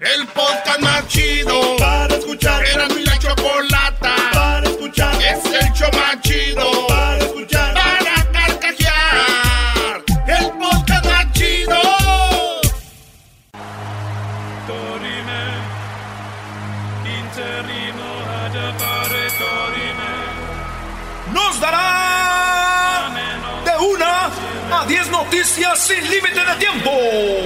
El podcast más chido para escuchar. Era mi la chocolata para escuchar. Es el show más chido para escuchar. Para carcajear. El podcast más chido. Nos dará de una a diez noticias sin límite de tiempo.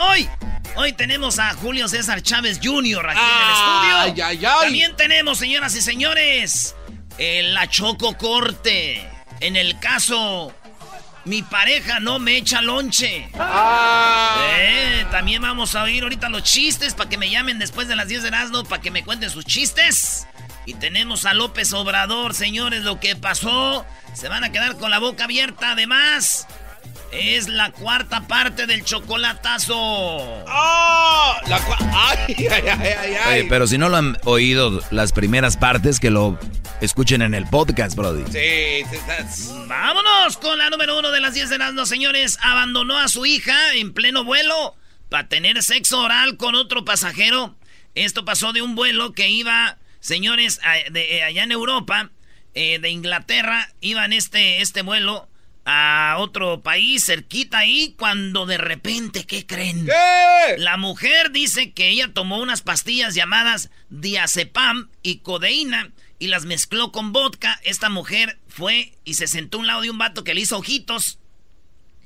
Hoy, hoy tenemos a Julio César Chávez Jr. aquí en el estudio. Ay, ay, ay. También tenemos, señoras y señores, el la Choco Corte. En el caso, mi pareja no me echa lonche. Eh, también vamos a oír ahorita los chistes para que me llamen después de las 10 de Erasmo para que me cuenten sus chistes. Y tenemos a López Obrador, señores, lo que pasó. Se van a quedar con la boca abierta. Además, es la cuarta parte del chocolatazo. ¡Ah! La ¡Ay, ay, ay, ay! Oye, pero si no lo han oído las primeras partes, que lo escuchen en el podcast, Brody. Sí, sí, Vámonos con la número uno de las 10 de Erasmo, señores. Abandonó a su hija en pleno vuelo para tener sexo oral con otro pasajero. Esto pasó de un vuelo que iba, señores, a- de- eh, allá en Europa, eh, de Inglaterra, iba en este, este vuelo a otro país cerquita ahí, cuando de repente, ¿qué creen? ¿Qué? La mujer dice que ella tomó unas pastillas llamadas diazepam y codeína y las mezcló con vodka. Esta mujer fue y se sentó a un lado de un vato que le hizo ojitos.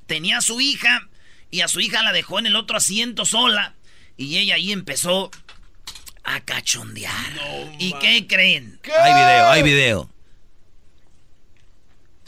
Tenía a su hija y a su hija la dejó en el otro asiento sola y ella ahí empezó a cachondear. ¿Y qué creen? Hay video, hay video.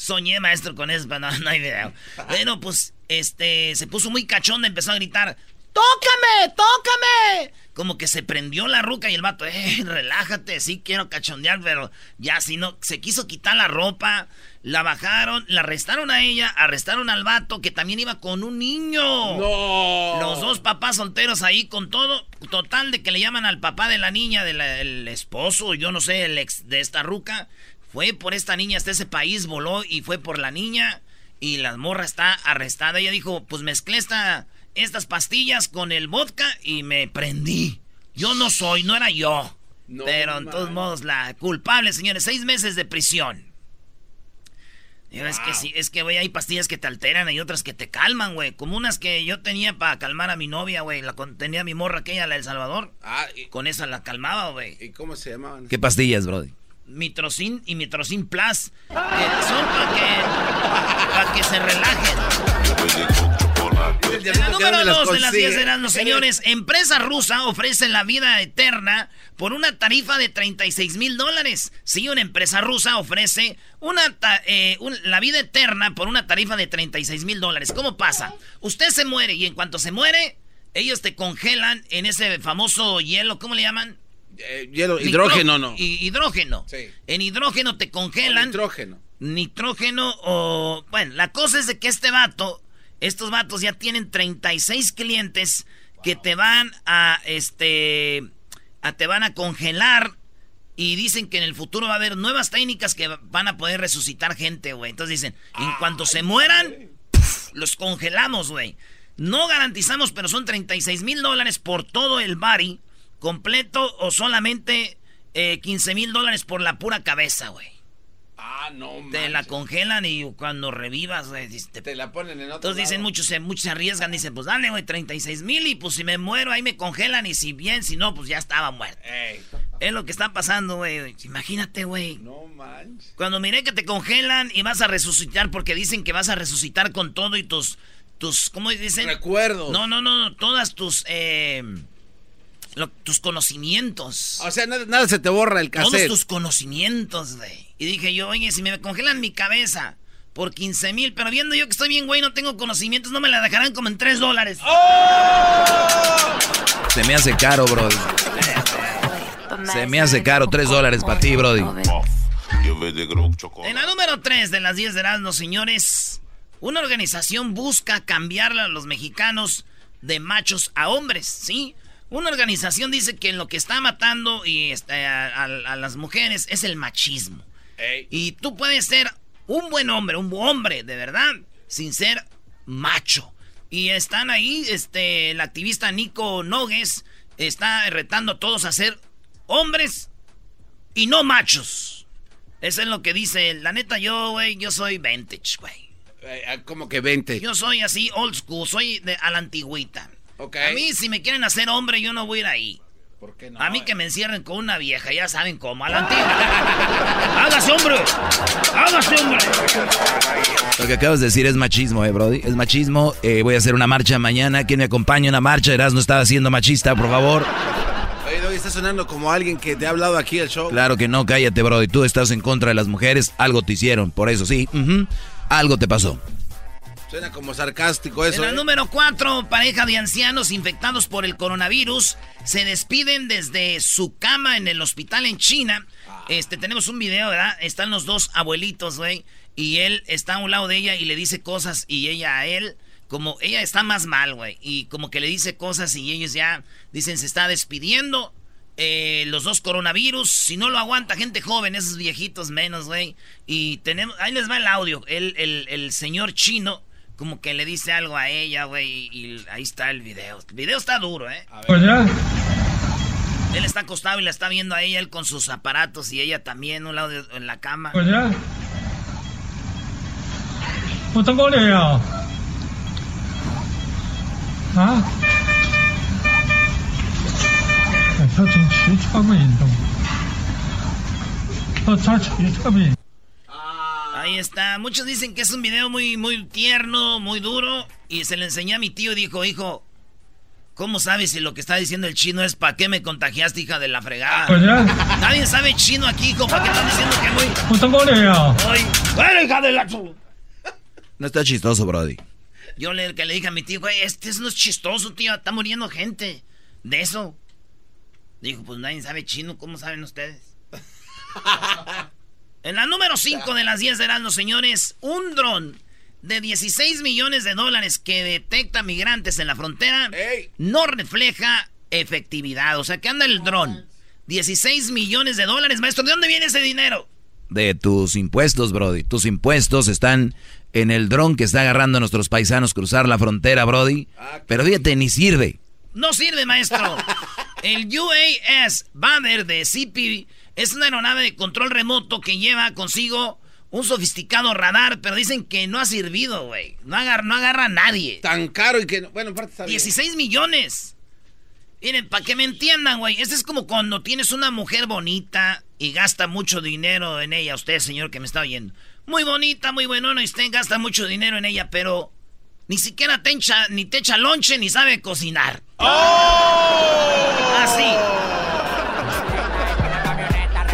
Soñé, maestro, con eso, pero no, no hay video. Bueno, pues, este, se puso muy cachonda, empezó a gritar, ¡Tócame, tócame! Como que se prendió la ruca y el vato, eh, relájate, sí quiero cachondear, pero ya si no, se quiso quitar la ropa, la bajaron, la arrestaron a ella, arrestaron al vato que también iba con un niño. No. Los dos papás solteros ahí con todo, total de que le llaman al papá de la niña, del esposo, yo no sé, el ex de esta ruca, fue por esta niña hasta ese país, voló y fue por la niña y la morra está arrestada. Ella dijo, pues mezclé esta, estas pastillas con el vodka y me prendí. Yo no soy, no era yo. No Pero en todos modos, la culpable, señores, seis meses de prisión. Es que sí, es que, güey, hay pastillas que te alteran y otras que te calman, güey. Como unas que yo tenía para calmar a mi novia, güey. La tenía mi morra aquella, la del Salvador. Ah, ¿y, Con esa la calmaba, güey. y cómo se llamaban? ¿Qué pastillas, Brody? Mitrocin y Mitrocin Plus. que son para que, se relajen. El La número dónde las 2 de las 10 consigue. eran los señores. Empresa rusa ofrece la vida eterna por una tarifa de 36 mil dólares. Sí, una empresa rusa ofrece una eh, un- la vida eterna por una tarifa de 36 mil dólares. ¿Cómo pasa? Usted se muere y en cuanto se muere, ellos te congelan en ese famoso hielo, ¿cómo le llaman? Eh, hielo, hidrógeno, no. Hi- hidrógeno. Sí. En hidrógeno te O congelan Nitrógeno. nitrógeno o... Bueno, la cosa es de que este vato, estos vatos ya tienen 36 clientes que te van a, este, a, te van a congelar y dicen que en el futuro va a haber nuevas técnicas que van a poder resucitar gente, güey. Entonces dicen, en cuanto se mueran, puf, los congelamos, güey. No garantizamos, pero son 36 mil dólares por todo el body completo o solamente 15 mil dólares por la pura cabeza, güey. Ah, no, Te la congelan y cuando revivas, güey, te- Te la ponen en otro Entonces dicen lado. muchos, se, muchos se arriesgan, dicen, pues dale, güey, 36 mil y pues si me muero ahí me congelan y si bien, si no, pues ya estaba muerto. Ey, Es lo que está pasando, güey. Imagínate, güey. no manches. Cuando miré que te congelan y vas a resucitar porque dicen que vas a resucitar con todo y tus, tus, ¿cómo dicen? Recuerdos. No, no, no, no, todas tus, eh, tus conocimientos. O sea, nada, se te borra el cassette. Todos tus conocimientos, güey. Y dije yo, oye, si me congelan mi cabeza por 15 mil, pero viendo yo que estoy bien, güey, no tengo conocimientos, no me la dejarán como en 3 dólares. ¡Oh! Se me hace caro, brody. Se me hace caro, 3 dólares para ti, brody. En la número 3 de las 10 de Erasmo, señores, una organización busca cambiar a los mexicanos de machos a hombres, ¿sí? Una organización dice que lo que está matando y este, a, las mujeres es el machismo. Y tú puedes ser un buen hombre, un hombre, de verdad, sin ser macho. Y están ahí, este, el activista Nico Nogues está retando a todos a ser hombres y no machos. Eso es lo que dice. La neta, yo, güey, yo soy vintage, güey. Eh, ah, ¿Cómo que 20? Yo soy así, old school, soy de, a la antigüita. A mí, si me quieren hacer hombre, yo no voy a ir ahí. ¿Por qué no? A mí que me encierren con una vieja, ya saben cómo, a la antigua. ¡Hágase hombre! ¡Hágase hombre! Lo que acabas de decir es machismo, eh, Brody. Es machismo. Eh, voy a hacer una marcha mañana. ¿Quién me acompaña en una marcha? Eras no estaba siendo machista, por favor. Oye, está sonando como alguien que te ha hablado aquí el show. Claro que no, cállate, Brody. Tú estás en contra de las mujeres, algo te hicieron. Por eso sí, algo te pasó. Suena como sarcástico eso. En la ¿eh? número 4, pareja de ancianos infectados por el coronavirus se despiden desde su cama en el hospital en China. Ah. Este, tenemos un video, ¿verdad? Están los dos abuelitos, güey. Y él está a un lado de ella y le dice cosas y ella a él. Como ella está más mal, güey. Y como que le dice cosas y ellos ya dicen se está despidiendo. Eh, los dos coronavirus, si no lo aguanta gente joven, esos viejitos menos, güey. Y tenemos, ahí les va el audio. El, el, el señor chino como que le dice algo a ella, güey, y ahí está el video. El video está duro, ¿eh? Pues ya. Él está acostado y la está viendo a ella, él con sus aparatos y ella también, un lado en la cama. Pues ya. Pues tengo ¿Ah? Ahí está. Muchos dicen que es un video muy, muy tierno, muy duro. Y se le enseñó a mi tío y dijo, hijo, ¿cómo sabes si lo que está diciendo el chino es para qué me contagiaste, hija de la fregada? Pues Nadie sabe chino aquí, hijo, ¿para qué están diciendo que muy... Ay, hija de la... No está chistoso, Brody. Yo le, que le dije a mi tío, güey, este no es chistoso, tío, está muriendo gente. De eso. Dijo, pues nadie sabe chino, ¿cómo saben ustedes? En la número 5 de las 10 de los señores, un dron de 16 millones de dólares que detecta migrantes en la frontera no refleja efectividad. O sea, ¿qué anda el dron? 16 millones de dólares, maestro. ¿De dónde viene ese dinero? De tus impuestos, Brody. Tus impuestos están en el dron que está agarrando a nuestros paisanos cruzar la frontera, Brody. Ah, Pero fíjate, ni sirve. No sirve, maestro. el UAS Banner de CP es una aeronave de control remoto que lleva consigo un sofisticado radar, pero dicen que no ha servido, güey. No agarra, no agarra a nadie. Tan caro y que... Bueno, en parte está 16 millones. Miren, para que me entiendan, güey. Este es como cuando tienes una mujer bonita y gasta mucho dinero en ella. Usted, señor, que me está oyendo. Muy bonita, muy buenona y usted gasta mucho dinero en ella, pero ni siquiera te echa, ni te echa lonche ni sabe cocinar. ¡Oh! Así.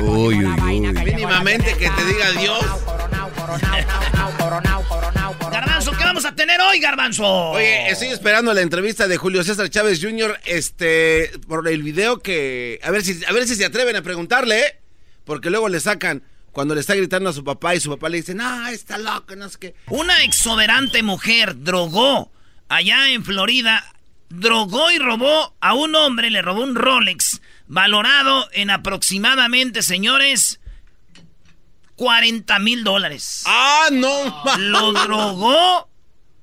Uy, uy, uy. Mínimamente que te diga Dios. Garbanzo, ¿qué vamos a tener hoy, Garbanzo? Oye, estoy esperando la entrevista de Julio César Chávez Jr. Este, por el video que. A ver si, a ver si se atreven a preguntarle, ¿eh? Porque luego le sacan cuando le está gritando a su papá y su papá le dice, no, está loco, no sé qué. Una exuberante mujer drogó allá en Florida, drogó y robó a un hombre, le robó un Rolex valorado en aproximadamente, señores, 40 mil dólares. Ah, no. Lo drogó,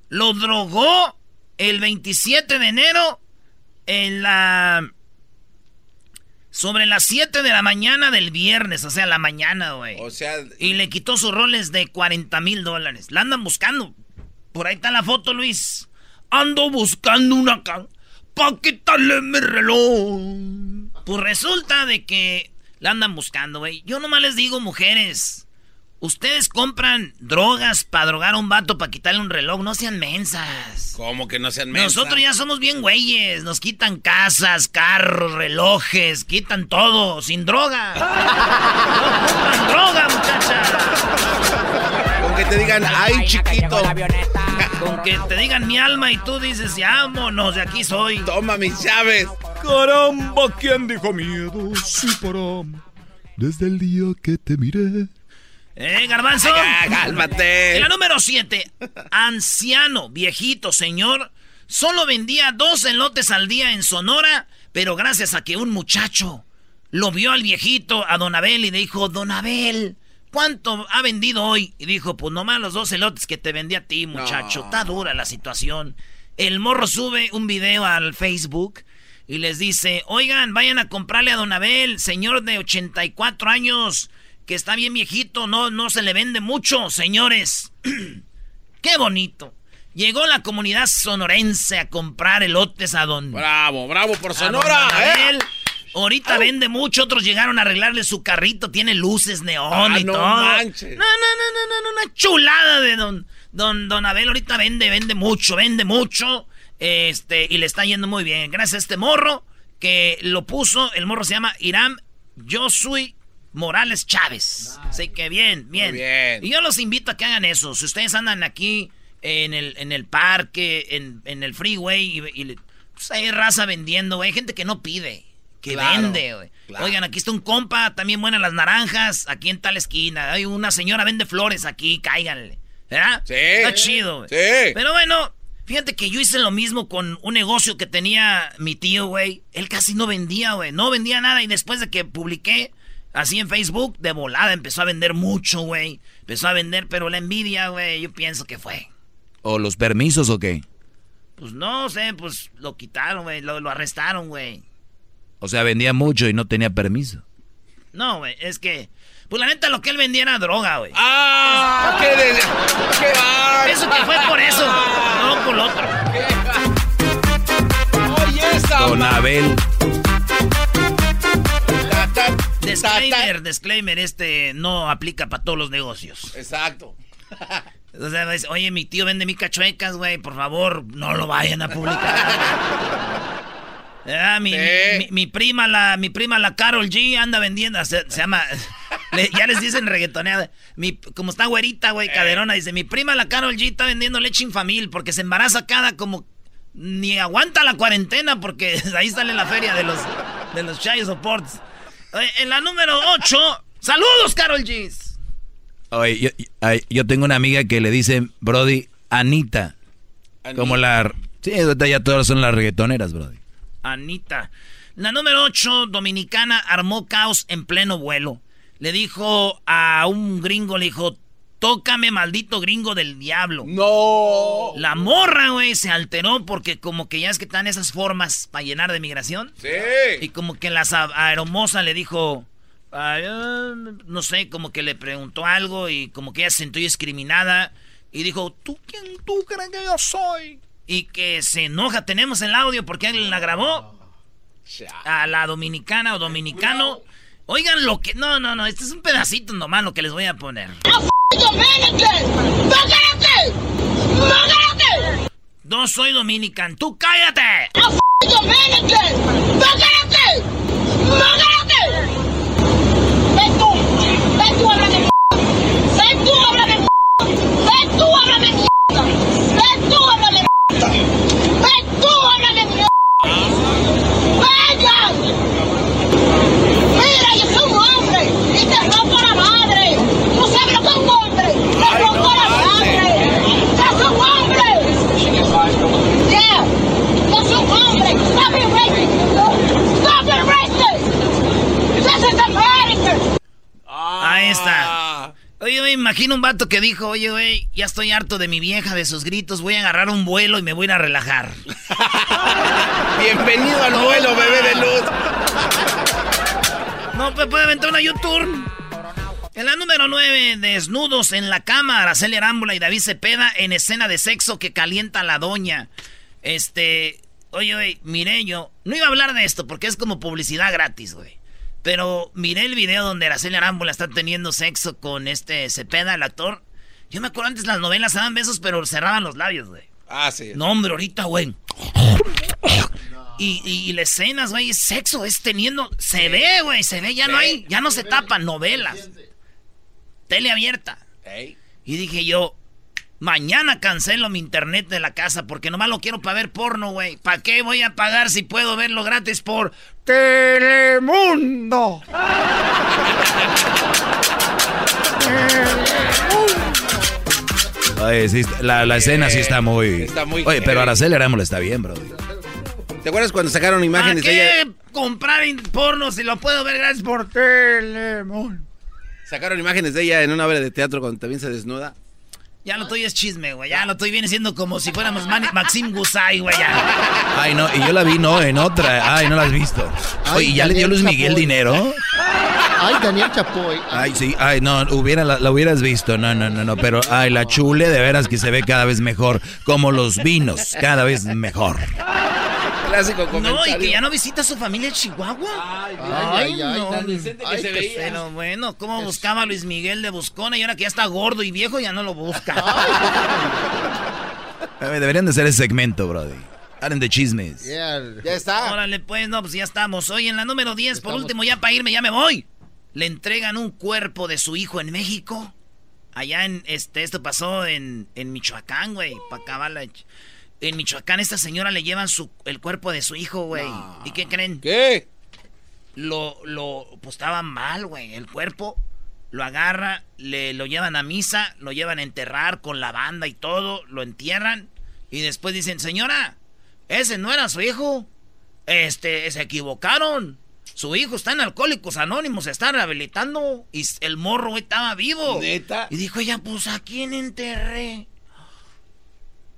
lo drogó el 27 de enero en la... Sobre las 7 de la mañana del viernes, o sea, la mañana, güey. O sea... Y le quitó sus roles de 40 mil dólares. La andan buscando. Por ahí está la foto, Luis. Ando buscando una... Pa' quitarle mi reloj. Pues resulta de que la andan buscando, güey. Yo nomás les digo, mujeres, Ustedes compran drogas para drogar a un vato para quitarle un reloj. No sean mensas. ¿Cómo que no sean mensas? Nosotros ya somos bien güeyes. Nos quitan casas, carros, relojes. Quitan todo. Sin droga. No droga, muchacha. Con que te digan, ay, chiquito. Con que te digan mi alma y tú dices, vámonos, de aquí soy. Toma mis llaves. Caramba, ¿quién dijo miedo? Sí, paramos. Desde el día que te miré. ¡Eh, garbanzo! cálmate! En la número 7, anciano, viejito, señor, solo vendía dos elotes al día en Sonora, pero gracias a que un muchacho lo vio al viejito, a Don Abel, y le dijo, Don Abel, ¿cuánto ha vendido hoy? Y dijo, pues nomás los dos elotes que te vendí a ti, muchacho. Está dura la situación. El morro sube un video al Facebook y les dice, oigan, vayan a comprarle a Don Abel, señor de 84 años que está bien viejito, no, no se le vende mucho, señores. Qué bonito. Llegó la comunidad sonorense a comprar elotes a don. Bravo, bravo por Sonora, ¿eh? Ahorita vende mucho, otros llegaron a arreglarle su carrito, tiene luces neón ah, y no todo. Manches. No, no, no, no, no, una chulada de don, don, don Abel. Ahorita vende, vende mucho, vende mucho. Este, y le está yendo muy bien. Gracias a este morro que lo puso, el morro se llama Iram soy Morales Chávez. Así que bien, bien. Y yo los invito a que hagan eso. Si ustedes andan aquí en el, en el parque, en, el freeway, y, pues hay raza vendiendo, güey. Hay gente que no pide, que vende, güey. Oigan, aquí está un compa, también buenas las naranjas, aquí en tal esquina. Hay una señora vende flores aquí, cáiganle. ¿Verdad? Sí. Está chido, güey. Sí. Pero bueno, fíjate que yo hice lo mismo con un negocio que tenía mi tío, güey. Él casi no vendía, güey. No vendía nada y después de que publiqué Así en Facebook, de volada, empezó a vender mucho, güey. Empezó a vender, pero la envidia, güey, yo pienso que fue. ¿O los permisos o qué? Pues no sé, pues lo quitaron, güey, lo, arrestaron, güey. O sea, vendía mucho y no tenía permiso. No, güey, es que... Pues la neta lo que él vendía era droga, güey. ¡Ah! ¡Qué, de... qué Eso que fue por eso, no por lo otro. Oye, esa Don Abel. Disclaimer, disclaimer, este no aplica para todos los negocios. Exacto. O sea, oye, mi tío vende mi cachuecas, güey, por favor, no lo vayan a publicar. Ah, mi, prima, la, mi prima, la Carol G, anda vendiendo, se, llama, ya les dicen reggaetoneada. Mi, como está güerita, güey, caderona, dice, mi prima, la Carol G, está vendiendo leche infamil porque se embaraza cada como, ni aguanta la cuarentena porque ahí sale la feria de los, de los Child Supports. En la número 8. ¡Saludos, Carol G! Oye, yo, tengo una amiga que le dice, Brody, Anita. Como la. Sí, ya todas son las reggaetoneras, Brody. Anita. La número 8, dominicana, armó caos en pleno vuelo. Le dijo a un gringo, le dijo, tócame maldito gringo del diablo. No. La morra, güey, se alteró porque como que ya es que están esas formas para llenar de migración. Sí. Y como que la aeromosa le dijo, ah, no sé, como que le preguntó algo y como que ella se sintió discriminada. Y dijo, ¿tú quién tú crees que yo soy? Y que se enoja. Tenemos el audio porque alguien la grabó. A la dominicana o dominicano. Oigan lo que... No, no, no. Este es un pedacito nomás lo que les voy a poner. No soy dominican, tú cállate. Ven tú, ven tú habla de Ven tú habla de Ven tú habla de Ven tú habla de Ven tú habla de Venga. Mira, yo soy un hombre y te rompo la madre. Tú sabes lo que es un hombre. Te rompo la madre. Yo soy un hombre. Yeah. Yo soy un hombre. Stop it racist. Stop it racist. This is America. Ahí está. Oye, me imagino un vato que dijo, oye, güey, ya estoy harto de mi vieja, de sus gritos, voy a agarrar un vuelo y me voy a ir a relajar. Bienvenido al vuelo, bebé de luz. No, pues puede aventar una YouTube. En la número 9, desnudos en la cama, Araceli Arámbula y David Cepeda en escena de sexo que calienta a la doña. Este, oye, güey, mire yo, no iba a hablar de esto porque es como publicidad gratis, güey. Pero miré el video donde Araceli Arámbula está teniendo sexo con este Cepeda, el actor. Yo me acuerdo antes las novelas daban besos, pero cerraban los labios, güey. Ah, sí. No, hombre, ahorita, güey. Y, y, y las escenas, güey, sexo, es teniendo. Se ve, güey, se ve, ya no hay, ya no se tapan novelas. Tele abierta. Y dije yo, mañana cancelo mi internet de la casa porque nomás lo quiero para ver porno, güey. ¿Para qué voy a pagar si puedo verlo gratis por Telemundo? Oye, sí, la, la escena sí está muy... Está muy Oye, pero. Araceli Arámbula está bien, bro. ¿Te acuerdas cuando sacaron ¿Para imágenes de qué ella? comprar porno si lo puedo ver gratis por Telemundo? Sacaron imágenes de ella en una obra de teatro cuando también se desnuda. Ya lo tuyo es chisme, güey. Ya lo estoy viene siendo como si fuéramos Mani- Maxim Gusay, güey. ya. Ay, no, y yo la vi, no, en otra. Ay, no la has visto. Oye, ¿y ¿ya le dio Luis Miguel Chapoy. dinero? Ay, Daniel Chapoy. Ay, sí, ay, no, hubiera, la, la hubieras visto, no, no, no, no, pero, ay, la chule de veras que se ve cada vez mejor, como los vinos, cada vez mejor. Clásico No, comentario. y que ya no visita a su familia en Chihuahua. Ay, ay, ay. no. que ay, veía. Pero bueno, ¿cómo buscaba a Luis Miguel de Buscona? Y ahora que ya está gordo y viejo, ya no lo busca. A ver, deberían de hacer ese segmento, brody. Hablen de chismes. Yeah. Ya está. Órale, pues, no, pues ya estamos. Hoy en la número 10, por Estamos. último, ya para irme, ya me voy. Le entregan un cuerpo de su hijo en México. Allá en, este, esto pasó en, en Michoacán, güey. Pa' acabarla. En Michoacán, esta señora le llevan su, el cuerpo de su hijo, güey. ¿Y qué creen? ¿Qué? Lo, lo, pues estaba mal, güey. El cuerpo lo agarra, le lo llevan a misa, lo llevan a enterrar con la banda y todo, lo entierran y después dicen, señora, ese no era su hijo. Este, se equivocaron. Su hijo está en Alcohólicos Anónimos, se está rehabilitando y el morro estaba vivo. ¿Neta? Y dijo ella, pues ¿a quién enterré?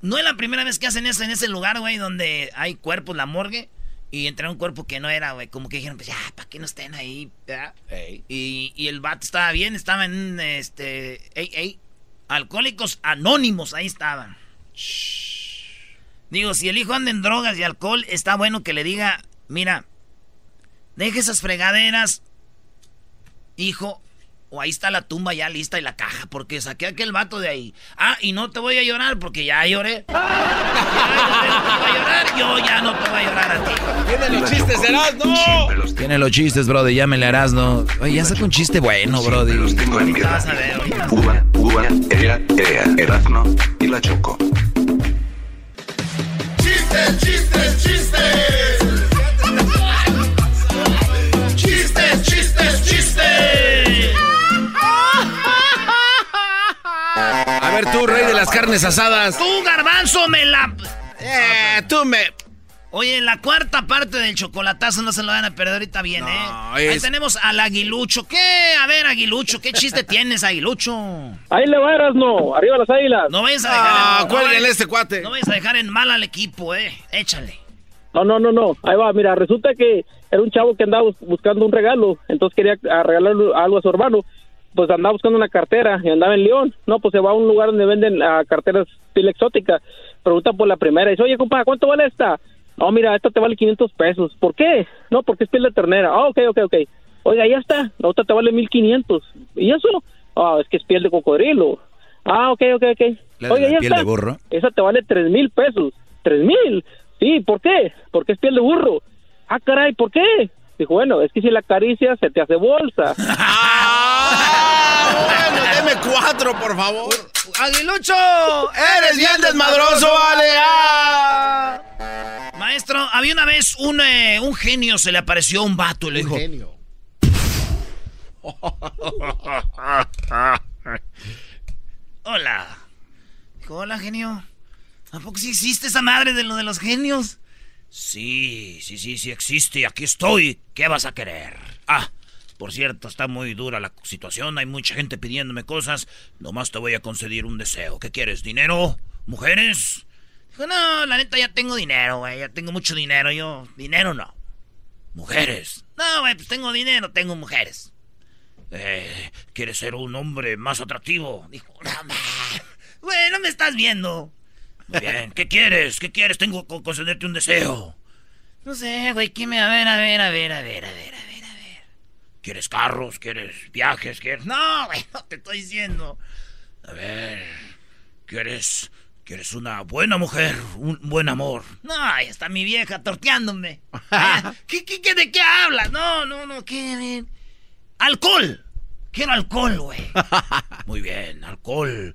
No es la primera vez que hacen eso en ese lugar, güey, donde hay cuerpos, la morgue. Y entra un cuerpo que no era, güey. Como que dijeron, pues ya, ¿para qué no estén ahí? y el vato estaba bien, estaba en este. Ey, ey. Alcohólicos anónimos, ahí estaban. Digo, si el hijo anda en drogas y alcohol, está bueno que le diga, mira, deje esas fregaderas, hijo, o ahí está la tumba ya lista y la caja, porque saqué a aquel vato de ahí. Ah, y no te voy a llorar porque ya lloré. Ya lloré, no te voy a llorar, yo ya no te voy a llorar a ti. Tiene los chistes, serás, no. Tiene los chistes, brody, llámenle a Erasno. Oye, ya saca un chiste bueno, brody. Los tengo en mi Vas a ver. Uva, uva, ea, ea, Erazno y la Choco. ¡Chistes, chistes, chistes! ¡Chistes, chistes, chistes! Ver tú, rey de las carnes asadas. Tú, garbanzo, me la... Eh, tú me... Oye, la cuarta parte del chocolatazo no se lo van a perder ahorita bien, No, ¿eh? Ahí tenemos al aguilucho. ¿Qué? A ver, aguilucho, ¿qué chiste tienes, aguilucho? Ahí le va, no, arriba las águilas. No vayas a dejar, Ah, en, no cuélguenle vayas- este cuate. no vayas a dejar en mal al equipo, eh. Échale. No, no, no, no, ahí va, mira, resulta que era un chavo que andaba bus- buscando un regalo, entonces quería ah, regalarle algo a su hermano, pues andaba buscando una cartera y andaba en León, no, pues se va a un lugar donde venden ah, carteras piel exótica, pregunta por la primera, y dice, oye, compa, ¿cuánto vale esta? No, mira, esta te vale 500 pesos, ¿por qué? No, porque es piel de ternera, ah, ok, ok, ok, oiga, ya está, la otra te vale 1500, ¿y eso? Ah, es que es piel de cocodrilo, ah, ok, ok, ok, ¿La oiga, la ya piel está. de burro? Esa te vale tres mil pesos. ¿Tres mil? Sí, ¿por qué? Porque es piel de burro. Ah, caray, ¿por qué? Dijo, bueno, es que si la acaricia se te hace bolsa. Cuatro, por favor. ¡Aguilucho! Eres bien desmadroso, vale. Ah. Maestro, había una vez un, eh, un genio, se le apareció a un vato y le dijo... Genio. Hola. Dijo, hola, genio. ¿A poco sí existe esa madre de lo de los genios? Sí, sí, sí, sí existe. Aquí estoy. ¿Qué vas a querer? Ah, por cierto, está muy dura la situación. Hay mucha gente pidiéndome cosas. Nomás te voy a conceder un deseo. ¿Qué quieres? ¿Dinero? ¿Mujeres? Dijo, no, la neta ya tengo dinero, güey. Ya tengo mucho dinero. Yo, dinero no. Mujeres. No, güey, pues tengo dinero, tengo mujeres. Eh, ¿Quieres ser un hombre más atractivo? Dijo, no. Güey, no me estás viendo. Muy bien, ¿qué quieres? ¿Qué quieres? Tengo que concederte un deseo. No sé, güey, ¿qué me... A ver, a ver, a ver, a ver, a ver. ¿Quieres carros? ¿Quieres viajes? ¿Quieres...? No, güey, no te estoy diciendo. A ver, ¿quieres, ¿quieres una buena mujer? Un buen amor. No, ahí está mi vieja torteándome. Eh, ¿Qué, qué, qué, de qué hablas? No, no, no, ¿qué? Alcohol. Quiero alcohol, güey. Muy bien, alcohol.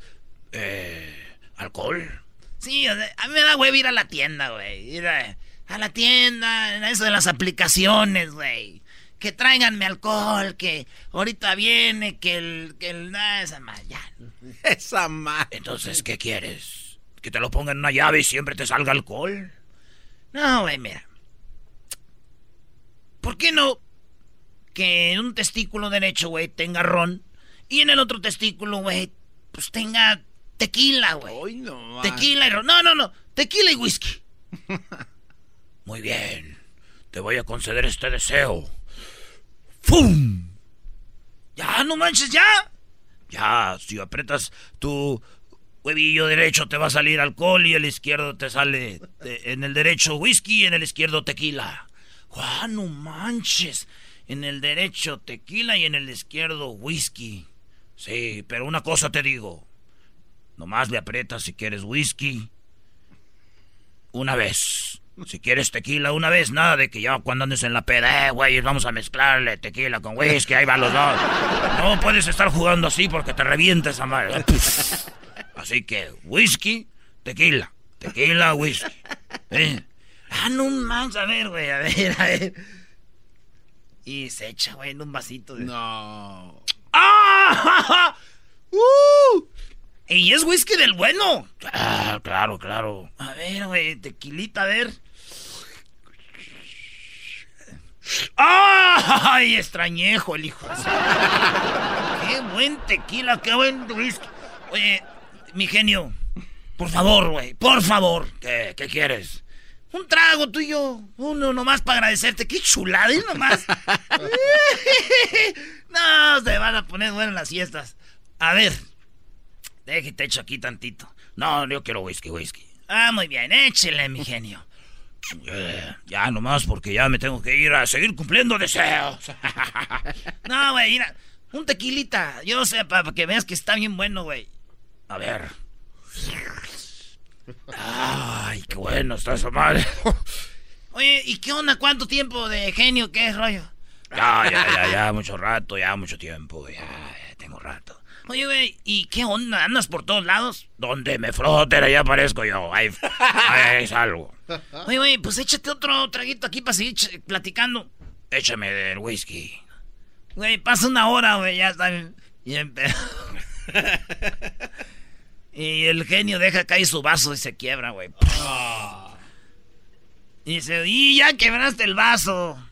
Eh, ¿Alcohol? Sí, a mí me da güey ir a la tienda, güey. Ir a, a la tienda, eso de las aplicaciones, güey que tráiganme alcohol, que ahorita viene, que el, que el, esa más, ya. Esa más. Entonces, ¿qué quieres? ¿Que te lo pongan en una llave y siempre te salga alcohol? No, güey, mira. ¿Por qué no que en un testículo derecho, güey, tenga ron y en el otro testículo, güey, pues tenga tequila, güey? no, tequila y ron. No, no, no. Tequila y whisky. Muy bien. Te voy a conceder este deseo. ¡Fum! Ya, no manches, ya. Ya, si aprietas tu huevillo derecho te va a salir alcohol y el izquierdo te sale en el derecho whisky y en el izquierdo tequila. ¡Ah, no manches! En el derecho tequila y en el izquierdo whisky. Sí, pero una cosa te digo. Nomás le aprietas si quieres whisky. Una vez. Si quieres tequila una vez, nada de que ya cuando andes en la peda, eh, güey, vamos a mezclarle tequila con whisky, ahí van los dos. No puedes estar jugando así porque te revientes a madre. Así que, whisky, tequila, tequila, whisky. ¿Eh? Ah, no manches, a ver, güey, a ver, a ver. Y se echa, güey, en un vasito. De... No. ¡Ah! ¡Uh! Y es whisky del bueno. Ah, claro, claro. A ver, güey, tequilita, a ver. ¡Ay! Extrañejo el hijo. ¡Qué buen tequila! ¡Qué buen whisky! Oye, mi genio, por favor, güey, por favor. ¿Qué, ¿Qué quieres? Un trago tú y yo. Uno nomás para agradecerte. ¡Qué chulada! Y nomás. no, se van a poner buenas las fiestas. A ver. Déjate echo aquí tantito. No, yo quiero whisky, whisky. Ah, muy bien, échele, mi genio. Eh, ya nomás porque ya me tengo que ir a seguir cumpliendo deseos. no, güey, mira, un tequilita. Yo sé, para que veas que está bien bueno, güey. A ver. Ay, qué bueno está esa. Oye, ¿y qué onda? ¿Cuánto tiempo de genio? ¿Qué es rollo? Ya, ya, ya, ya, mucho rato, ya, mucho tiempo. Ya, ya tengo rato. Oye, güey, ¿y qué onda? ¿Andas por todos lados? Donde me froten, ahí aparezco yo. Ahí, ahí salgo. Oye, güey, pues échate otro traguito aquí para seguir platicando. Échame del whisky. Güey, pasa una hora, güey, ya está bien y el genio deja caer su vaso y se quiebra, güey. Y dice, y ya quebraste el vaso.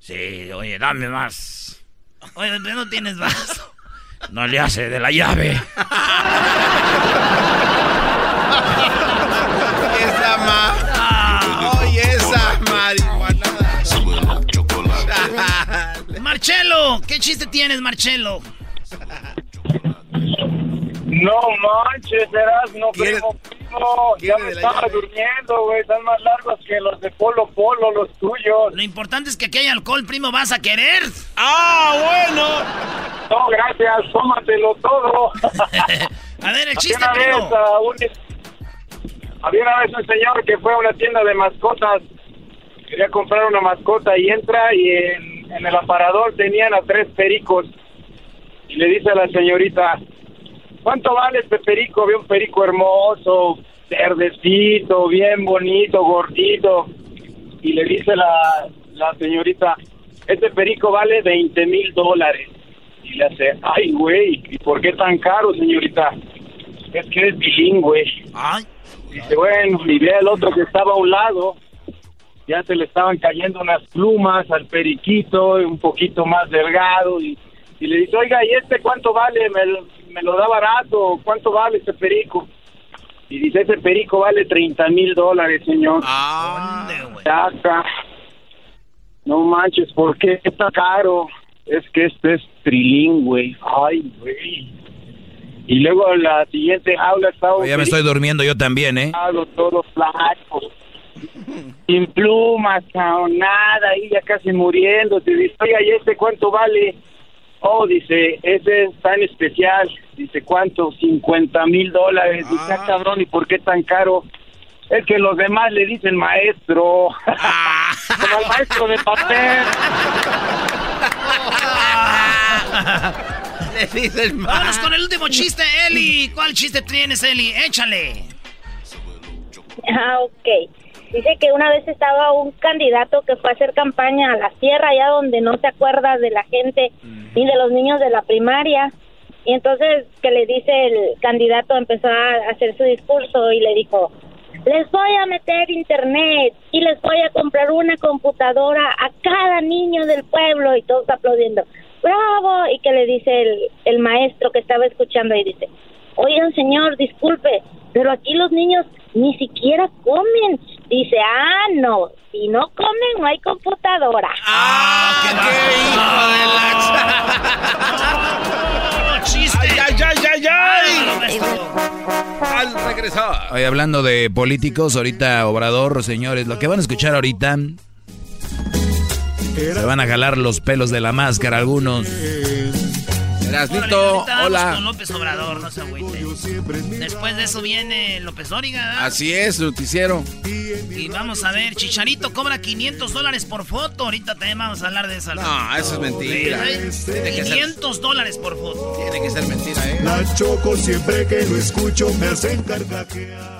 Sí, oye, dame más. Oye, no tienes vaso? No le hace de la llave. esa ma... Marcelo, ¿qué chiste tienes, Marcelo? No manches, eras no primo, primo. Ya me estaba durmiendo, güey. Están más largos que los de Polo Polo, los tuyos. Lo importante es que aquí hay alcohol, primo. ¿Vas a querer? ¡Ah, bueno! No, gracias. Tómatelo todo. a ver, el chiste, había una, primo. Vez, uh, un... había una vez un señor que fue a una tienda de mascotas. Quería comprar una mascota y entra y en, en el aparador tenían a tres pericos. Y le dice a la señorita... ¿Cuánto vale este perico? Veo un perico hermoso, verdecito, bien bonito, gordito. Y le dice la, la señorita, este perico vale 20 mil dólares. Y le hace, ay, güey, ¿y por qué tan caro, señorita? Es que es bilingüe. Ay. Dice, bueno, y ve al otro que estaba a un lado. Ya se le estaban cayendo unas plumas al periquito, un poquito más delgado. Y, y le dice, oiga, ¿y este cuánto vale? Me, me lo da barato, ¿cuánto vale este perico? Y dice, ese perico vale 30 mil dólares, señor. Ah, Saca. No manches, ¿por qué está caro? Es que este es trilingüe. Ay, güey. Y luego la siguiente jaula estaba... Ya me estoy durmiendo yo también, ¿eh? Todo flaco. Sin plumas, cabrón, nada, ahí ya casi muriendo. Te dice, oiga, ¿y este cuánto vale? Oh, dice, ese es tan especial. Dice, ¿cuánto? 50 mil dólares. Dice, ah, cabrón, ¿y por qué tan caro? Es que los demás le dicen maestro. Como el maestro de papel. le dicen Vámonos con el último chiste, Eli. ¿Cuál chiste tienes, Eli? Échale. Ah, ok. Dice que una vez estaba un candidato que fue a hacer campaña a la sierra, allá donde no se acuerda de la gente ni de los niños de la primaria. Y entonces que le dice el candidato empezó a hacer su discurso y le dijo, les voy a meter internet y les voy a comprar una computadora a cada niño del pueblo y todos aplaudiendo, bravo, y que le dice el, el maestro que estaba escuchando y dice, oigan señor, disculpe, pero aquí los niños ni siquiera comen. Dice, ah, no, si no comen no hay computadora. ¡Ah, qué, hijo de la... ¡Chiste! ¡Ay, ay, ay, ay! Al regresar. Oye, hablando de políticos, ahorita Obrador, señores, lo que van a escuchar ahorita... Se van a jalar los pelos de la máscara algunos. Erasnito, hola. Con López Obrador, no se agüite. Después de eso viene López Dóriga. Así es, noticiero. Y vamos a ver, Chicharito cobra 500 dólares por foto. Ahorita también vamos a hablar de eso. No, eso es mentira. 500 dólares por foto. Tiene que ser mentira, ¿eh? La choco siempre que lo escucho me hacen carcajear.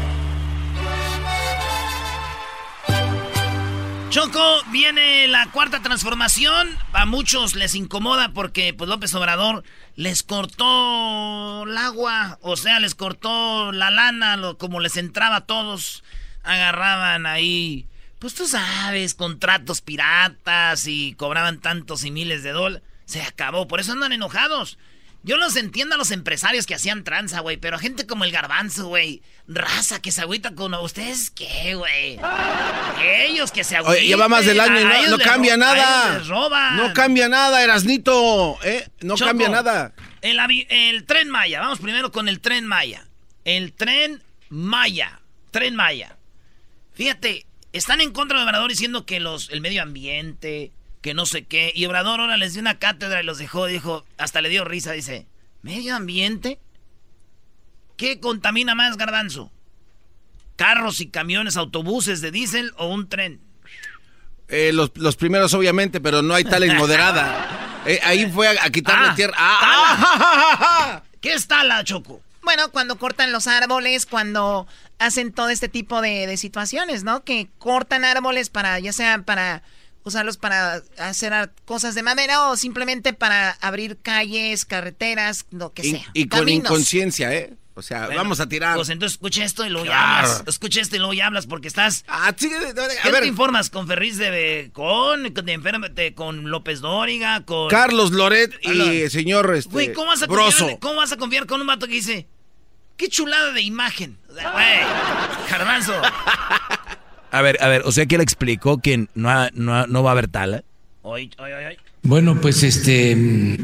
Choco, viene la cuarta transformación. A muchos les incomoda porque pues López Obrador les cortó el agua, o sea, les cortó la lana, como les entraba a todos, agarraban ahí, pues tú sabes, contratos piratas y cobraban tantos y miles de dólares. Se acabó, por eso andan enojados. Yo los entiendo a los empresarios que hacían tranza, güey, pero gente como el garbanzo, güey, raza que se agüita con ustedes, ¿qué, güey? Ellos que se agüitan. Oye, lleva más del año y no, no cambia nada. No cambia nada, Erasnito, ¿eh? No Choco, cambia nada. El, el tren Maya, vamos primero con el tren Maya. El tren Maya, tren Maya. Fíjate, están en contra de Obrador diciendo que los, el medio ambiente, que no sé qué. Y Obrador ahora les dio una cátedra y los dejó, dijo, hasta le dio risa, dice, ¿medio ambiente? ¿Qué contamina más, garbanzo? ¿Carros y camiones, autobuses de diésel o un tren? Eh, los, los primeros, obviamente, pero no hay tal en moderada. Eh, ahí fue a, a quitarle Ah, tierra. Ah, ah, ja, ja, ja, ja. ¿Qué está la Choco? Bueno, cuando cortan los árboles, cuando hacen todo este tipo de, de situaciones, ¿no? Que cortan árboles para, ya sea para usarlos para hacer cosas de madera o simplemente para abrir calles, carreteras, lo que sea. y con Caminos. inconsciencia, ¿eh? O sea, Bueno, vamos a tirar. Pues entonces escucha esto y luego ya hablas. Escucha esto y luego ya hablas porque estás... Ah, sí, a ¿Qué ver. te informas? ¿Con Ferriz de con, con, de- con López Dóriga? Con... Carlos Loret y Hola. el señor este, Güey, ¿cómo vas, a confiar, ¿cómo vas a confiar con un vato que dice... ¡Qué chulada de imagen! Güey, Garbanzo. A ver, a ver, o sea que él explicó que no, ha- no, no va a haber tala. Oy, oy, oy, oy. Bueno, pues este,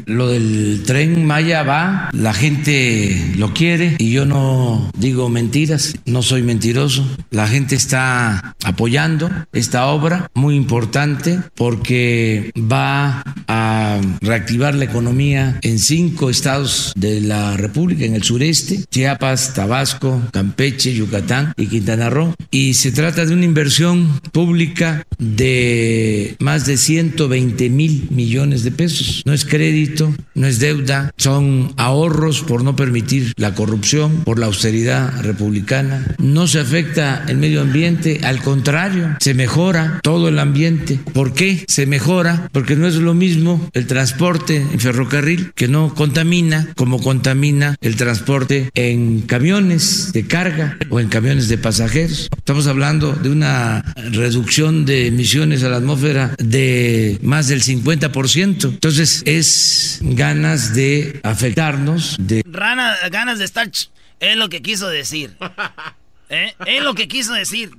lo del tren Maya va, la gente lo quiere y yo no digo mentiras, no soy mentiroso. La gente está apoyando esta obra muy importante porque va a reactivar la economía en cinco estados de la República, en el sureste, Chiapas, Tabasco, Campeche, Yucatán y Quintana Roo. Y se trata de una inversión pública de más de 120 mil millones de pesos. No es crédito, no es deuda, son ahorros por no permitir la corrupción, por la austeridad republicana. No se afecta el medio ambiente, al contrario, se mejora todo el ambiente. ¿Por qué se mejora? Porque no es lo mismo el transporte en ferrocarril que no contamina como contamina el transporte en camiones de carga o en camiones de pasajeros. Estamos hablando de una reducción de emisiones a la atmósfera de más del 50% 40%. Entonces es ganas de afectarnos, de... Rana, ganas de estar... ch- Es lo que quiso decir. ¿Eh? Es lo que quiso decir.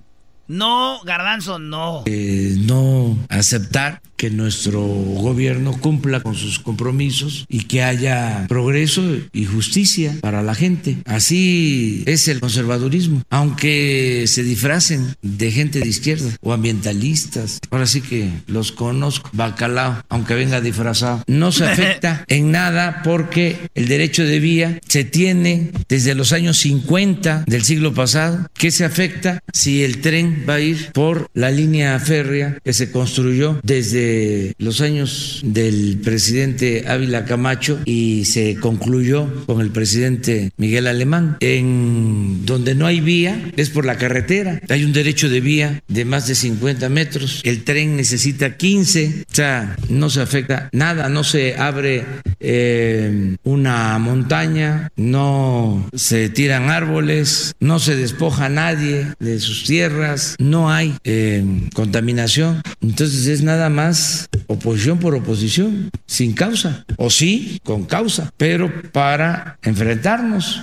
No, garbanzo, no. eh, no aceptar que nuestro gobierno cumpla con sus compromisos y que haya progreso y justicia para la gente. Así es el conservadurismo, aunque se disfracen de gente de izquierda o ambientalistas. Ahora sí que los conozco, bacalao, aunque venga disfrazado. No se afecta en nada porque el derecho de vía se tiene desde los años 50 del siglo pasado. ¿Qué se afecta si el tren va a ir por la línea férrea que se construyó desde los años del presidente Ávila Camacho y se concluyó con el presidente Miguel Alemán? En donde no hay vía es por la carretera. Hay un derecho de vía de más de 50 metros. El tren necesita 15. O sea, no se afecta nada, no se abre eh, una montaña, no se tiran árboles, no se despoja a nadie de sus tierras, no hay eh, contaminación. Entonces es nada más oposición por oposición, sin causa. O sí, con causa, pero para enfrentarnos.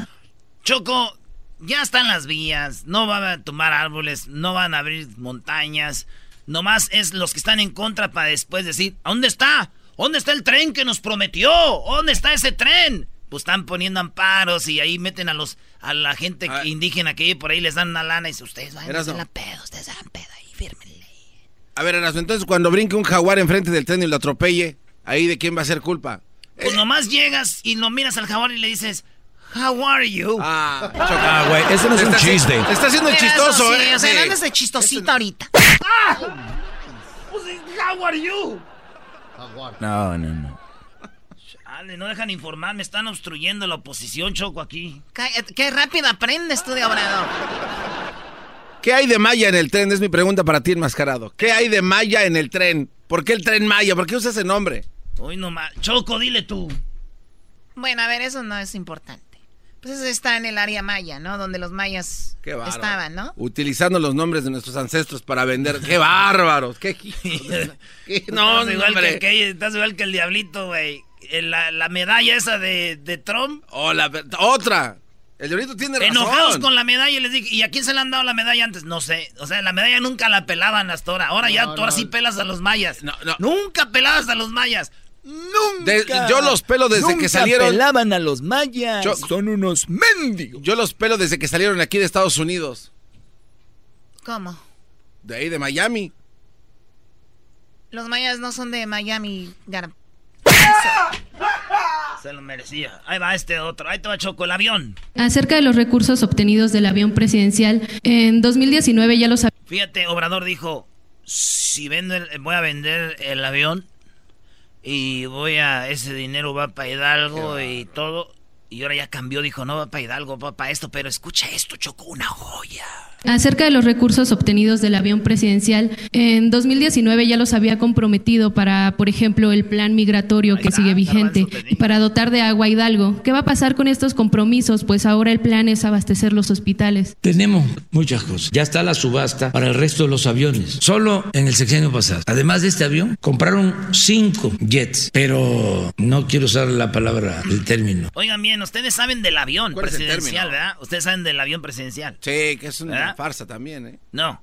Choco, ya están las vías, no van a tumbar árboles, no van a abrir montañas. Nomás es los que están en contra para después decir, ¿a dónde está? ¿Dónde está el tren que nos prometió? ¿Dónde está ese tren? Pues están poniendo amparos y ahí meten a los a la gente que- indígena que por ahí les dan una lana y dice, ustedes van a la pedo, ustedes hagan pedo ahí, fírmenle. A ver, Erasmo, entonces cuando brinque un jaguar enfrente del tren y lo atropelle, ¿ahí de quién va a ser culpa? Pues nomás llegas y lo miras al jaguar y le dices, How are you? Ah, güey, ese no es un Está- chiste. Está haciendo el Pero eso chistoso, sí, ¿eh? O sea, Sí. andes de chistosito ahorita. How are you? No, no, no. Chale, no dejan informar, me están obstruyendo la oposición, Choco, aquí. Qué, qué rápido aprendes tú de Obrador. ¿Qué hay de Maya en el tren? Es mi pregunta para ti, enmascarado. ¿Qué hay de Maya en el tren? ¿Por qué el tren Maya? ¿Por qué usa ese nombre? Hoy nomás. Choco, dile tú. Bueno, a ver, eso no es importante. Pues eso está en el área maya, ¿no? Donde los mayas Qué estaban, ¿no? Utilizando los nombres de nuestros ancestros para vender. ¡Qué bárbaros! ¡Qué No, estás igual, que, aquel- estás igual que el diablito, güey. Eh, La, la medalla esa de, de Trump. Oh, la ver- otra. El diablito tiene razón. Enojados con la medalla y les dije, ¿y a quién se le han dado la medalla antes? No sé. O sea, la medalla nunca la pelaban hasta ahora. Ahora ya tú ahora sí pelas a los mayas. Nunca pelabas a los mayas. Nunca. De- yo los pelo desde Nunca que salieron. pelaban a los mayas. Yo- Son unos mendigos. Yo los pelo desde que salieron aquí de Estados Unidos. ¿Cómo? De ahí, de Miami. Los mayas no son de Miami, Se lo merecía. Ahí va este otro. Ahí te va Choco, el avión. Acerca de los recursos obtenidos del avión presidencial, en 2019 ya los hab- Fíjate, Obrador dijo, si vendo el- voy a vender el avión y voy a, ese dinero va para Hidalgo y todo. Y ahora ya cambió, dijo, no va para Hidalgo, va para esto, pero escucha esto, Choco, una joya. Acerca de los recursos obtenidos del avión presidencial, en 2019 ya los había comprometido para, por ejemplo, el plan migratorio que sigue vigente y para dotar de agua a Hidalgo. ¿Qué va a pasar con estos compromisos? Pues ahora el plan es abastecer los hospitales. Tenemos muchas cosas. Ya está la subasta para el resto de los aviones. Solo en el sexenio pasado. Además de este avión, compraron cinco jets. Pero no quiero usar la palabra, el término. Oigan bien, ustedes saben del avión ¿Cuál es el presidencial? ¿verdad? Ustedes saben del avión presidencial. Sí, que es una ¿Verdad? Farsa también, ¿eh? No.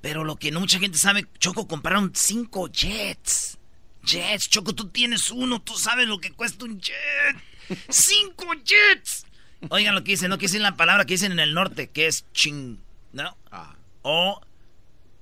Pero lo que no mucha gente sabe, Choco, compraron cinco jets. Jets, Choco, tú tienes uno, tú sabes lo que cuesta un jet. ¡Cinco jets! Oigan lo que dicen, no que dicen la palabra que dicen en el norte, que es ching, ¿no? O.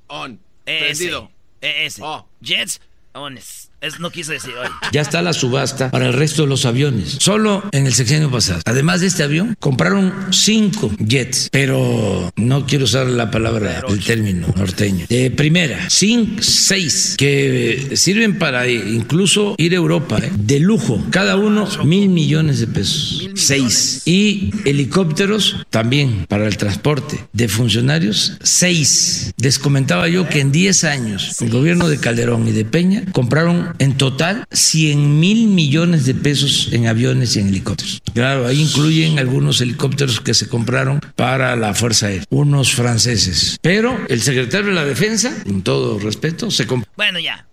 On. Ese. Prendido. Ese. Jets, ones. Es, no quise decir hoy. Ya está la subasta para el resto de los aviones. Solo en el sexenio pasado. Además de este avión, compraron cinco jets. Pero no quiero usar la palabra, el término norteño. De primera, cinco, seis, que sirven para eh, incluso ir a Europa. ¿eh? De lujo. Cada uno mil millones de pesos. Seis. Y helicópteros también para el transporte de funcionarios. Seis. Les comentaba yo que en 10 años el gobierno de Calderón y de Peña compraron en total 100 mil millones de pesos en aviones y en helicópteros. Claro, ahí incluyen algunos helicópteros que se compraron para la Fuerza Aérea, unos franceses. Pero el secretario de la Defensa, con todo respeto, se compró. Bueno, ya.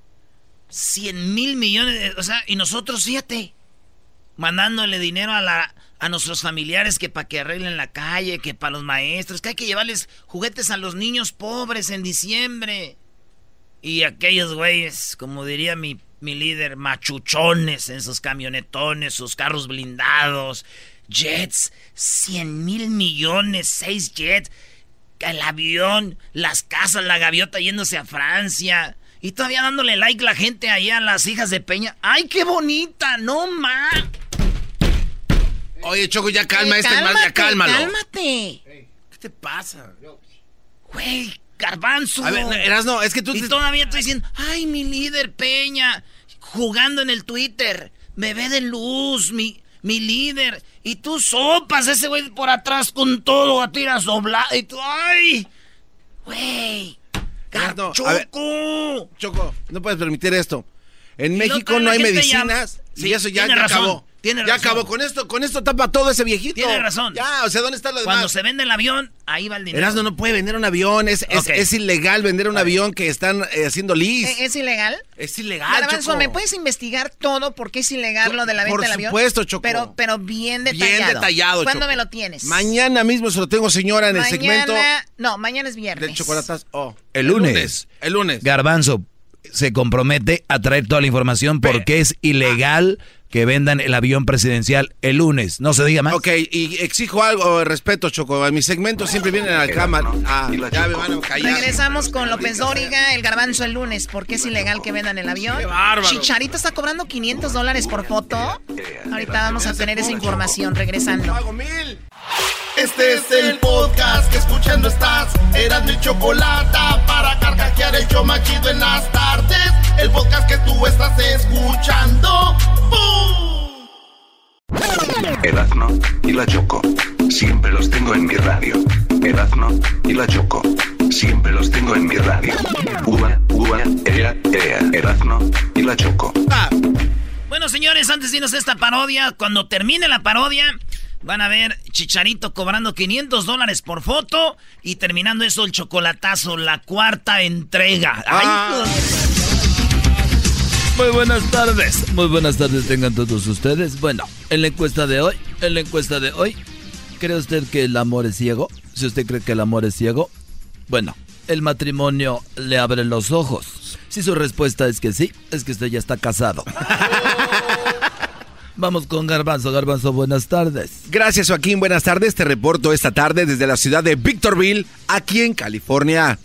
100 mil millones, o sea, y nosotros, fíjate, mandándole dinero a la a nuestros familiares que para que arreglen la calle, que para los maestros, que hay que llevarles juguetes a los niños pobres en diciembre. Y aquellos güeyes, como diría mi, mi líder, machuchones en sus camionetones, sus carros blindados, jets, 100 mil millones, seis jets, el avión, las casas, la gaviota yéndose a Francia. Y todavía dándole like la gente allá a las hijas de Peña. ¡Ay, qué bonita! ¡No, ma! Oye, Choco, ya calma Eh, este mal, ya cálmalo. ¡Cálmate! ¿Qué te pasa? Güey, garbanzo. A ver, Erasno, es que tú Y te- todavía estoy diciendo, ay, mi líder Peña, jugando en el Twitter, bebé de luz, mi, mi líder. Y tú sopas ese güey por atrás con todo a tiras doblada. Y tú, ay, güey. Erasno, Choco. Choco, no puedes permitir esto. En Y México no hay ya- medicinas Sí, y eso ya, ya acabó. Tiene ya acabó. Con esto, con esto tapa todo ese viejito. Tiene razón. Ya, o sea, ¿dónde está lo demás? Cuando se vende el avión, ahí va el dinero. Erasno no puede vender un avión, es, es, ilegal vender un avión que están eh, haciendo lis. ¿E- ¿Es ilegal? Es ilegal, Garbanzo, Choco. ¿me puedes investigar todo por qué es ilegal lo de la venta por del avión? supuesto, Choco. Pero, pero bien Bien detallado. detallado, ¿Cuándo Choco. me lo tienes? Mañana mismo se lo tengo, señora, en el segmento No, mañana es viernes. del chocolatas. Oh, El lunes. El lunes. Garbanzo se compromete a traer toda la información porque es ilegal que vendan el avión presidencial el lunes. No se diga más. Ok, y exijo algo de respeto, Choco. En mis segmentos siempre vienen a la cámara. Ah, ya me van a callar. Regresamos con López Dóriga, el garbanzo el lunes. ¿Por qué es ilegal que vendan el avión? Qué bárbaro. Chicharito está cobrando 500 dólares por foto. Ahorita vamos a tener esa información regresando. Este es el podcast que escuchando estás. Eran mi chocolate para carcajear el yo machido en las tardes. El podcast que tú estás escuchando. ¡Bum! Erasno y la Choco. Siempre los tengo en mi radio. Erasno y la Choco. Siempre los tengo en mi radio. Uva, uva, ea, ea. Erasno y la Choco. Bueno, señores, antes de irnos a esta parodia, cuando termine la parodia, van a ver Chicharito cobrando 500 dólares por foto y terminando eso el chocolatazo, la cuarta entrega. Ay, Muy buenas tardes. Muy buenas tardes tengan todos ustedes. Bueno, en la encuesta de hoy, en la encuesta de hoy, ¿cree usted que el amor es ciego? Si usted cree que el amor es ciego, bueno, el matrimonio le abre los ojos. Si su respuesta es que sí, es que usted ya está casado. Vamos con Garbanzo. Garbanzo, buenas tardes. Gracias, Joaquín. Buenas tardes. Te reporto esta tarde desde la ciudad de Victorville, aquí en California.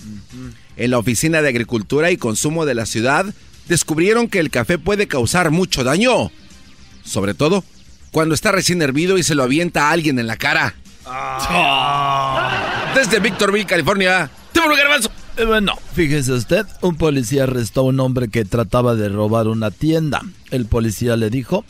En la Oficina de Agricultura y Consumo de la ciudad, descubrieron que el café puede causar mucho daño. Sobre todo cuando está recién hervido y se lo avienta a alguien en la cara. Desde Victorville, California. ¡Te Garbanzo! Eh, Bueno, fíjese usted, un policía arrestó a un hombre que trataba de robar una tienda. El policía le dijo,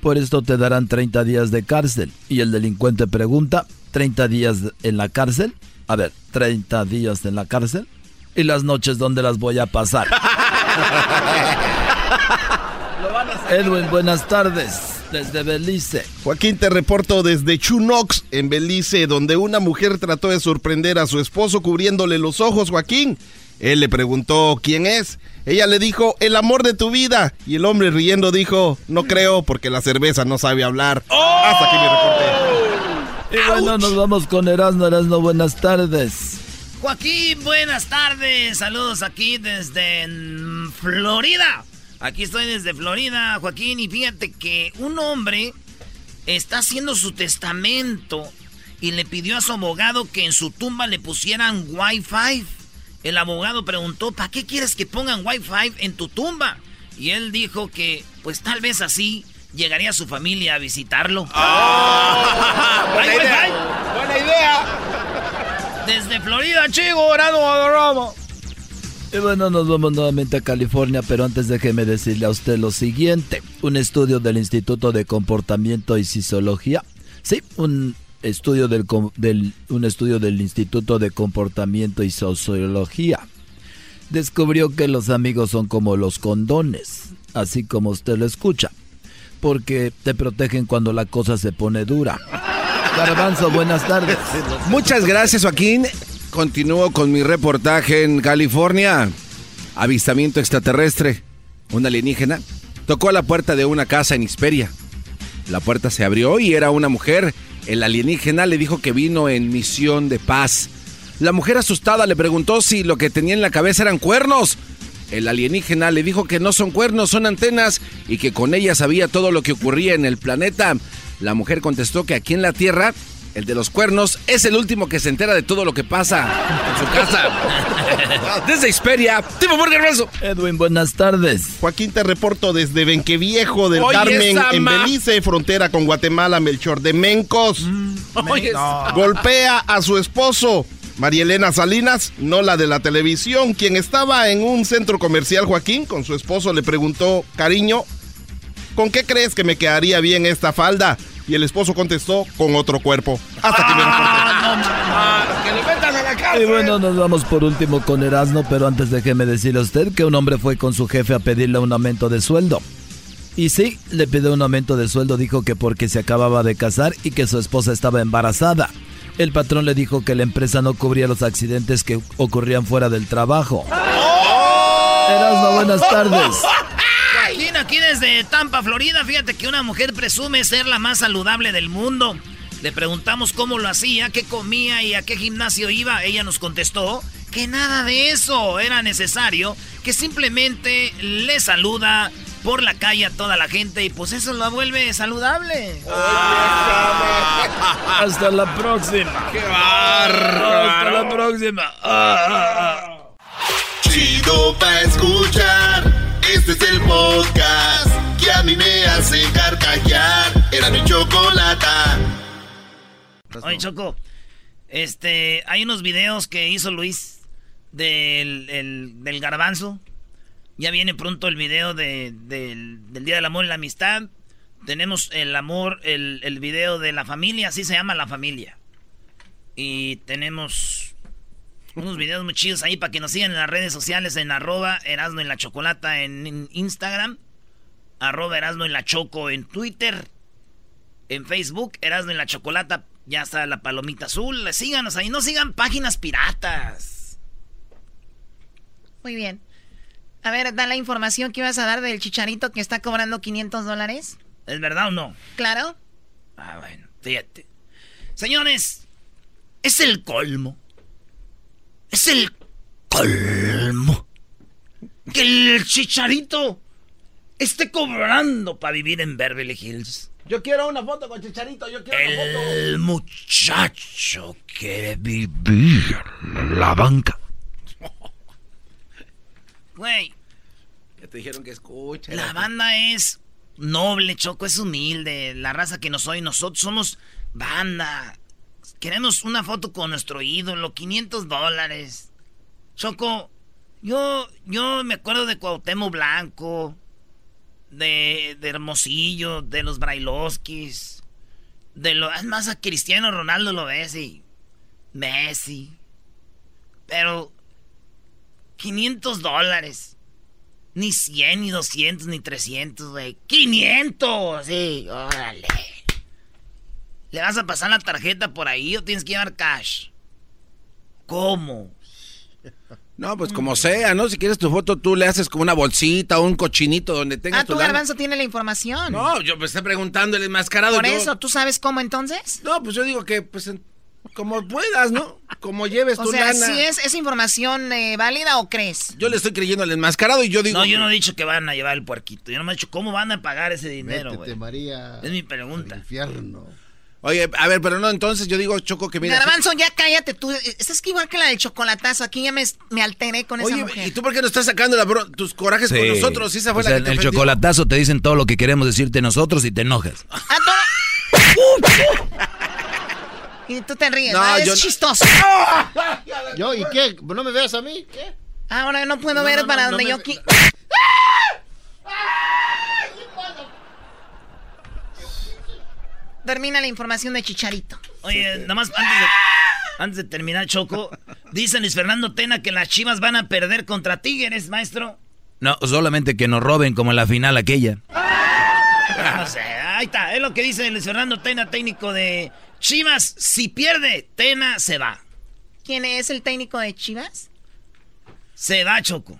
por esto te darán 30 días de cárcel. Y el delincuente pregunta, ¿30 días en la cárcel? A ver, ¿30 días en la cárcel? ¿Y las noches dónde las voy a pasar? Edwin, buenas tardes, desde Belice. Joaquín, te reporto desde Chunox, en Belice, donde una mujer trató de sorprender a su esposo cubriéndole los ojos, Joaquín. Él le preguntó quién es. Ella le dijo, el amor de tu vida. Y el hombre riendo dijo, no creo porque la cerveza no sabe hablar. Hasta aquí mi reporte. Y bueno, nos vamos con Erasmo, Erasmo, buenas tardes. Joaquín, buenas tardes. Saludos aquí desde Florida. Aquí estoy desde Florida, Joaquín, y fíjate que un hombre está haciendo su testamento y le pidió a su abogado que en su tumba le pusieran Wi-Fi. El abogado preguntó, ¿para qué quieres que pongan Wi-Fi en tu tumba? Y él dijo que, pues tal vez así llegaría su familia a visitarlo. buena ¡Hay idea. Wi-Fi! Buena idea. Desde Florida, chico, Orado Adorado. Y bueno, nos vamos nuevamente a California, pero antes déjeme decirle a usted lo siguiente. Un estudio del Instituto de Comportamiento y Sociología, sí, un estudio del, un estudio del Instituto de Comportamiento y Sociología, descubrió que los amigos son como los condones, así como usted lo escucha, porque te protegen cuando la cosa se pone dura. Garbanzo, buenas tardes. Muchas gracias, Joaquín. Continúo con mi reportaje en California. Avistamiento extraterrestre. un alienígena, tocó a la puerta de una casa en Hisperia. La puerta se abrió y era una mujer. El alienígena le dijo que vino en misión de paz. La mujer asustada le preguntó si lo que tenía en la cabeza eran cuernos. El alienígena le dijo que no son cuernos, son antenas y que con ellas sabía todo lo que ocurría en el planeta. La mujer contestó que aquí en la Tierra, el de los cuernos es el último que se entera de todo lo que pasa en su casa. Desde Hisperia, Tipo Burger Rezo. Edwin, buenas tardes. Joaquín, te reporto desde Benqueviejo del Oye, Carmen, en ma- Belice, frontera con Guatemala, Melchor de Mencos. Oye, Golpea a su esposo, María Elena Salinas, no la de la televisión, quien estaba en un centro comercial, Joaquín, con su esposo le preguntó, cariño, ¿con qué crees que me quedaría bien esta falda? Y el esposo contestó, con otro cuerpo. Hasta que me reporté. que le metan a la Y cárcel. bueno, nos vamos por último con Erasmo, pero antes déjeme decirle a usted que un hombre fue con su jefe a pedirle un aumento de sueldo. Y sí, le pidió un aumento de sueldo, dijo que porque se acababa de casar y que su esposa estaba embarazada. El patrón le dijo que la empresa no cubría los accidentes que ocurrían fuera del trabajo. Erasmo, buenas tardes. Aquí desde Tampa, Florida, fíjate que una mujer presume ser la más saludable del mundo. Le preguntamos cómo lo hacía, qué comía y a qué gimnasio iba. Ella nos contestó que nada de eso era necesario, que simplemente le saluda por la calle a toda la gente y pues eso la vuelve saludable. Hasta la próxima. ¡Qué bárbaro! Hasta la próxima. Ah, ah, ah. Chido pa' escuchar. Este es el podcast que a mí me hace carcajear. Era mi chocolata. Oye, Choco, este, hay unos videos que hizo Luis del, el- del garbanzo. Ya viene pronto el video de- del, del Día del Amor y la Amistad. Tenemos el amor, el, el video de la familia, así se llama la familia. Y tenemos unos videos muy chidos ahí para que nos sigan en las redes sociales en arroba Erasmo en la Chocolata en, Instagram, arroba Erasmo en la Choco en Twitter, en Facebook, Erasmo en la Chocolata, ya está la palomita azul. Síganos ahí, no sigan páginas piratas. Muy bien. A ver, da la información que ibas a dar del chicharito que está cobrando 500 dólares. ¿Es verdad o no? Claro. Ah, bueno, fíjate. Señores, es el colmo. Es el colmo. Que el chicharito esté cobrando para vivir en Beverly Hills. Yo quiero una foto con Chicharito, yo quiero una foto. El muchacho quiere vivir en la banca. Güey, Ya te dijeron que escucha. la banda es noble, Choco, es humilde. La raza que nos soy, nosotros somos banda. Queremos una foto con nuestro ídolo, 500 dólares. Choco, yo, yo me acuerdo de Cuauhtémoc Blanco, de, de Hermosillo, de los Brailovskis, de lo, es más a Cristiano Ronaldo lo ves y Messi. Pero 500 dólares. Ni 100, ni 200, ni 300, güey. ¡500! Sí, órale. ¿Le vas a pasar la tarjeta por ahí o tienes que llevar cash? ¿Cómo? No, pues como sea, ¿no? Si quieres tu foto, tú le haces como una bolsita o un cochinito donde tengas Ah, tu lana. garbanzo tiene la información. No, yo me estoy preguntando el enmascarado. Por yo- eso, ¿tú sabes cómo entonces? No, pues yo digo que, pues, como puedas, ¿no? Como lleves O tu sea, lana. ¿sí es, es información eh, válida o crees? Yo le estoy creyendo al enmascarado y yo digo... No, yo no he dicho que van a llevar el puerquito. Yo no me he dicho cómo van a pagar ese dinero, Métete. María. Es mi pregunta. Infierno. Oye, a ver, pero no, entonces yo digo, Choco, que mira... Garbanzo, ya cállate tú. Estás que igual que la del chocolatazo. Aquí ya me, me alteré con esa Oye, mujer. ¿y tú por qué no estás sacando la bro- tus corajes con Sí. nosotros? Esa fue O sea, la que en te el ofendió. chocolatazo te dicen todo lo que queremos decirte nosotros y te enojas. Y tú te ríes, No, ¿no? Es yo chistoso. Yo, ¿y qué? ¿No me veas a mí? ¿Qué? Ahora no puedo No, ver para no donde me- yo Termina la información de Chicharito. Oye, nada más antes de, antes de terminar, Choco, dice Luis Fernando Tena que las chivas van a perder contra Tigres, maestro. No, solamente que nos roben como en la final aquella. No sé, ahí está, es lo que dice Luis Fernando Tena, técnico de Chivas. Si pierde, Tena se va. ¿Quién es el técnico de Chivas? Se va, Choco.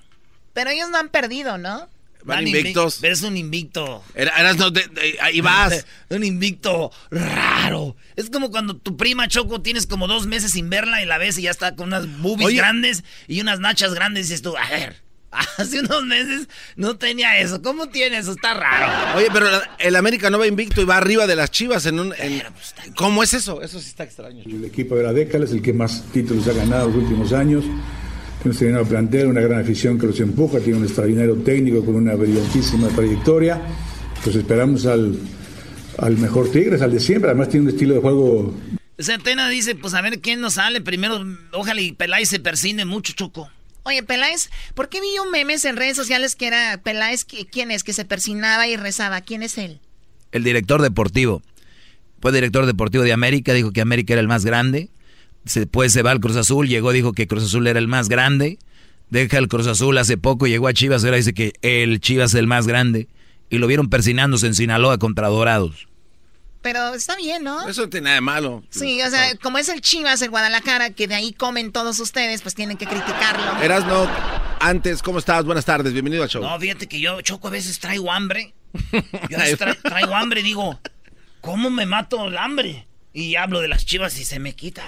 Pero ellos no han perdido, ¿no? Van Van invictos. invi- Eres un invicto. Era- eras no, de- de- ahí vas. un invicto raro. Es como cuando tu prima Choco tienes como dos meses sin verla y la ves y ya está con unas boobies Oye. grandes y unas nachas grandes. Y dices tú, a ver, hace unos meses no tenía eso. ¿Cómo tiene eso? Está raro. Oye, pero la- el América no va invicto y va arriba de las Chivas en un... en- pues, ¿Cómo es eso? Eso sí está extraño. El equipo de la década es el que más títulos ha ganado en los últimos años. Tiene un extraordinario plantel, una gran afición que los empuja, tiene un extraordinario técnico con una brillantísima trayectoria. Pues esperamos al, al mejor Tigres, al de siempre. Además tiene un estilo de juego O sea, Tena dice, pues a ver quién nos sale. Primero, ojalá y Peláez se persine mucho, Choco. Oye, Peláez, ¿por qué vi un memes en redes sociales que era Peláez, qui- quién es, que se persinaba y rezaba? ¿Quién es él? El director deportivo. Fue director deportivo de América, dijo que América era el más grande. Se- Después se va al Cruz Azul, llegó, dijo que Cruz Azul era el más grande. Deja el Cruz Azul hace poco, llegó a Chivas, ahora dice que el Chivas es el más grande. Y lo vieron persinándose en Sinaloa contra Dorados. Pero está bien, ¿no? Eso no tiene nada de malo. Sí, o sea, como es el Chivas, el Guadalajara, que de ahí comen todos ustedes, pues tienen que criticarlo. Eras no, antes, ¿cómo estás? Buenas tardes, bienvenido al show. No, fíjate que yo, Choco, a veces traigo hambre. Yo a veces tra- traigo hambre y digo, ¿cómo me mato el hambre? Y hablo de las chivas y se me quita.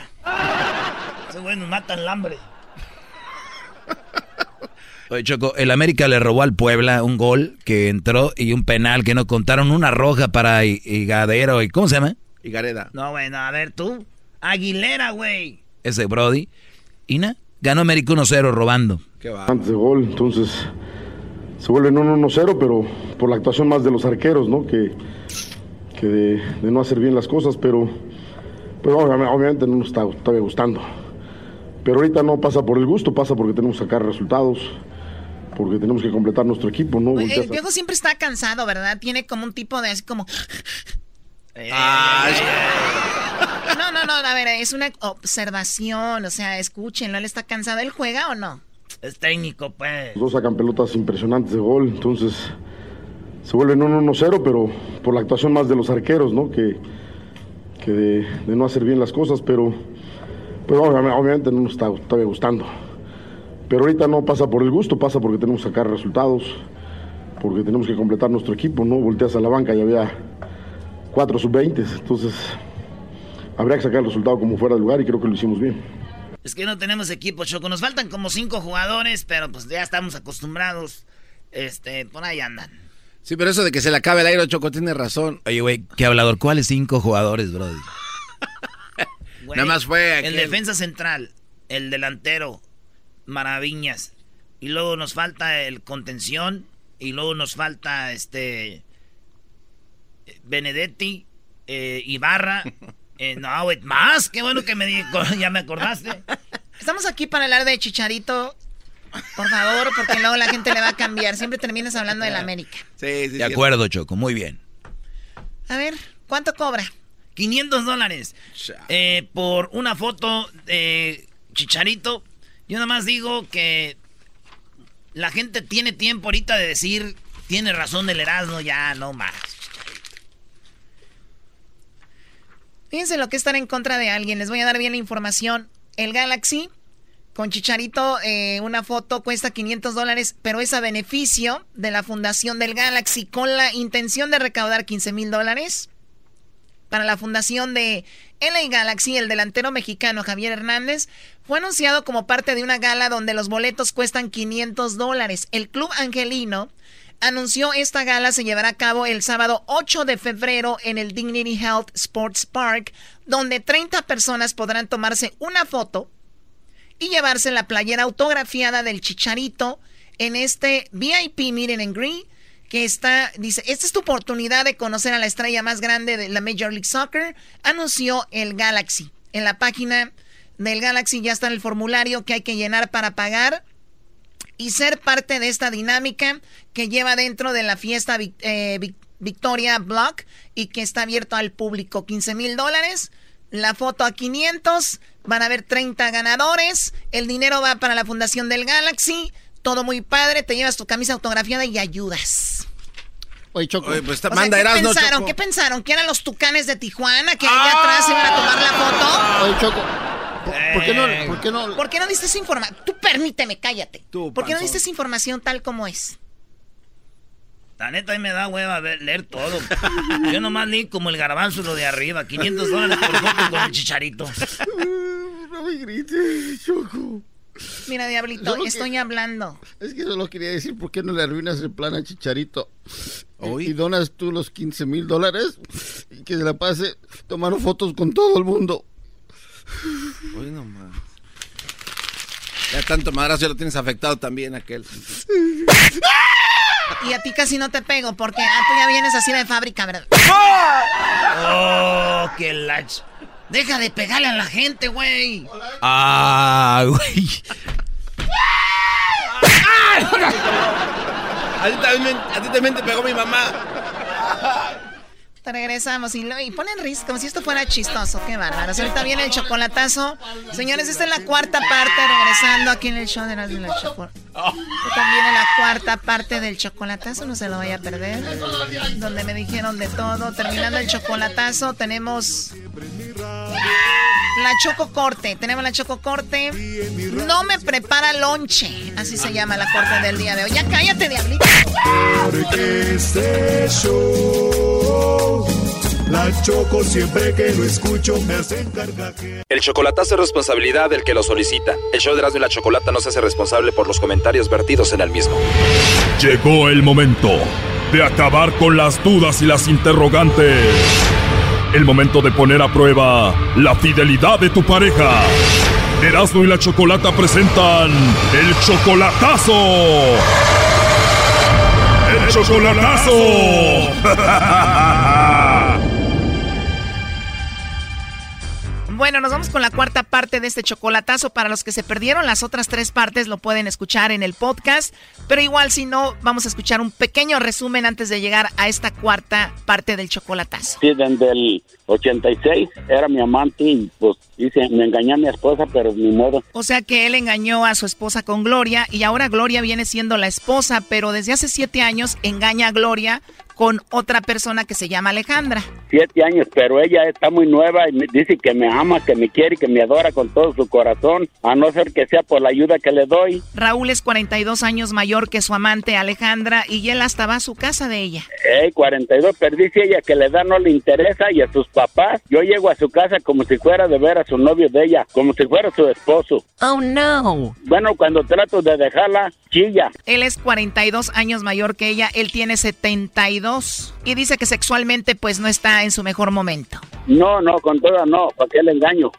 Esos güeyes nos matan el hambre. Oye, Choco, el América le robó al Puebla un gol que entró y un penal que no contaron, una roja para Higadero y ¿cómo se llama? Y Gareda. No, bueno, a ver tú. Aguilera, güey. Ese Brody. Ina ganó América 1-0 robando. Antes de gol, entonces se vuelve un 1-0, pero por la actuación más de los arqueros, ¿no? Que, que de, de no hacer bien las cosas, pero, pero obviamente, obviamente no nos está todavía gustando. Pero ahorita no pasa por el gusto, pasa porque tenemos que sacar resultados, porque tenemos que completar nuestro equipo, ¿no? El Volteas a- viejo siempre está cansado, ¿verdad? Tiene como un tipo de así como... No, no, no, a ver, es una observación, o sea, escúchenlo, ¿él está cansado? ¿Él juega o no? Es técnico, pues. Los dos sacan pelotas impresionantes de gol, entonces se vuelven un 1-0, pero por la actuación más de los arqueros, ¿no? Que, que de, no hacer bien las cosas, pero, pero obviamente, obviamente no nos está todavía gustando. Pero ahorita no pasa por el gusto, pasa porque tenemos que sacar resultados, porque tenemos que completar nuestro equipo, ¿no? Volteas a la banca y había cuatro sub-20, entonces habría que sacar el resultado como fuera de lugar y creo que lo hicimos bien. Es que no tenemos equipo, Choco. Nos faltan como cinco jugadores, pero pues ya estamos acostumbrados. Este, por ahí andan. Sí, pero eso de que se le acabe el aire, Choco, tiene razón. Oye, güey, qué hablador. ¿Cuáles cinco jugadores, Brody? Nada más fue El defensa central, el delantero, Maraviñas. Y luego nos falta el contención. Y luego nos falta este. Benedetti, eh, Ibarra. Eh, no, güey, más. Qué bueno que me di- ya me acordaste. Estamos aquí para hablar de Chicharito, por favor, porque luego la gente le va a cambiar. Siempre terminas hablando del América. Sí, sí, De acuerdo, Choco, muy bien. A ver, ¿cuánto cobra? 500 dólares eh, por una foto de Chicharito. Yo nada más digo que la gente tiene tiempo ahorita de decir, tiene razón el Erasmo, ya no más. Fíjense lo que es estar en contra de alguien. Les voy a dar bien la información. El Galaxy, con Chicharito, eh, una foto cuesta 500 dólares, pero es a beneficio de la fundación del Galaxy, con la intención de recaudar 15 mil dólares. Para la fundación de LA Galaxy, el delantero mexicano Javier Hernández fue anunciado como parte de una gala donde los boletos cuestan 500 dólares. El club angelino anunció esta gala se llevará a cabo el sábado 8 de febrero en el Dignity Health Sports Park, donde 30 personas podrán tomarse una foto y llevarse la playera autografiada del Chicharito en este VIP Meeting and Greet que está, dice, esta es tu oportunidad de conocer a la estrella más grande de la Major League Soccer, anunció el Galaxy. En la página del Galaxy ya está el formulario que hay que llenar para pagar y ser parte de esta dinámica que lleva dentro de la fiesta eh, Vic- Victoria Block y que está abierto al público. 15 mil dólares, la foto a 500, van a haber 30 ganadores, el dinero va para la fundación del Galaxy, todo muy padre, te llevas tu camisa autografiada y ayudas. Oye, Choco. Oye, pues está- O sea, manda ¿qué pensaron? Choco. ¿Qué pensaron? ¿Que eran los tucanes de Tijuana que allá atrás iban a tomar la foto? Oye, Choco. ¿Por, por qué no? ¿Por qué no? ¿Por qué no diste esa información? Tú permíteme, cállate. Tú, ¿Por qué no diste esa información tal como es? La neta, ahí me da hueva ver, leer todo. Yo nomás leí como el garbanzo lo de arriba. 500 dólares por foto con el chicharito. No me grites, Choco. Mira, Diablito, Solo estoy hablando. Es que solo quería decir por qué no le arruinas el plan a Chicharito. Y donas tú los 15 mil dólares y que se la pase tomando fotos con todo el mundo. Uy, no más. Ya tanto madrazo ya lo tienes afectado también aquel. Y a ti casi no te pego porque ah, tú ya vienes así de fábrica, ¿verdad? Oh, qué lach. Deja de pegarle a la gente, güey. Ah, güey. A ti también, a ti también te pegó mi mamá. Regresamos y, lo- y ponen risa como si esto fuera chistoso. Qué bárbaros. Ahorita viene el chocolatazo. Señores, esta es la cuarta parte regresando aquí en el show de la, de la chocolate. También en la cuarta parte del chocolatazo, no se lo vaya a perder. Donde me dijeron de todo. Terminando el chocolatazo, tenemos la choco corte. Tenemos la choco corte. No me prepara lonche. Así se llama la corte del día de hoy. Ya cállate, diablito. La choco siempre que lo escucho me hacen carcajear. El chocolatazo es responsabilidad del que lo solicita. El show de Erasmo y la Chocolata no se hace responsable por los comentarios vertidos en el mismo. Llegó el momento de acabar con las dudas y las interrogantes. El momento de poner a prueba la fidelidad de tu pareja. Erasmo y la Chocolata presentan el chocolatazo. Chocolatazo. Bueno, nos vamos con la cuarta parte de este chocolatazo. Para los que se perdieron las otras tres partes, lo pueden escuchar en el podcast. Pero igual, si no, vamos a escuchar un pequeño resumen antes de llegar a esta cuarta parte del chocolatazo. Sí, desde el 86 era mi amante y pues dice, me engañó a mi esposa, pero ni modo. O sea que él engañó a su esposa con Gloria y ahora Gloria viene siendo la esposa, pero desde hace siete años engaña a Gloria con otra persona que se llama Alejandra. Siete años, pero ella está muy nueva y me dice que me ama, que me quiere y que me adora con todo su corazón, a no ser que sea por la ayuda que le doy. Raúl es 42 años mayor que su amante Alejandra y él hasta va a su casa de ella. Ey, 42, pero dice ella que le da no le interesa y a sus papás. Yo llego a su casa como si fuera de ver a su novio de ella, como si fuera su esposo. Oh no. Bueno, cuando trato de dejarla, chilla. Él es 42 años mayor que ella, él tiene 72 y dice que sexualmente pues no está en su mejor momento. No, no, con todo no, ¿para qué le engaño?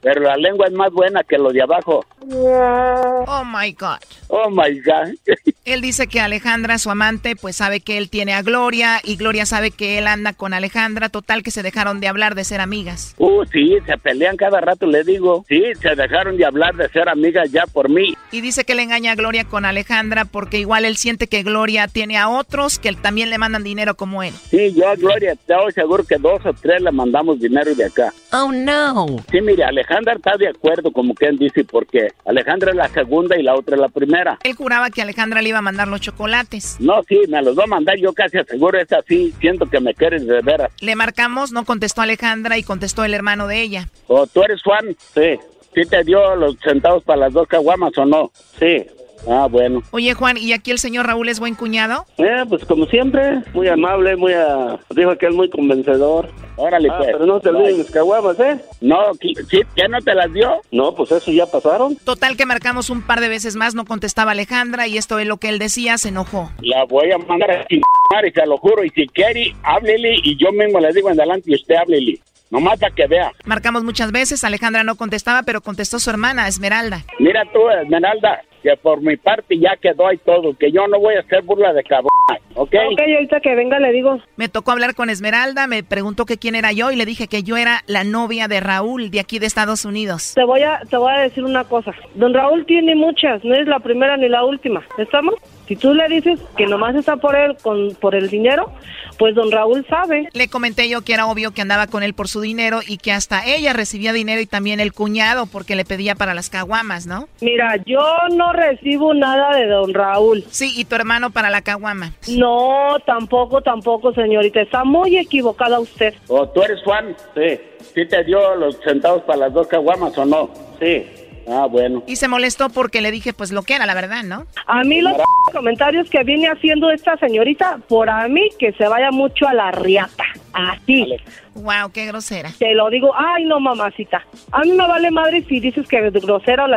Pero la lengua es más buena que lo de abajo. Oh my God. Oh my God. Él dice que Alejandra, su amante, pues sabe que él tiene a Gloria y Gloria sabe que él anda con Alejandra. Total que se dejaron de hablar de ser amigas. Uh, sí, se pelean cada rato, le digo. Sí, se dejaron de hablar de ser amigas ya por mí. Y dice que le engaña a Gloria con Alejandra porque igual él siente que Gloria tiene a otros que también le mandan dinero como él. Sí, yo a Gloria estoy seguro que dos o tres le mandamos dinero de acá. Oh no. Sí, mire, Alejandra está de acuerdo, como quien dice, porque Alejandra es la segunda y la otra es la primera. Él juraba que Alejandra le iba a mandar los chocolates. No, sí, me los va a mandar, yo casi aseguro es así, siento que me quieres de veras. Le marcamos, no contestó Alejandra y contestó el hermano de ella. ¿O tú eres Juan? Sí. ¿Sí te dio los centavos para las dos caguamas o no? Sí. Ah, bueno. Oye Juan, ¿y aquí el señor Raúl es buen cuñado? Eh, pues como siempre, muy amable, muy... a- Dijo que es muy convencedor. Órale, Ah, pues. pero no te olvides mis caguamas, ¿eh? No, ¿qui- ¿sí? ¿ya no te las dio? No, pues eso ya pasaron. Total que marcamos un par de veces más, no contestaba Alejandra y esto es lo que él decía, se enojó. La voy a mandar a chingar y se lo juro. Y si quiere, háblele y yo mismo le digo en adelante y usted háblele. Nomás para que vea. Marcamos muchas veces, Alejandra no contestaba, pero contestó su hermana, Esmeralda. Mira tú, Esmeralda, que por mi parte ya quedó ahí todo. Que yo no voy a hacer burla de cabrón, ¿ok? Ok, ahorita que venga le digo. Me tocó hablar con Esmeralda, me preguntó que quién era yo y le dije que yo era la novia de Raúl de aquí de Estados Unidos. Te voy a te voy a decir una cosa. Don Raúl tiene muchas, no es la primera ni la última. ¿Estamos? Si tú le dices que nomás está por él con por el dinero, pues don Raúl sabe. Le comenté yo que era obvio que andaba con él por su dinero y que hasta ella recibía dinero y también el cuñado porque le pedía para las caguamas, ¿no? Mira, yo no recibo nada de don Raúl. Sí, y tu hermano para la caguama. No, tampoco, tampoco, señorita. Está muy equivocada usted. ¿O tú eres Juan? Sí. ¿Sí te dio los centavos para las dos caguamas o no? Sí. Ah, bueno. Y se molestó porque le dije pues lo que era, la verdad, ¿no? A mí los comentarios que viene haciendo esta señorita, por a mí que se vaya mucho a la riata. Así. Wow, qué grosera. Te lo digo, ay no mamacita. A mí me vale madre si dices que es grosera o la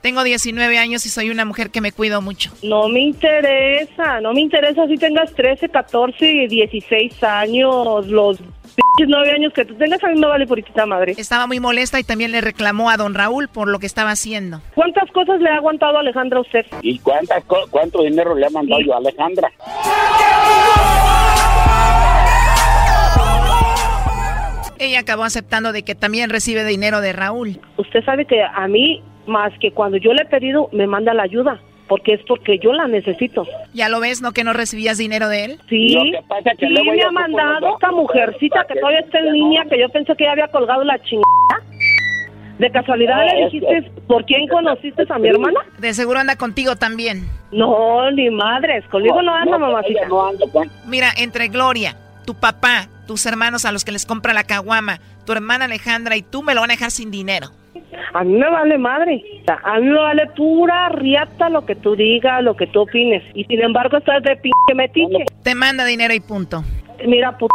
Tengo 19 años y soy una mujer que me cuido mucho. No me interesa, no me interesa si tengas 13, 14, 16 años, los 9 años que tú tengas, a mí me vale puritita madre. Estaba muy molesta y también le reclamó a don Raúl por lo que estaba haciendo. ¿Cuántas cosas le ha aguantado Alejandra a usted? ¿Y cuántas, co- cuánto dinero le ha mandado yo a Alejandra? Ella acabó aceptando de que también recibe dinero de Raúl. Usted sabe que a mí, más que cuando yo le he pedido, me manda la ayuda. Porque es porque yo la necesito. ¿Ya lo ves, no que no recibías dinero de él? Sí, sí me ha mandado esta mujercita que todavía está en línea, que yo pensé que ya había colgado la chingada. ¿De casualidad No, le dijiste por quién conociste a mi hermana? De seguro anda contigo también. No, ni madres, conmigo no anda, mamacita. Mira, entre Gloria, tu papá, tus hermanos a los que les compra la caguama, tu hermana Alejandra y tú me lo van a dejar sin dinero. A mí me vale madre. A mí me vale pura riata lo que tú digas, lo que tú opines. Y sin embargo estás de pinche metiche. Te manda dinero y punto. Mira, puta.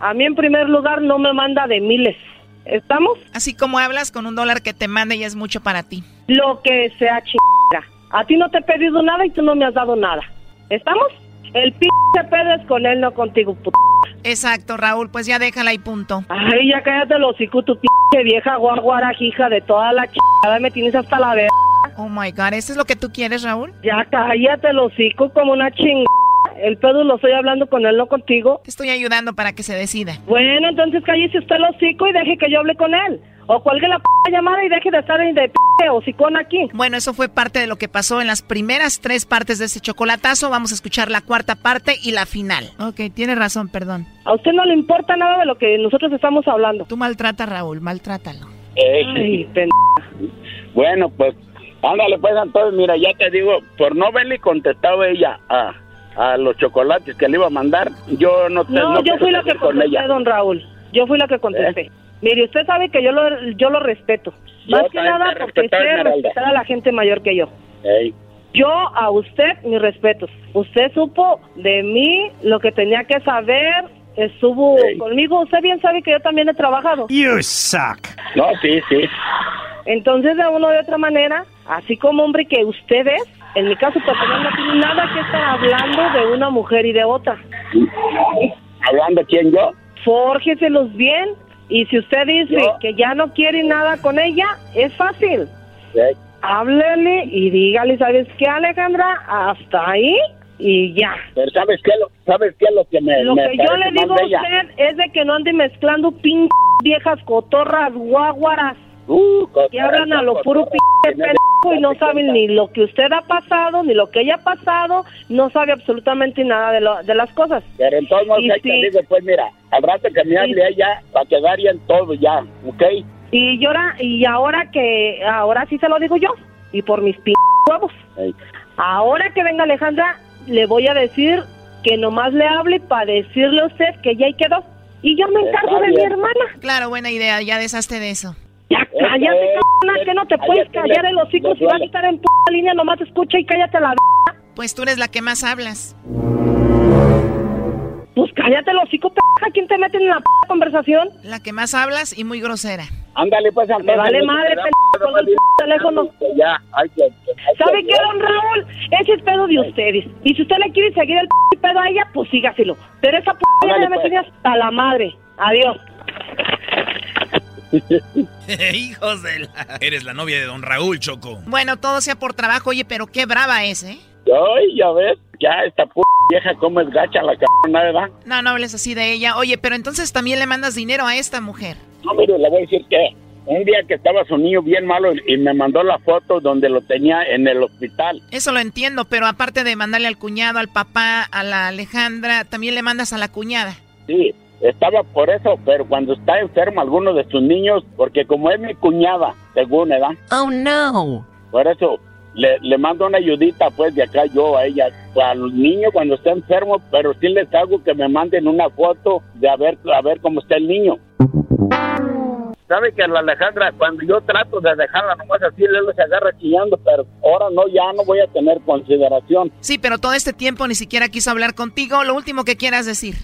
A mí en primer lugar no me manda de miles. ¿Estamos? Así como hablas con un dólar que te manda y es mucho para ti. Lo que sea chinga. A ti no te he pedido nada y tú no me has dado nada. ¿Estamos? El pinche pedo es con él, no contigo, puta. Exacto, Raúl, pues ya déjala y punto. Ay, ya cállate los hocico, tu pinche vieja guaguara, hija de toda la chingada, me tienes hasta la verga. Oh my god, ¿eso es lo que tú quieres, Raúl? Ya cállate los hocico como una chingada. El pedo lo estoy hablando con él, no contigo. Te estoy ayudando para que se decida. Bueno, entonces cállese usted el hocico y deje que yo hable con él. O cuelgue la p llamada y deje de estar en de p hocicón aquí. Bueno, eso fue parte de lo que pasó en las primeras tres partes de ese chocolatazo. Vamos a escuchar la cuarta parte y la final. Ok, tienes razón, perdón. A usted no le importa nada de lo que nosotros estamos hablando. Tú maltrata a Raúl, maltrátalo. Ay. Bueno, pues, ándale, pues, entonces, mira, ya te digo, por no haberle contestado ella a, a los chocolates que le iba a mandar, yo no te No, yo quiero fui la que salir con contesté, ella. don Raúl. Yo fui la que contesté. Mire, usted sabe que yo lo, yo lo respeto. Yo Más que nada porque sé respetar a la gente mayor que yo. Yo a usted mis respetos. Usted supo de mí lo que tenía que saber. Estuvo conmigo. Usted bien sabe que yo también he trabajado. You suck. No, sí, sí. Entonces, de una u otra manera, así como hombre que usted es, en mi caso personal no tiene nada que estar hablando de una mujer y de otra. ¿Hablando quién yo? Fórgeselos bien. Y si usted dice Yo- que ya no quiere nada con ella, es fácil. Ey. Háblele y dígale, ¿sabes qué, Alejandra? Hasta ahí y ya. Pero ¿sabes qué? Lo, ¿Sabes qué? Lo que me Lo me que yo le digo a usted es de que no ande mezclando pin viejas cotorras guaguaras Uh, que hablan a lo puro pendejo y no saben ni lo que usted ha pasado, ni lo que ella ha pasado, no sabe absolutamente nada de, lo- de las cosas. Pero entonces, Y te sí. digo, pues mira, al rato que me hable ella, va a quedar ya en todo ya, ¿ok? Y ahora, y ahora que, ahora sí se lo digo yo, y por mis p huevos. Ey. Ahora que venga Alejandra, le voy a decir que nomás le hable para decirle a usted que ya ahí quedó. Y yo me encargo de mi hermana. Claro, buena idea, ya deshazte de eso. Ya cállate, cabrona, que no te puedes callar el hocico si vas a estar en p línea, nomás escucha y cállate la v- Pues tú eres la que más hablas. Pues cállate el hocico, p ¿quién te mete en la p conversación? La que más hablas y muy grosera. Ándale, pues, Me vale madre, p con el p teléfono. Ya, hay que... hay que- ¿Sabe qué, don Raúl? Ese es pedo de ustedes. Y si usted le quiere seguir el p pedo a ella, pues sígaselo. Pero esa p ya me pues. tenía hasta la madre. Adiós. Hijos de la... Eres la novia de don Raúl, Choco. Bueno, todo sea por trabajo, oye, pero qué brava es, ¿eh? Ay, ya ves, ya esta p vieja cómo es gacha la cabrona, ¿verdad? No, no hables así de ella. Oye, pero entonces también le mandas dinero a esta mujer. No, mire, le voy a decir que un día que estaba su niño bien malo y, y me mandó la foto donde lo tenía en el hospital. Eso lo entiendo, pero aparte de mandarle al cuñado, al papá, a la Alejandra, también le mandas a la cuñada. Sí, estaba por eso, pero cuando está enfermo alguno de sus niños, porque como es mi cuñada, según, ¿verdad? Oh, no. Por eso le, le mando una ayudita, pues, de acá yo a ella, a los niños cuando está enfermo, pero sí les hago que me manden una foto de a ver, a ver cómo está el niño. sabe que la Alejandra, cuando yo trato de dejarla nomás así, luego se agarra chillando, pero ahora no, ya no voy a tener consideración. Sí, pero todo este tiempo ni siquiera quiso hablar contigo. Lo último que quieras decir.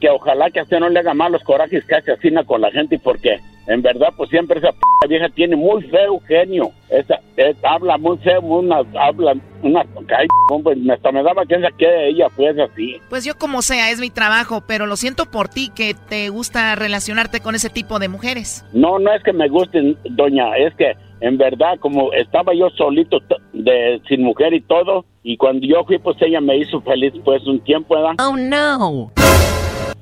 Que ojalá que a usted no le haga malos corajes que hace así con la gente, porque en verdad, pues siempre esa p vieja tiene muy feo genio. Esa, es- habla muy feo, una, habla una... Ay, pues, hasta me daba cuenta que ella fue así. Pues yo como sea, es mi trabajo, pero lo siento por ti que te gusta relacionarte con ese tipo de mujeres. No, no es que me gusten, doña, es que en verdad como estaba yo solito de sin mujer y todo y cuando yo fui pues ella me hizo feliz pues un tiempo, ¿verdad? Oh no.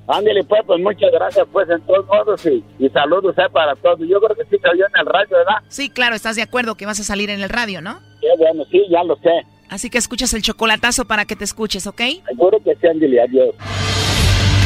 Ándale pues, pues muchas gracias pues en todos modos y, y saludos eh, para todos. Yo creo que sí salió en el radio, ¿verdad? Sí, claro, estás de acuerdo que vas a salir en el radio, ¿no? Qué bueno, sí, ya lo sé. Así que escuchas el chocolatazo para que te escuches, ¿ok? Seguro que sí, ándale, adiós.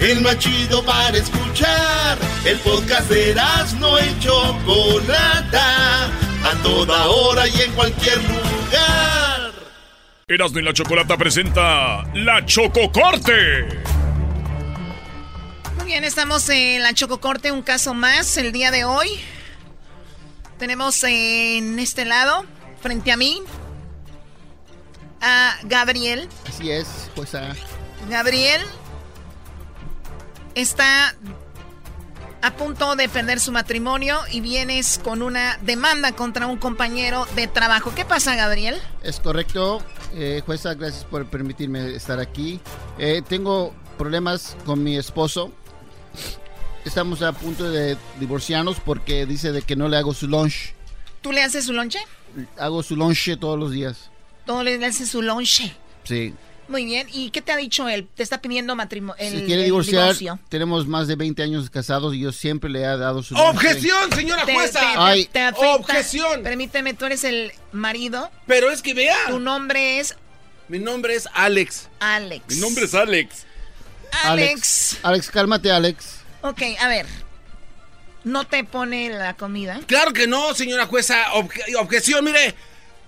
El más chido para escuchar. El podcast de no y Chocolata. A toda hora y en cualquier lugar. Erasno y la chocolata presenta La Chococorte. Muy bien, estamos en la Chococorte, un caso más el día de hoy. Tenemos en este lado, frente a mí, a Gabriel. Así es, pues a... Gabriel está a punto de perder su matrimonio y vienes con una demanda contra un compañero de trabajo. ¿Qué pasa, Gabriel? Es correcto, eh, jueza, gracias por permitirme estar aquí. Eh, tengo problemas con mi esposo. Estamos a punto de divorciarnos porque dice de que no le hago su lunch. ¿Tú le haces su lonche? Hago su lunch todos los días. Todo le haces su lonche. Sí. Muy bien. ¿Y qué te ha dicho él? Te está pidiendo matrimonio. Si quiere divorciar, tenemos más de 20 años casados y yo siempre le he dado su ¡Objeción, señora jueza! te- Ay. te afecta. ¡Objeción! Permíteme, tú eres el marido. Pero es que vea. Tu nombre es Mi nombre es Alex. Alex. Mi nombre es Alex. Alex. Alex, cálmate, Alex. Ok, a ver. ¿No te pone la comida? Claro que no, señora jueza. Obje- objeción, mire.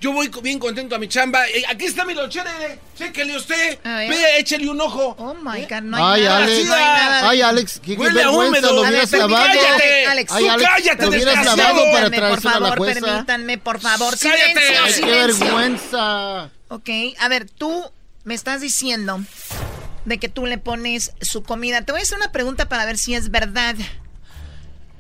Yo voy bien contento a mi chamba. Eh, aquí está mi lonchera, eh. Chéquele usted. A ver. Ve, échale un ojo. Oh my God, no Ay, nada. Alex. no hay nada. Ay, Alex, qué, qué Huele a vergüenza, húmedo. lo hubieras lavado. cállate. Alex, Ay, tú Alex, cállate, lo hubieras lavado para Permítanme, por traérselo a la favor, jueza. permítanme, por favor. Cállate. Silencio, Ay, qué vergüenza. Ok, a ver, tú me estás diciendo de que tú le pones su comida. Te voy a hacer una pregunta para ver si es verdad.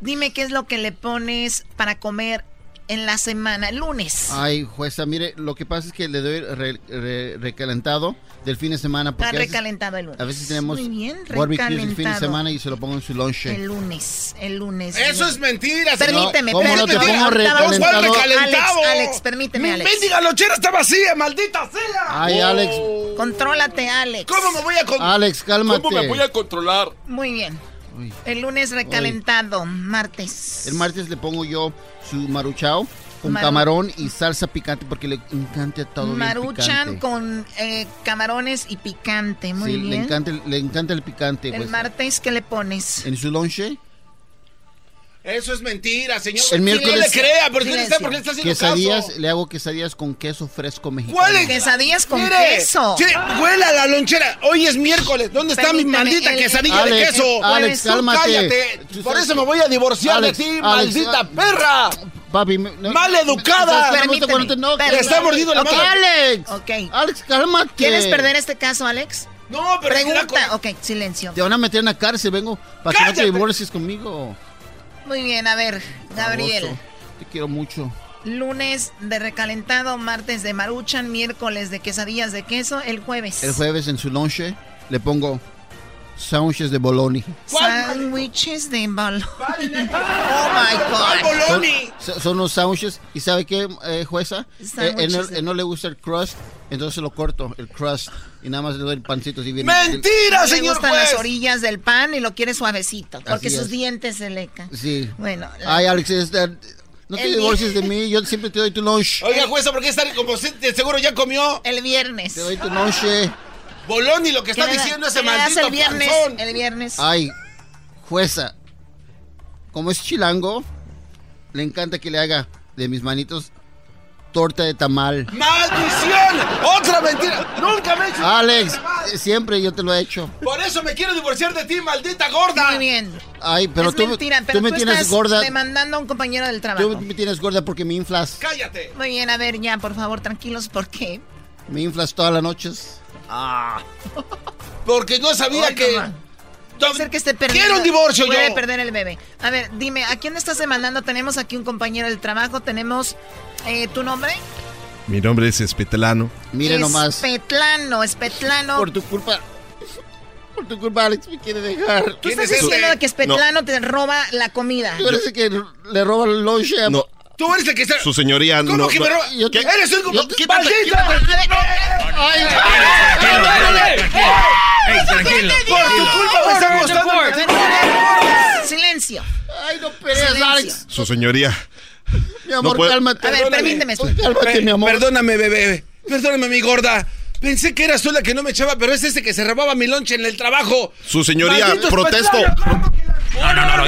Dime qué es lo que le pones para comer en la semana, el lunes. Ay, jueza, mire, lo que pasa es que le doy re- re- recalentado del fin de semana. Porque Está recalentado el lunes. A veces tenemos Muy bien, barbecues el fin de recalentado. semana y se lo pongo en su lonche. El lunes, el lunes. Eso es mentira, señor. Permíteme, No, ¿cómo no te permíteme. pongo recalentado? ¿Cuál recalentado? Alex, Alex, permíteme, Alex. mendiga lonchera está vacía, maldita sea. Ay, Alex. Contrólate, Alex. ¿Cómo me voy a con- Alex, cálmate. ¿Cómo me voy a controlar? Muy bien. Uy. El lunes recalentado, martes. El martes le pongo yo su maruchao con Maru- camarón y salsa picante porque le encanta todo bien Maruchan picante. con eh, camarones y picante. Muy Sí, le bien. encanta, el- le encanta el picante. el pues. martes, ¿qué le pones? En su lonche, Eso es mentira, señor. El miércoles- No le crea, ¿por qué le está, por qué está haciendo quesadillas, caso? le hago quesadillas con queso fresco mexicano. ¿Cuál es? Quesadillas con Mire, queso. Sí, huela la lonchera. Hoy es miércoles. ¿Dónde está mi maldita el- quesadilla de queso? Alex, cálmate. cállate. Por eso me voy a divorciar Alex, de ti, Alex, maldita ah, perra. Papi, me- no- Mal educada. te. Le está mordiendo la mano. Alex, Ok. Alex, cálmate. ¿Quieres perder este caso, Alex? No, pero Pregunta. Ok, silencio. Te van a meter en la cárcel, vengo para que no te divorcies conmigo. Muy bien, a ver, Gabriel. Te quiero mucho. Lunes de recalentado, martes de maruchan, miércoles de quesadillas de queso, el jueves. El jueves en su lonche le pongo sándwiches de bologna. Sándwiches de balón. Oh my God. Son, son- son unos sándwiches. ¿Y sabe qué, eh, jueza? Eh, él, no, él no le gusta el crust, entonces lo corto, el crust. Y nada más le doy el pancito así bien. Le gustan las orillas del pan y lo quiere suavecito, porque Así sus es. dientes se lecan. Sí. Bueno. la- Ay, Alex, es- eh, no te El divorcies de mí, yo siempre te doy tu lunch. Oiga, jueza, ¿por qué está como seguro ya comió? El viernes. Te doy tu lunch. Bolón y lo que está ¿Qué le da- diciendo ese maldito el viernes? panzón. El viernes. Ay, jueza, como es chilango, le encanta que le haga de mis manitos torta de tamal. ¡Maldición! ¡Otra mentira! ¡Nunca me he hecho Alex, siempre yo te lo he hecho. Por eso me quiero divorciar de ti, maldita gorda. Muy bien. Ay, pero es tú, mentira, pero tú me tú tienes estás gorda. demandando a un compañero del trabajo. Tú me tienes gorda porque me inflas. ¡Cállate! Muy bien, a ver, ya, por favor, tranquilos, ¿por qué? Me inflas todas las noches. Ah. Porque no sabía que. no, ma. Puede ser que esté perdiendo. Quiero un divorcio puede yo. perder el bebé. A ver, dime, ¿a quién estás demandando? Tenemos aquí un compañero del trabajo, tenemos eh, tu nombre. Mi nombre es Espetelano. Mire nomás. Espetlano, Espetlano. Por tu culpa. Por tu culpa, Alex me quiere dejar. Tú estás diciendo que Espetlano te roba la comida. Eres el que le roba el lunch. No. Tú eres el que está. Su señoría ¿Cómo no. que no- me roba? Yo te- ¡Eres un. ¡Maldita! Tranquilo. Por tu culpa me está costando. Silencio. Ay, no pelees. Alex. Su señoría. Mi amor, cálmate. A ver, permíteme. Cálmate, mi amor. Perdóname, bebé. Perdóname, mi gorda. Pensé que eras tú la que no me echaba, pero es ese que se robaba mi lonche en el trabajo. Su señoría, protesto. No, no, no, no.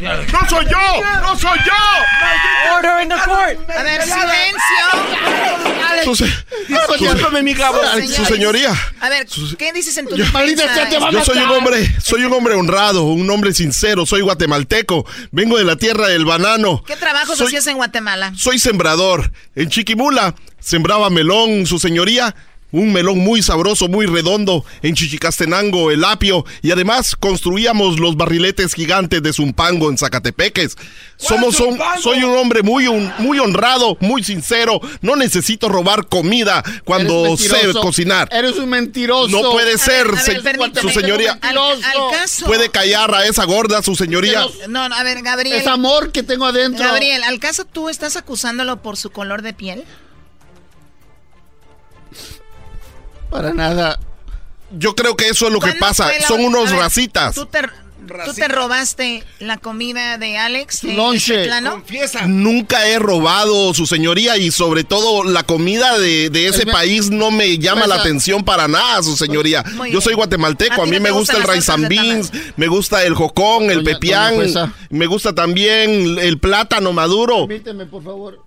¡No soy yo! ¡No soy yo! Order in the court. A ver, silencio. Su, se- Discúlpame, mi cabo. su señoría. A ver, ¿qué dices en tu Yo, yo soy un hombre, soy un hombre honrado, un hombre sincero, soy guatemalteco, vengo de la tierra del banano. ¿Qué trabajos Soy- hacías en Guatemala? Soy sembrador. En Chiquimula sembraba melón, su señoría. Un melón muy sabroso, muy redondo. En Chichicastenango, el apio. Y además construíamos los barriletes gigantes de Zumpango en Zacatepeques. Somos un, soy un hombre muy, hon- muy honrado, muy sincero. No necesito robar comida cuando sé cocinar. Eres un mentiroso. No puede ser, a ver, se- permíteme. su señoría. Al, al caso. Puede callar a esa gorda, su señoría. No, no, a ver, Gabriel. Es amor que tengo adentro. Gabriel, ¿al caso tú estás acusándolo por su color de piel? Para nada. Yo creo que eso es lo que ¿Cuándo pasa. la- Son unos ver, racitas. ¿tú te, tú te robaste la comida de Alex? lonche. Espetlano? Confiesa. Nunca he robado, su señoría, y sobre todo la comida de, de ese El- país no me llama Pues, la atención para nada, su señoría. Muy Yo bien. soy guatemalteco, ¿A a mí me gusta el rice and beans, me gusta el jocón, el Doña- pepián, me gusta también el plátano maduro. Permíteme, por favor.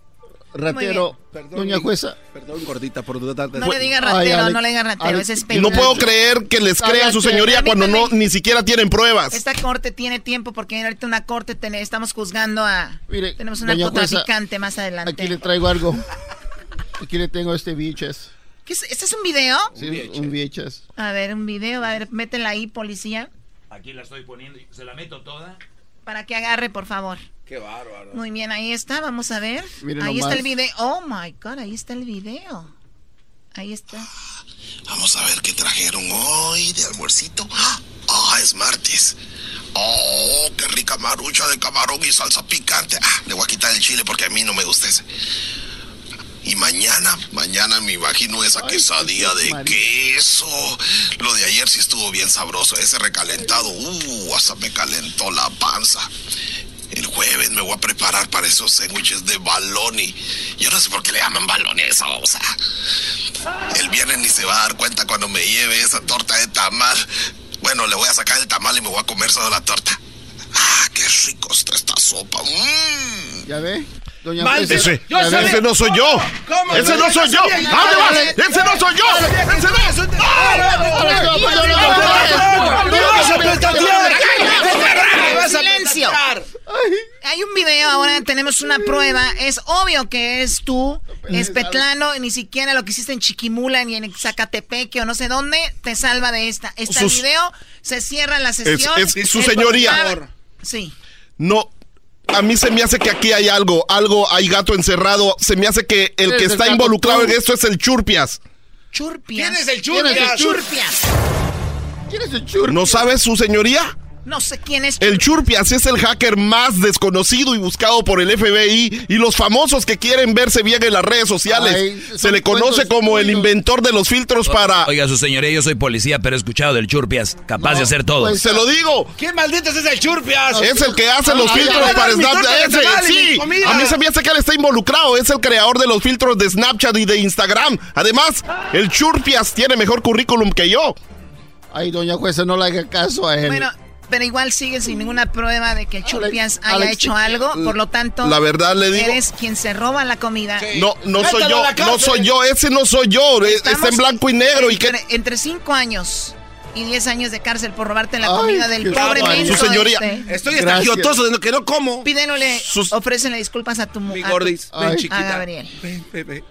Ratero. Doña jueza. Perdón, gordita, por dudarte. No le diga Ay, ratero, Alex, no le diga ratero, Alex, es no puedo creer que les crea su señoría cuando no ni siquiera tienen pruebas. Esta corte tiene tiempo porque ahorita una corte ten- estamos juzgando a... Mire, tenemos un jueza, narcotraficante más adelante. Aquí le traigo algo. Aquí le tengo este VHS. ¿Qué es, ¿Este es un video? Sí, un VHS. A ver, un video, a ver, métela ahí, policía, Aquí la estoy poniendo. ¿Se la meto toda? Para que agarre, por favor. Qué bárbaro. Muy bien, ahí está, vamos a ver. Miren ahí nomás. está el video. Oh my god, ahí está el video. Ahí está. Vamos a ver qué trajeron hoy de almuercito. Ah, es martes. Oh, qué rica marucha de camarón y salsa picante. Ah, le voy a quitar el chile porque a mí no me gusta ese. Y mañana, mañana me imagino esa quesadilla de queso. Lo de ayer sí estuvo bien sabroso. Ese recalentado, uh, hasta me calentó la panza. El jueves me voy a preparar para esos sándwiches de baloni. Yo no sé por qué le llaman baloni a esa cosa. El viernes ni se va a dar cuenta cuando me lleve esa torta de tamal. Bueno, le voy a sacar el tamal y me voy a comer solo la torta. Ah, qué rico está esta sopa. Mm. ¿Ya ve? Doña Maldito. jueza. Ese, Yo sabía- ese no soy yo. ¿Cómo? Ese no soy yo. Ese no soy yo. Ese no. Silencio. Hay un video ahora, tenemos una prueba. Es obvio que es tú, Espetlano, y ni siquiera lo que hiciste en Chiquimula, ni en Zacatepeque o no sé dónde, te salva de esta. Sus- video, se cierra la sesión. es su señoría. Sí. No. A mí se me hace que aquí hay algo, algo, hay gato encerrado. Se me hace que el que está involucrado tú. en esto es el Churpias. Churpias. ¿Quién es el ¿Quién es el Churpias? Churpias? ¿Quién es el Churpias? ¿No sabe su señoría? No sé quién es. El Churpias es el hacker más desconocido y buscado por el FBI y los famosos que quieren verse bien en las redes sociales. Ay, Se le conoce cuentos como el inventor de los filtros para... Oiga, su señoría, yo soy policía, pero he escuchado del Churpias, capaz de hacer todo. Se lo digo. ¿Quién maldito es el Churpias? Es el que hace los Ay, filtros ay, para Snapchat. Ese, sí, a mí se me hace que él está involucrado. Es el creador de los filtros de Snapchat y de Instagram. Además, el Churpias tiene mejor currículum que yo. Ay, doña jueza, no le haga caso a él. Bueno, pero igual sigue sin ninguna prueba de que Churpias haya Alex, hecho algo, por lo tanto, La verdad le digo- eres quien se roba la comida. No, no soy yo, no soy yo, ese no soy yo, eh, está Estamos en blanco y negro. ¿Y qué? entre, entre cinco años y 10 años de cárcel por robarte la Ay, comida del pobre menso Su señoría, este. Estoy hasta de lo que no como. Pídenle, ofrécenle disculpas a tu Mi mujer. a. Gabriel. Ven, ven, ven.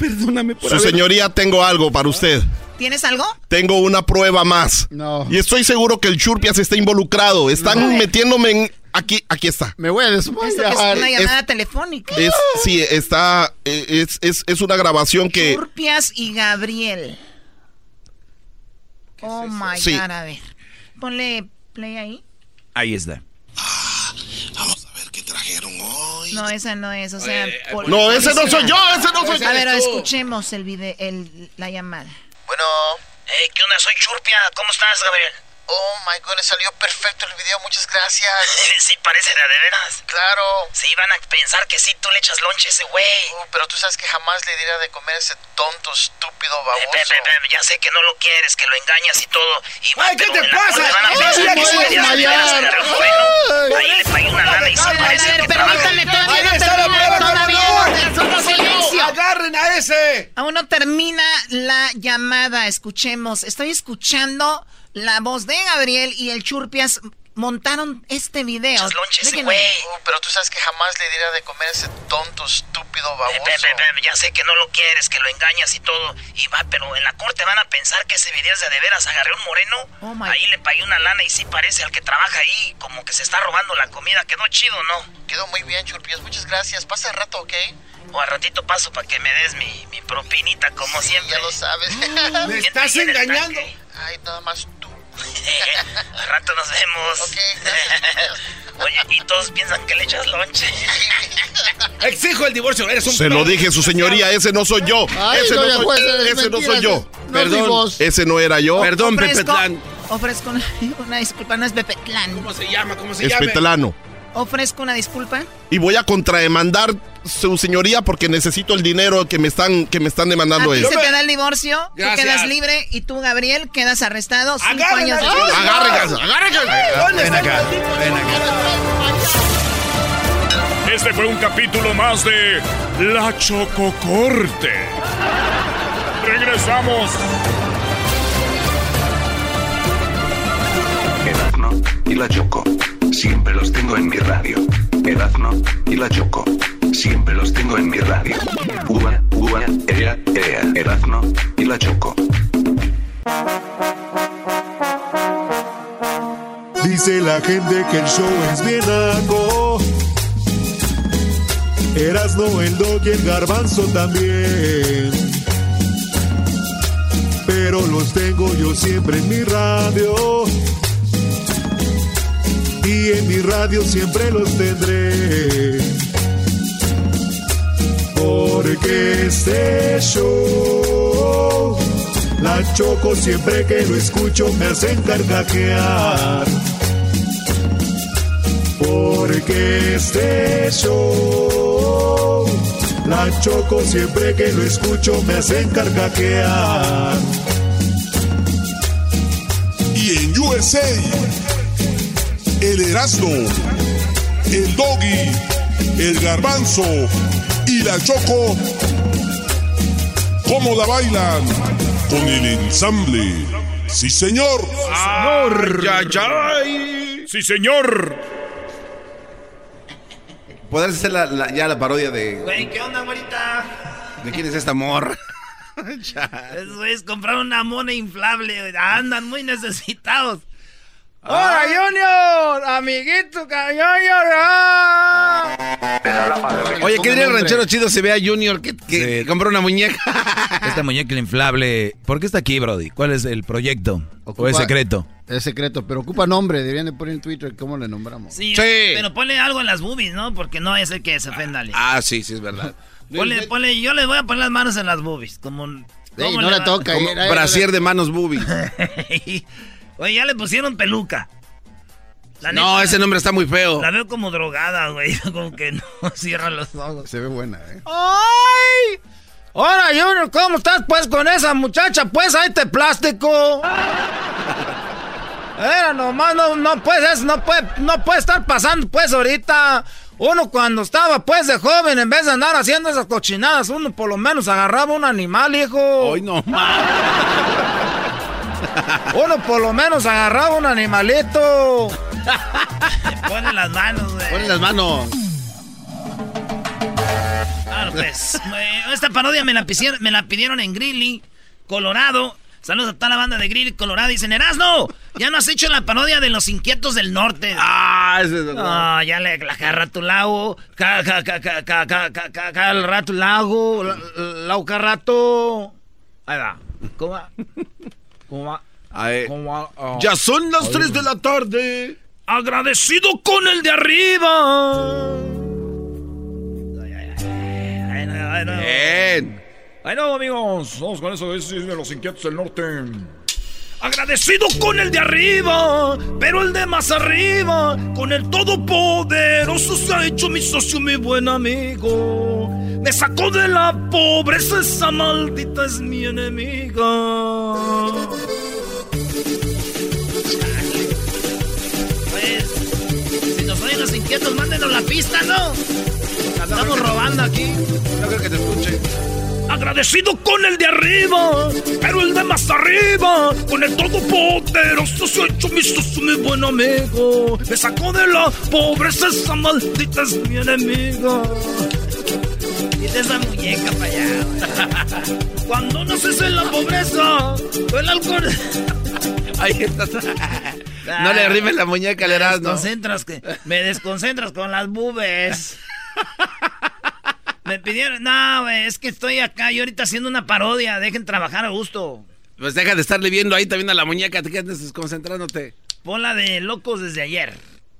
Perdóname por Su haber- señoría, tengo algo para usted. ¿Tienes algo? Tengo una prueba más. No. Y estoy seguro que el Churpias está involucrado. Están metiéndome en... Aquí, aquí está. Me voy a que es desmayar. una Es- llamada telefónica. Es, sí, está... eh, Es, es, es una grabación que... Churpias y Gabriel. Oh my Sí. god, a ver. Ponle play ahí. Ahí está. No, esa no es, o sea... por- No, ese no soy yo, ese no soy yo. A ver, escuchemos el video, el, la llamada. Bueno. Hey, ¿qué onda? Soy Churpia. ¿Cómo estás, Gabriel? Oh my goodness, salió perfecto el video, muchas gracias. sí, parece de veras. Claro. Sí, van a pensar que sí, tú le echas lonche a ese güey. pero tú sabes que jamás le diría de comer a ese tonto, estúpido baboso. ya sé que no lo quieres, que lo engañas y todo. Y va, Ay, ¿qué pero te pasa? Ahí le pagué una lana y sí parece que trabaja. permítame, todavía no está la termina, prueba, todavía. Silencio. Agarren a ese. Aún no termina la llamada, escuchemos. Estoy escuchando la voz de Gabriel y el Churpias montaron este video. Echas lonche ese Déjenme- güey. pero tú sabes que jamás le diría de comer a ese tonto, estúpido baboso. ya sé que no lo quieres, que lo engañas y todo. Y va, pero en la corte van a pensar que ese video es de de veras. Agarré un moreno. Oh my- ahí le pagué una lana y sí parece al que trabaja ahí. Como que se está robando la comida. Quedó chido, ¿no? Quedó muy bien, Churpias. Muchas gracias. Pasa el rato, ¿ok? O al ratito paso para que me des mi, mi propinita, como siempre. Ya lo sabes. Me estás engañando. Ay, nada más. Al rato nos vemos. Oye, y todos piensan que le echas lonche. Exijo el divorcio, eres un Se lo dije, su señoría, ese no soy yo. Ay, ese no soy, jueza, es ese no mentira, soy yo. no es Perdón. Ese no era yo. Perdón, Pepe Ofrezco, una, una disculpa, no es Pepetlán. ¿Cómo se llama? ¿Cómo se Es llama? petelano. Ofrezco una disculpa. Y voy a contrademandar su señoría porque necesito el dinero que me están, que me están demandando a ellos. se te da el divorcio, tú quedas libre y tú, Gabriel, quedas arrestado cinco Agarren años después. Agárrense, agárrense. ¿Dónde Ven acá, ven acá. Este fue un capítulo más de La Chococorte. Regresamos. Y la Choco. Siempre los tengo en mi radio. Erazno y la Choco. Siempre los tengo en mi radio. Ua, ua, ea, ea. Erazno y la Choco. Dice la gente que el show es bien algo. Erasno, el dog y el garbanzo también. Pero los tengo yo siempre en mi radio. Y en mi radio siempre los tendré. Porque este show, la choco siempre que lo escucho me hacen carcajear. Porque este show, la choco siempre que lo escucho me hacen carcajear. Y en USA, el Erasmo, el Doggy, el Garbanzo y la Choco, ¿cómo la bailan? Con el ensamble. Sí, señor. Ay, ay, ay. Sí, señor. Podrás hacer la- la- ya la parodia de. Güey, ¿qué onda, güerita? ¿De quién es esta morra? Esos güeyes compraron una mona inflable, güey. andan muy necesitados. ¡Hola, Junior! ¡Amiguito, Junior! ¡ah! Oye, ¿qué diría el ranchero chido si ve a Junior que, que compró una muñeca? Esta muñeca inflable. ¿Por qué está aquí, Brody? ¿Cuál es el proyecto? ¿O es secreto? Es secreto, pero ocupa nombre. Deberían de poner en Twitter cómo le nombramos. Sí, pero ponle algo en las boobies, ¿no? Porque no es el que se ofenda. Ale. Ah, sí, sí, es verdad. Ponle, ponle, yo le voy a poner las manos en las boobies, como... ¿cómo no le toca, Como brasier de manos boobies. Oye, ya le pusieron peluca. La No, neta, ese nombre está muy feo. La veo como drogada, güey, como que no cierra los ojos. Se ve buena, ¿eh? ¡Ay! Hola, Junior, ¿cómo estás, pues, con esa muchacha? Pues, ahí te plástico. Era nomás, no, no, pues, eso no puede, no puede estar pasando, pues, ahorita. Uno cuando estaba, pues, de joven, en vez de andar haciendo esas cochinadas, uno por lo menos agarraba un animal, hijo. Hoy no, uno por lo menos agarraba un animalito. Ponle las manos, güey. Ponle las manos. Ah, pues. Esta parodia me la, pidieron, en Grilly Colorado. Saludos a toda la banda de Grilly Colorado. Dicen, Erasno, ya no has hecho la parodia de los inquietos del norte. Ah, eso es verdad. Ah, ya le la carra tu lago. el rato lago. Lau carrato. Ahí va. ¿Cómo va? ¿Cómo va? Ay, ¿Cómo va? Oh. Ya son las 3 de la tarde. Agradecido con el de arriba. Ay, no, ay. Bien. Ay, no, amigos. Vamos con eso de los inquietos del norte. Agradecido con el de arriba, pero el de más arriba, con el todopoderoso se ha hecho mi socio, mi buen amigo. Me sacó de la pobreza, esa maldita es mi enemiga. Pues, si nos oyen los inquietos, mándenos la pista, ¿no? Estamos robando aquí. No creo que te escuche. Agradecido con el de arriba, pero el de más arriba, con el todopoderoso se ha hecho mi socio, mi buen amigo. Me sacó de la pobreza, esa maldita es mi enemiga. Y de esa muñeca para allá. Cuando naces en la pobreza, el alcohol. Ahí estás. No le arrimes la muñeca al Me Erasmo. desconcentras, que, me desconcentras con las bubes. Me pidieron, no, güey, es que estoy acá y ahorita haciendo una parodia, dejen trabajar a gusto. Pues deja de estarle viendo ahí también a la muñeca, te quedas desconcentrándote. Pon la de locos desde ayer.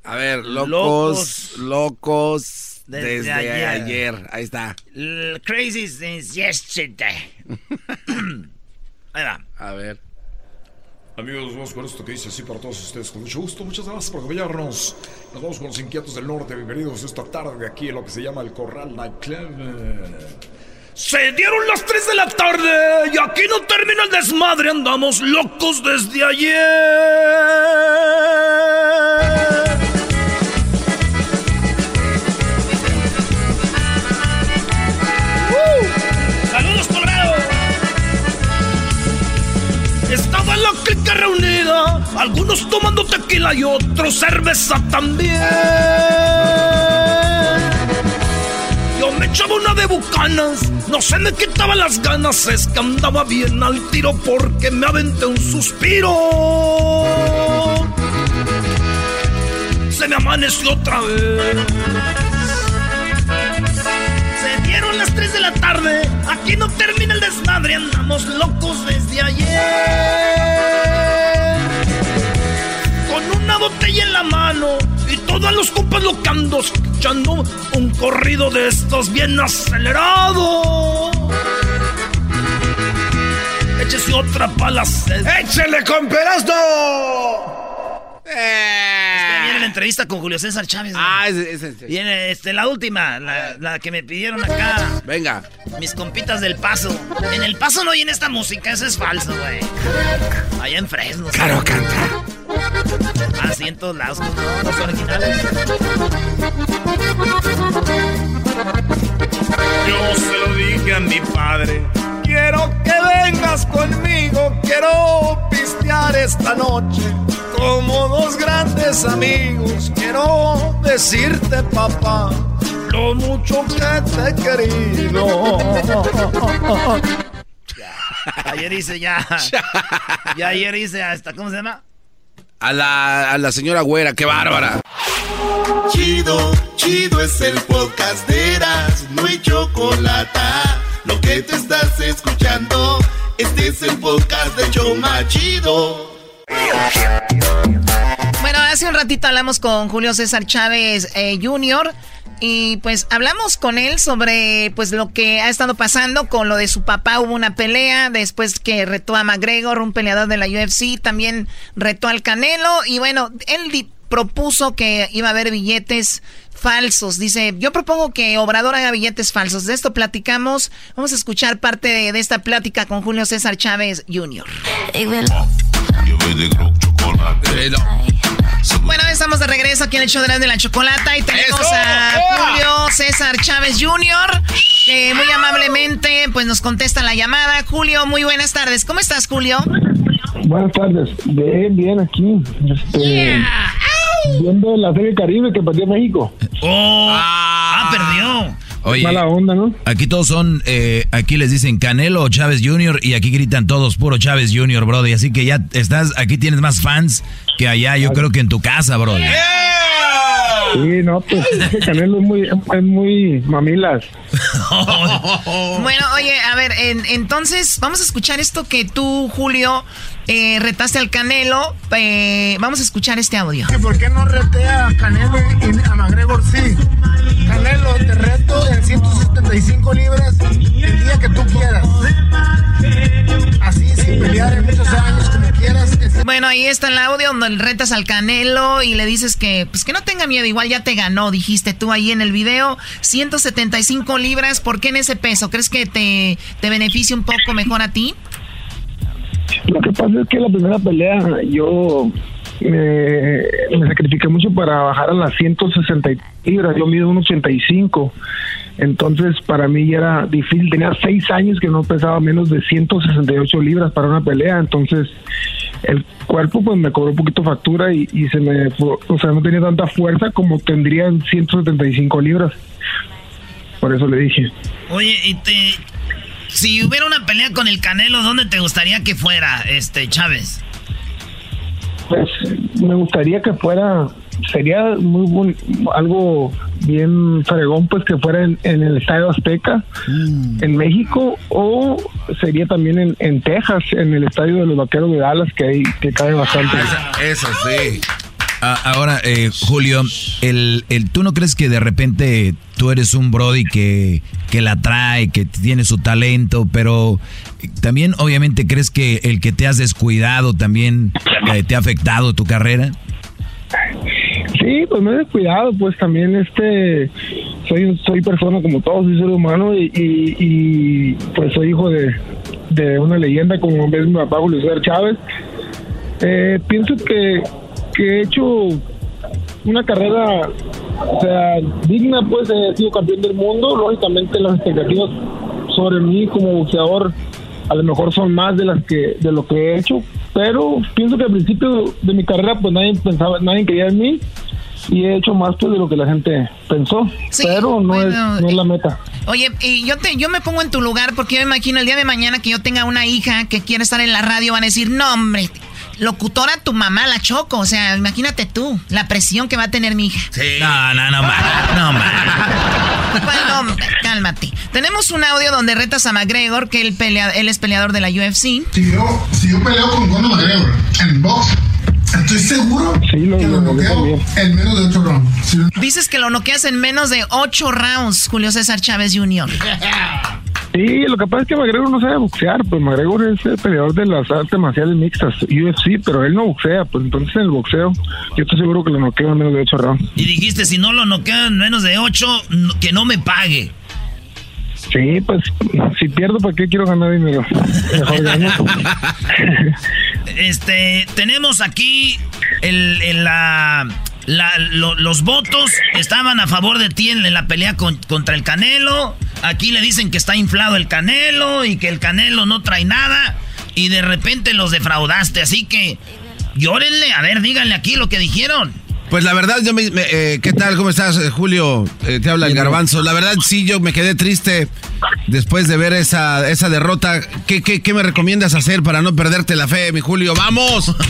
A ver, locos, Locos. locos, Desde desde, ayer. ayer. Ahí está. L- Crazy since yesterday. Ahí va. A ver. Amigos, vamos con esto que dice así para todos ustedes. Con mucho gusto, muchas gracias por acompañarnos. Nos vamos con los inquietos del norte. Bienvenidos esta tarde aquí en lo que se llama el Corral Nightclub. Se dieron las 3 de la tarde y aquí no termina el desmadre. Andamos locos desde ayer. ¡Uh! La clica reunida, algunos tomando tequila y otros cerveza también. Yo me echaba una de bucanas, no se me quitaban las ganas, es que andaba bien al tiro porque me aventé un suspiro. Se me amaneció otra vez. Se dieron las 3 de la tarde, aquí no termina el desmadre, andamos locos desde ayer. Botella en la mano y todos los compas locando, escuchando un corrido de estos bien acelerado. Échese otra pala sed. ¡Échale con Perasno! Es que viene la entrevista con Julio César Chávez. Ah, ese, ese, ese. Viene este, la última, la, la que me pidieron acá. Venga. Mis compitas del paso. En el paso no viene esta música, eso es falso, güey. Allá en Fresno. Claro, canta. Ah, sí, en todos lados. Los originales. Yo se lo dije a mi padre. Quiero que vengas conmigo, quiero pistear esta noche. Como dos grandes amigos, quiero decirte, papá, lo mucho que te he querido. Ayer hice ya. Ya ayer hice hasta, ¿cómo se llama? A la, a la señora güera, qué bárbara. Chido, chido es el podcast de Eras, no hay chocolate. Lo que te estás escuchando, este es el podcast de Choma Chido. Hace un ratito hablamos con Julio César Chávez eh, Jr. Y pues hablamos con él sobre pues lo que ha estado pasando con lo de su papá. Hubo una pelea después que retó a McGregor, un peleador de la UFC. También retó al Canelo. Y bueno, él propuso que iba a haber billetes falsos. Dice, yo propongo que Obrador haga billetes falsos. De esto platicamos. Vamos a escuchar parte de, esta plática con Julio César Chávez Jr. Bueno, estamos de regreso aquí en el show de la chocolata y tenemos a Julio César Chávez Jr. que muy amablemente pues nos contesta la llamada. Julio, muy buenas tardes. ¿Cómo estás, Julio? Buenas tardes. Bien, bien aquí. Este, Viendo la serie Caribe que perdió México. Oh, ah, perdió. Oye, Mala onda, ¿no? Aquí todos son, eh, aquí les dicen Canelo o Chávez Jr. y aquí gritan todos puro Chávez Jr., brother. Así que ya estás, aquí tienes más fans que allá, yo creo que en tu casa, brother. Sí, no, pues ese Canelo es muy, es muy mamilas. bueno, oye, a ver, entonces vamos a escuchar esto que tú, Julio, eh, retaste al Canelo. Eh, vamos a escuchar este audio. ¿Por qué no retea a Canelo y a McGregor sí? Canelo, te reto en 175 libras el día que tú quieras. Así, sin pelear en muchos años, como quieras. Bueno, ahí está el audio donde retas al Canelo y le dices que, pues que no tenga miedo, igual ya te ganó, dijiste tú ahí en el video. 175 libras, ¿por qué en ese peso? ¿Crees que te, te beneficia un poco mejor a ti? Lo que pasa es que la primera pelea yo me, me sacrifiqué mucho para bajar a las 160 libras, yo mido 1,85. Entonces, para mí era difícil. Tenía seis años que no pesaba menos de 168 libras para una pelea. Entonces, el cuerpo pues me cobró un poquito factura y, se me, o sea, no tenía tanta fuerza como tendría en 175 libras. Por eso le dije. Oye, y te, si hubiera una pelea con el Canelo, ¿dónde te gustaría que fuera, este Chávez? Pues me gustaría que fuera, sería muy algo bien fregón, pues que fuera en, el Estadio Azteca, mm. en México, o sería también en, Texas, en el Estadio de los Vaqueros de Dallas, que hay, que cae bastante. eso sí. Ah, ahora, eh, Julio, el, el, ¿tú no crees que de repente tú eres un Brody que, que la trae, que tiene su talento, pero también obviamente crees que el que te has descuidado también eh, te ha afectado tu carrera? Sí, pues me he descuidado, pues también este soy soy persona como todos, soy ser humano y, y, pues soy hijo de, de, una leyenda como es mi papá Julio César Chávez. Eh, pienso que he hecho una carrera o sea, digna, pues he sido campeón del mundo. Lógicamente las expectativas sobre mí como boxeador a lo mejor son más de las que de lo que he hecho, pero pienso que al principio de mi carrera pues nadie pensaba, nadie quería en mí y he hecho más pues de lo que la gente pensó, pero no, es, no es la meta. Oye, y yo te, yo me pongo en tu lugar porque yo me imagino el día de mañana que yo tenga una hija que quiere estar en la radio van a decir, no hombre, locutora tu mamá, la Choco. O sea, imagínate tú, la presión que va a tener mi hija. Sí. No, no, no, ma, no, ma. Bueno, cálmate. Tenemos un audio donde retas a McGregor, que él, pelea, él es peleador de la UFC. Si yo, si yo peleo con Conor McGregor en box, estoy seguro que lo, noqueo en menos de 8 rounds. Dices que lo noqueas en menos de 8 rounds, Julio César Chávez Jr. Sí, lo que pasa es que McGregor no sabe boxear, pues McGregor es el peleador de las artes marciales mixtas, UFC, pero él no boxea, pues entonces en el boxeo yo estoy seguro que lo noqueo en menos de 8 rounds. Y dijiste, si no lo noqueo en menos de 8, que no me pague. Sí, pues si pierdo, ¿para qué quiero ganar dinero? Mejor gano. este, tenemos aquí el, la, los votos estaban a favor de ti en, la pelea contra el Canelo. Aquí le dicen que está inflado el Canelo y que el Canelo no trae nada. Y de repente los defraudaste. Así que llórenle. A ver, díganle aquí lo que dijeron. Pues la verdad, yo me, me- eh, ¿qué tal? ¿Cómo estás, eh, Julio? Eh, te habla el garbanzo. La verdad, sí, yo me quedé triste después de ver esa, esa derrota. ¿Qué, qué, qué me recomiendas hacer para no perderte la fe, mi Julio? ¡Vamos!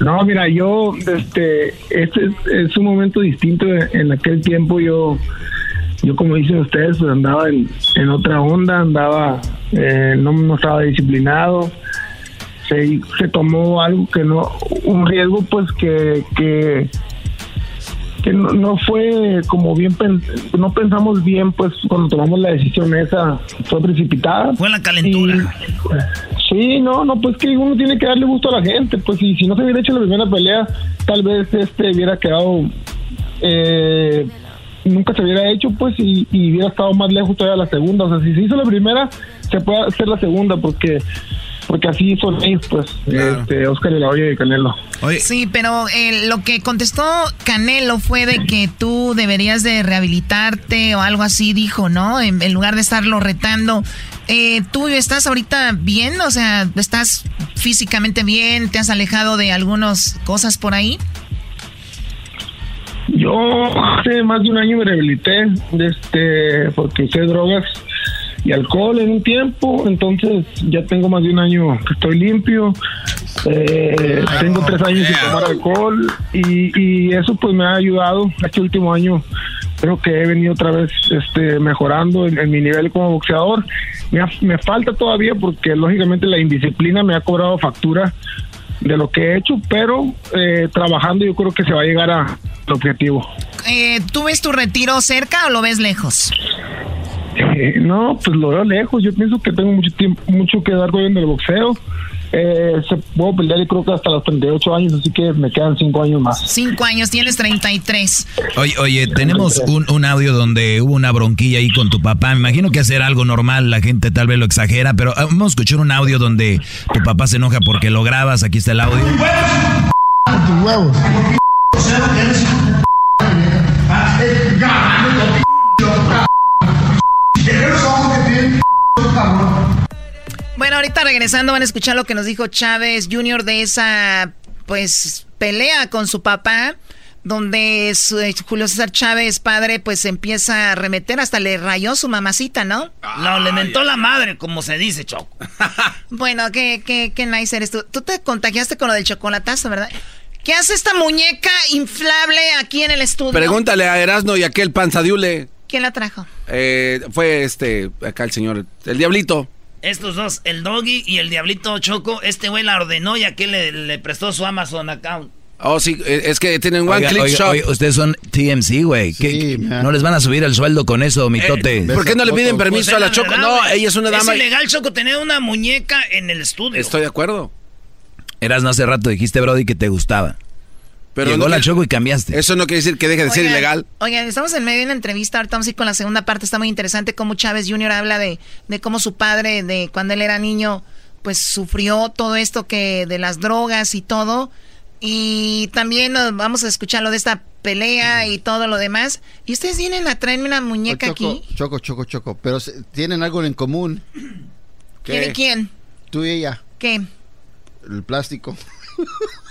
No, mira, yo, este, este es, es un momento distinto. En aquel tiempo yo, yo como dicen ustedes, pues andaba en, en otra onda, andaba, eh, no, no estaba disciplinado. Se, se tomó algo que no, un riesgo pues que, que, que no, no fue como bien, no pensamos bien pues cuando tomamos la decisión esa, fue precipitada. Fue la calentura. Sí, no, no, pues que uno tiene que darle gusto a la gente, pues y si no se hubiera hecho la primera pelea, tal vez este hubiera quedado, eh, nunca se hubiera hecho, pues y, y hubiera estado más lejos todavía la segunda. O sea, si se hizo la primera, se puede hacer la segunda, porque porque así son ellos, pues, este, Oscar y la olla de Canelo. Sí, pero eh, lo que contestó Canelo fue de que tú deberías de rehabilitarte o algo así, dijo, ¿no? En, en lugar de estarlo retando. Eh, ¿Tú estás ahorita bien? O sea, ¿estás físicamente bien? ¿Te has alejado de algunas cosas por ahí? Yo hace más de un año me rehabilité, este, porque usé drogas y alcohol en un tiempo, entonces ya tengo más de un año que estoy limpio, eh, tengo tres años sin tomar alcohol y, y eso pues me ha ayudado. Este último año creo que he venido otra vez este, mejorando en, en mi nivel como boxeador. Me, ha- me falta todavía porque lógicamente la indisciplina me ha cobrado factura de lo que he hecho, pero eh, trabajando yo creo que se va a llegar al objetivo. Eh, ¿Tú ves tu retiro cerca o lo ves lejos? Eh, no, pues lo veo lejos. Yo pienso que tengo mucho tiempo, mucho que dar en el boxeo. Eh, se puedo pelear yo creo que hasta los 38 años, así que me quedan 5 años más. Cinco años, tienes 33. Oye, oye, tenemos un, un audio donde hubo una bronquilla ahí con tu papá. Me imagino que hacer algo normal, la gente tal vez lo exagera, pero ah, vamos a escuchar un audio donde tu papá se enoja porque lo grabas. Aquí está el audio. tus huevos. Bueno, ahorita regresando van a escuchar lo que nos dijo Chávez Jr. de esa, pues, pelea con su papá, donde su- eh, Julio César Chávez, padre, pues empieza a remeter, hasta le rayó su mamacita, ¿no? No, le mentó la madre, como se dice, Choco. Bueno, qué, qué, qué nice eres tú. Tú te contagiaste con lo del chocolatazo, ¿verdad? ¿Qué hace esta muñeca inflable aquí en el estudio? Pregúntale a Erasno y aquel panzadiule. ¿Quién la trajo? Eh, fue este, acá el señor, el diablito. Estos dos, el doggy y el diablito Choco, este güey la ordenó y aquel le, le prestó su Amazon account. Oh, sí, eh, es que tienen One Oiga, Click oiga, Shop. oiga, ustedes son TMC, güey. ¿Qué- no les van a subir el sueldo con eso, mitote. Eh, ¿Por qué no le piden permiso Pues a la Choco? verdad, No, ella es una dama. Es ilegal, Choco, tener una muñeca en el estudio. Estoy de acuerdo. Eras no hace rato dijiste, Brody, que te gustaba. Pero Llegó no la quiere- Choco y cambiaste. Eso no quiere decir que deje de ser ilegal. Oigan, estamos en medio de una entrevista, ahorita vamos a ir con la segunda parte, está muy interesante cómo Chávez Jr. habla de, de cómo su padre, de cuando él era niño, pues sufrió todo esto que de las drogas y todo. Y también eh, vamos a escuchar lo de esta pelea y todo lo demás. Y ustedes vienen a traerme una muñeca Choco, aquí. Choco, choco, choco. Pero tienen algo en común. ¿Quién y quién? Tú y ella. ¿Qué? El plástico.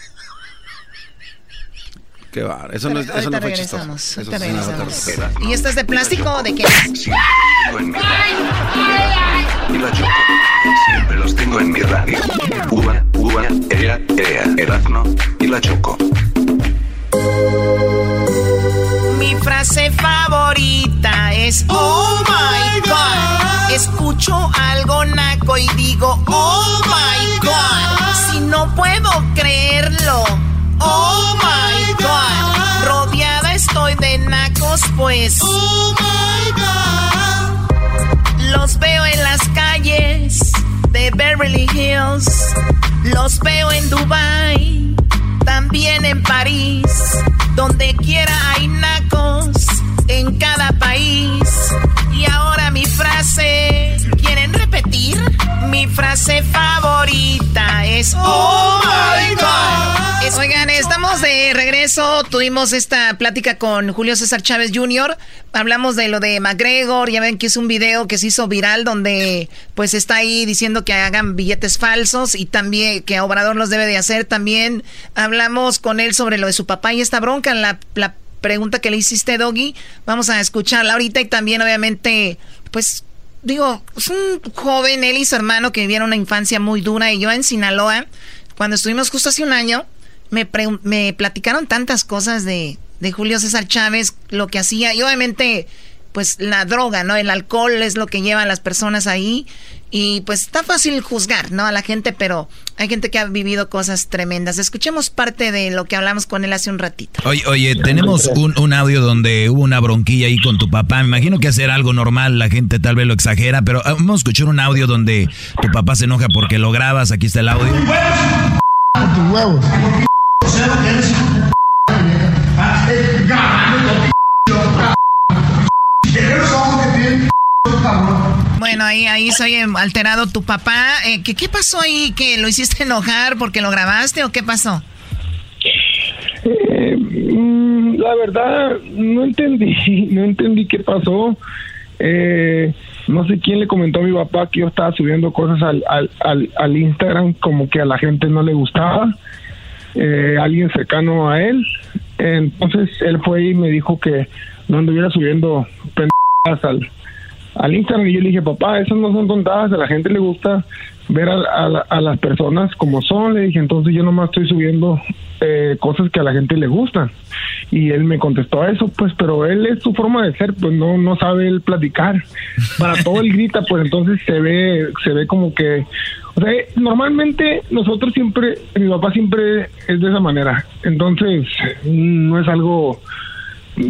Qué bar. Eso no, es- eso no fue regresamos, Eso es una ¿Y esto es de plástico o de qué es? Tengo en mi radio. Y la choco. Siempre los tengo en mi radio. Ua, ua, ea, ea, Erazno y la choco. Mi frase favorita es Oh my God. Escucho algo naco y digo Oh my God. Si no puedo creerlo. Oh my God. Rodeada estoy de nacos, pues. Oh my God. Los veo en las calles de Beverly Hills. Los veo en Dubai. También en París. Donde quiera hay nacos. En cada país. Y ahora mi frase. ¿Quieren repetir? Mi frase favorita es Oh my God. Es- Oigan, estamos estamos de regreso. Tuvimos esta plática con Julio César Chávez Jr. Hablamos de lo de McGregor. Ya ven que es un video que se hizo viral donde pues está ahí diciendo que hagan billetes falsos y también que Obrador los debe de hacer. También hablamos con él sobre lo de su papá y esta bronca. La, la pregunta que le hiciste, Doggy. Vamos a escucharla ahorita y también obviamente pues digo, es un joven, él y su hermano que vivieron una infancia muy dura y yo en Sinaloa, cuando estuvimos justo hace un año, me, me platicaron tantas cosas de, de Julio César Chávez, lo que hacía, y obviamente pues la droga, ¿no? El alcohol es lo que lleva a las personas ahí y pues está fácil juzgar, ¿no? A la gente, pero hay gente que ha vivido cosas tremendas. Escuchemos parte de lo que hablamos con él hace un ratito. Oye, oye tenemos un, un audio donde hubo una bronquilla ahí con tu papá. Me imagino que hacer algo normal, la gente tal vez lo exagera, pero vamos a escuchar un audio donde tu papá se enoja porque lo grabas. Aquí está el audio. Bueno, ahí, ahí soy alterado tu papá. Eh, ¿qué, ¿Qué pasó ahí? ¿Que lo hiciste enojar porque lo grabaste o qué pasó? Eh, la verdad, no entendí, no entendí qué pasó. Eh, no sé quién le comentó a mi papá que yo estaba subiendo cosas al, al, al, al Instagram como que a la gente no le gustaba. Eh, alguien cercano a él. Entonces él fue y me dijo que no anduviera subiendo pendejadas al, al Instagram. Y yo le dije, papá, esas no son tontadas, a la gente le gusta ver a, a, las personas como son. Le dije, entonces yo nomás estoy subiendo eh, cosas que a la gente le gustan. Y él me contestó a eso, pues, pero él es su forma de ser, pues no, no sabe él platicar. Para todo él grita, pues entonces se ve, se ve como que, o sea, normalmente nosotros siempre, mi papá siempre es de esa manera. Entonces, no es algo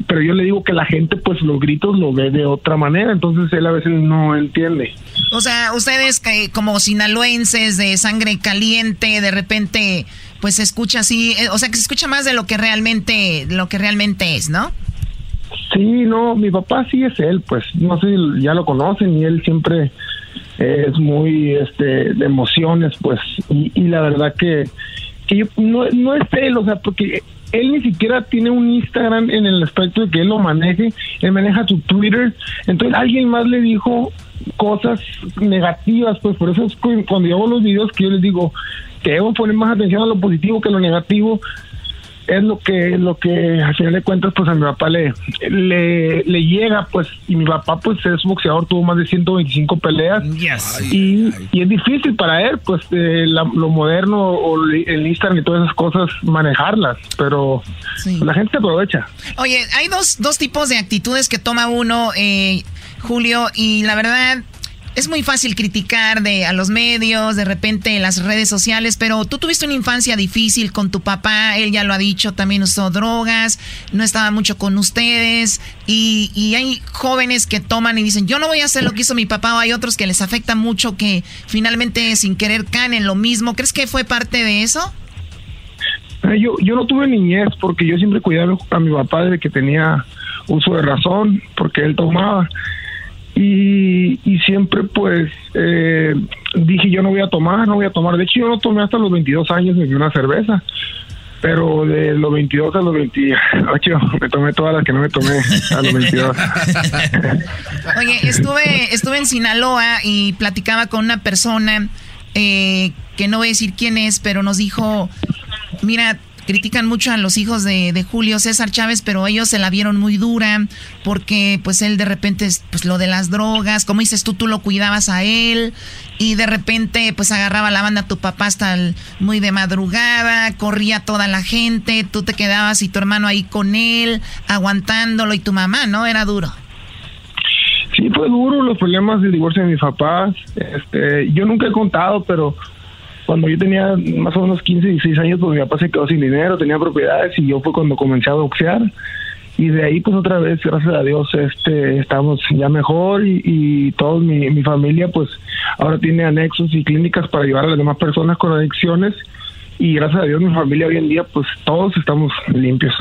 pero yo le digo que la gente pues los gritos lo ve de otra manera, entonces él a veces no entiende. O sea, ustedes que como sinaloenses de sangre caliente, de repente pues se escucha así, eh, o sea, que se escucha más de lo que realmente lo que realmente es, ¿no? Sí, no, mi papá sí es él, pues no sé, ya lo conocen y él siempre es muy este de emociones, pues y, y la verdad que que no, no es él, o sea, porque él ni siquiera tiene un Instagram en el aspecto de que él lo maneje, él maneja su Twitter, entonces alguien más le dijo cosas negativas, pues por eso es cuando yo hago los videos que yo les digo que debo poner más atención a lo positivo que a lo negativo, es lo que lo que al final de cuentas pues a mi papá le, le, le llega pues y mi papá pues es boxeador tuvo más de 125 peleas. Y, y, es difícil para él pues eh, lo moderno o el Instagram y todas esas cosas manejarlas pero la gente aprovecha. Oye hay dos, dos tipos de actitudes que toma uno eh, Julio y la verdad es muy fácil criticar de, a los medios, de repente en las redes sociales, pero tú tuviste una infancia difícil con tu papá, él ya lo ha dicho, también usó drogas, no estaba mucho con ustedes, y, y hay jóvenes que toman y dicen, yo no voy a hacer lo que hizo mi papá, o hay otros que les afecta mucho que finalmente sin querer caen en lo mismo. ¿Crees que fue parte de eso? Eh, yo, yo no tuve niñez porque yo siempre cuidaba a mi papá desde que tenía uso de razón, porque él tomaba y, y siempre pues eh, dije yo no voy a tomar, no voy a tomar. De hecho yo no tomé hasta los 22 años ni una cerveza, pero de los 22 a los 28 me tomé todas las que no me tomé a los 22. Oye, estuve, estuve en Sinaloa y platicaba con una persona eh, que no voy a decir quién es, pero nos dijo, mira, critican mucho a los hijos de, Julio César Chávez, pero ellos se la vieron muy dura porque pues él de repente, pues lo de las drogas, como dices tú, tú lo cuidabas a él y de repente pues agarraba la banda a tu papá hasta muy de madrugada, corría toda la gente, tú te quedabas y tu hermano ahí con él, aguantándolo y tu mamá, ¿no? Era duro. Sí, fue duro los problemas del divorcio de mis papás. Este, yo nunca he contado, pero cuando yo tenía más o menos 15, 16 años, pues mi papá se quedó sin dinero, tenía propiedades y yo fue cuando comencé a boxear. Y de ahí, pues otra vez, gracias a Dios, este, estamos ya mejor y, y toda mi, mi familia, pues ahora tiene anexos y clínicas para ayudar a las demás personas con adicciones. Y gracias a Dios, mi familia hoy en día, pues todos estamos limpios.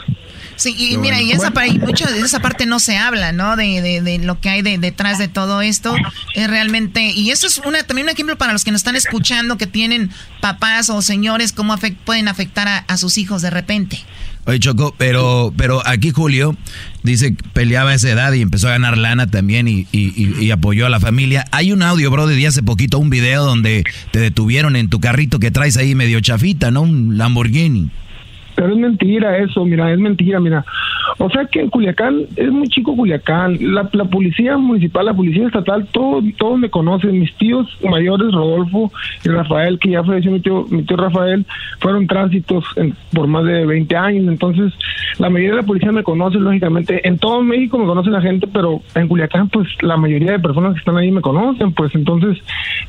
Sí, y mira, y esa, mucho de esa parte no se habla, ¿no? De, de, de lo que hay detrás de todo esto. Es realmente, y eso es una, también un ejemplo para los que nos están escuchando, que tienen papás o señores, cómo pueden afectar a, a sus hijos de repente. Oye, Choco, pero, pero aquí Julio dice que peleaba a esa edad y empezó a ganar lana también y, y, apoyó a la familia. Hay un audio, bro, de hace poquito, un video donde te detuvieron en tu carrito que traes ahí medio chafita, ¿no? Un Lamborghini. Pero es mentira eso, mira, es mentira, mira. O sea que en Culiacán, es muy chico Culiacán, la, policía municipal, la policía estatal, todo, todos me conocen, mis tíos mayores, Rodolfo y Rafael, que ya falleció mi tío, mi tío Rafael, fueron tránsitos por más de 20 años, entonces la mayoría de la policía me conoce, lógicamente, en todo México me conoce la gente, pero en Culiacán, pues la mayoría de personas que están ahí me conocen, pues. Entonces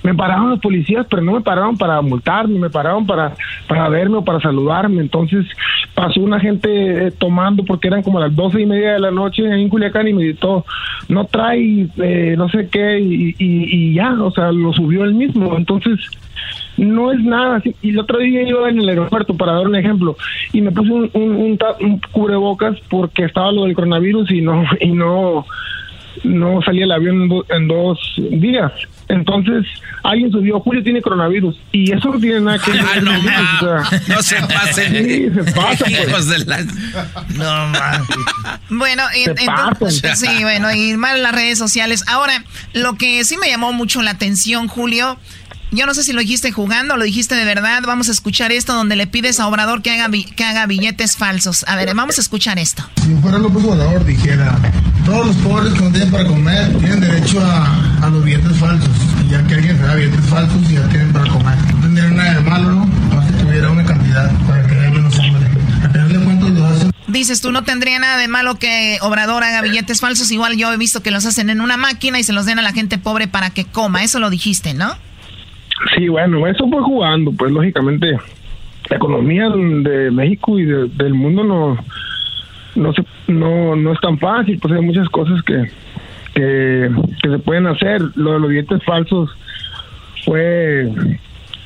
me pararon los policías, pero no me pararon para multarme, me pararon para, para verme o para saludarme, entonces pasó una gente eh, tomando porque eran como las doce y media de la noche en Culiacán y me gritó, no trae eh, no sé qué y, ya, o sea, lo subió él mismo. Entonces, no es nada. Y el otro día iba en el aeropuerto, para dar un ejemplo, y me puse un, un, un, cubrebocas porque estaba lo del coronavirus y no, y no, no salía el avión en dos días. Entonces, alguien subió, Julio tiene coronavirus. Y eso no tiene nada que ver. Ah, no, no se pasen. Sí, se pasa, pues. No, man. Bueno, entonces, sí, bueno, y mal las redes sociales. Ahora, lo que sí me llamó mucho la atención, Julio, yo no sé si lo dijiste jugando o lo dijiste de verdad. Vamos a escuchar esto donde le pides a Obrador que haga, que haga billetes falsos. A ver, vamos a escuchar esto. Si fuera López Obrador, dijera, todos los pobres que no tienen para comer tienen derecho a, los billetes falsos. Y ya que alguien haga billetes falsos y ya tienen para comer. No tendría nada de malo, ¿no? Más que tuviera una cantidad para que haya menos hambre. Dices tú, no tendría nada de malo que Obrador haga billetes falsos. Igual yo he visto que los hacen en una máquina y se los den a la gente pobre para que coma. Eso lo dijiste, ¿no? Sí, bueno, eso fue jugando, pues lógicamente la economía de México y del mundo no no, se, no no es tan fácil, pues hay muchas cosas que, que, se pueden hacer. Lo de los billetes falsos fue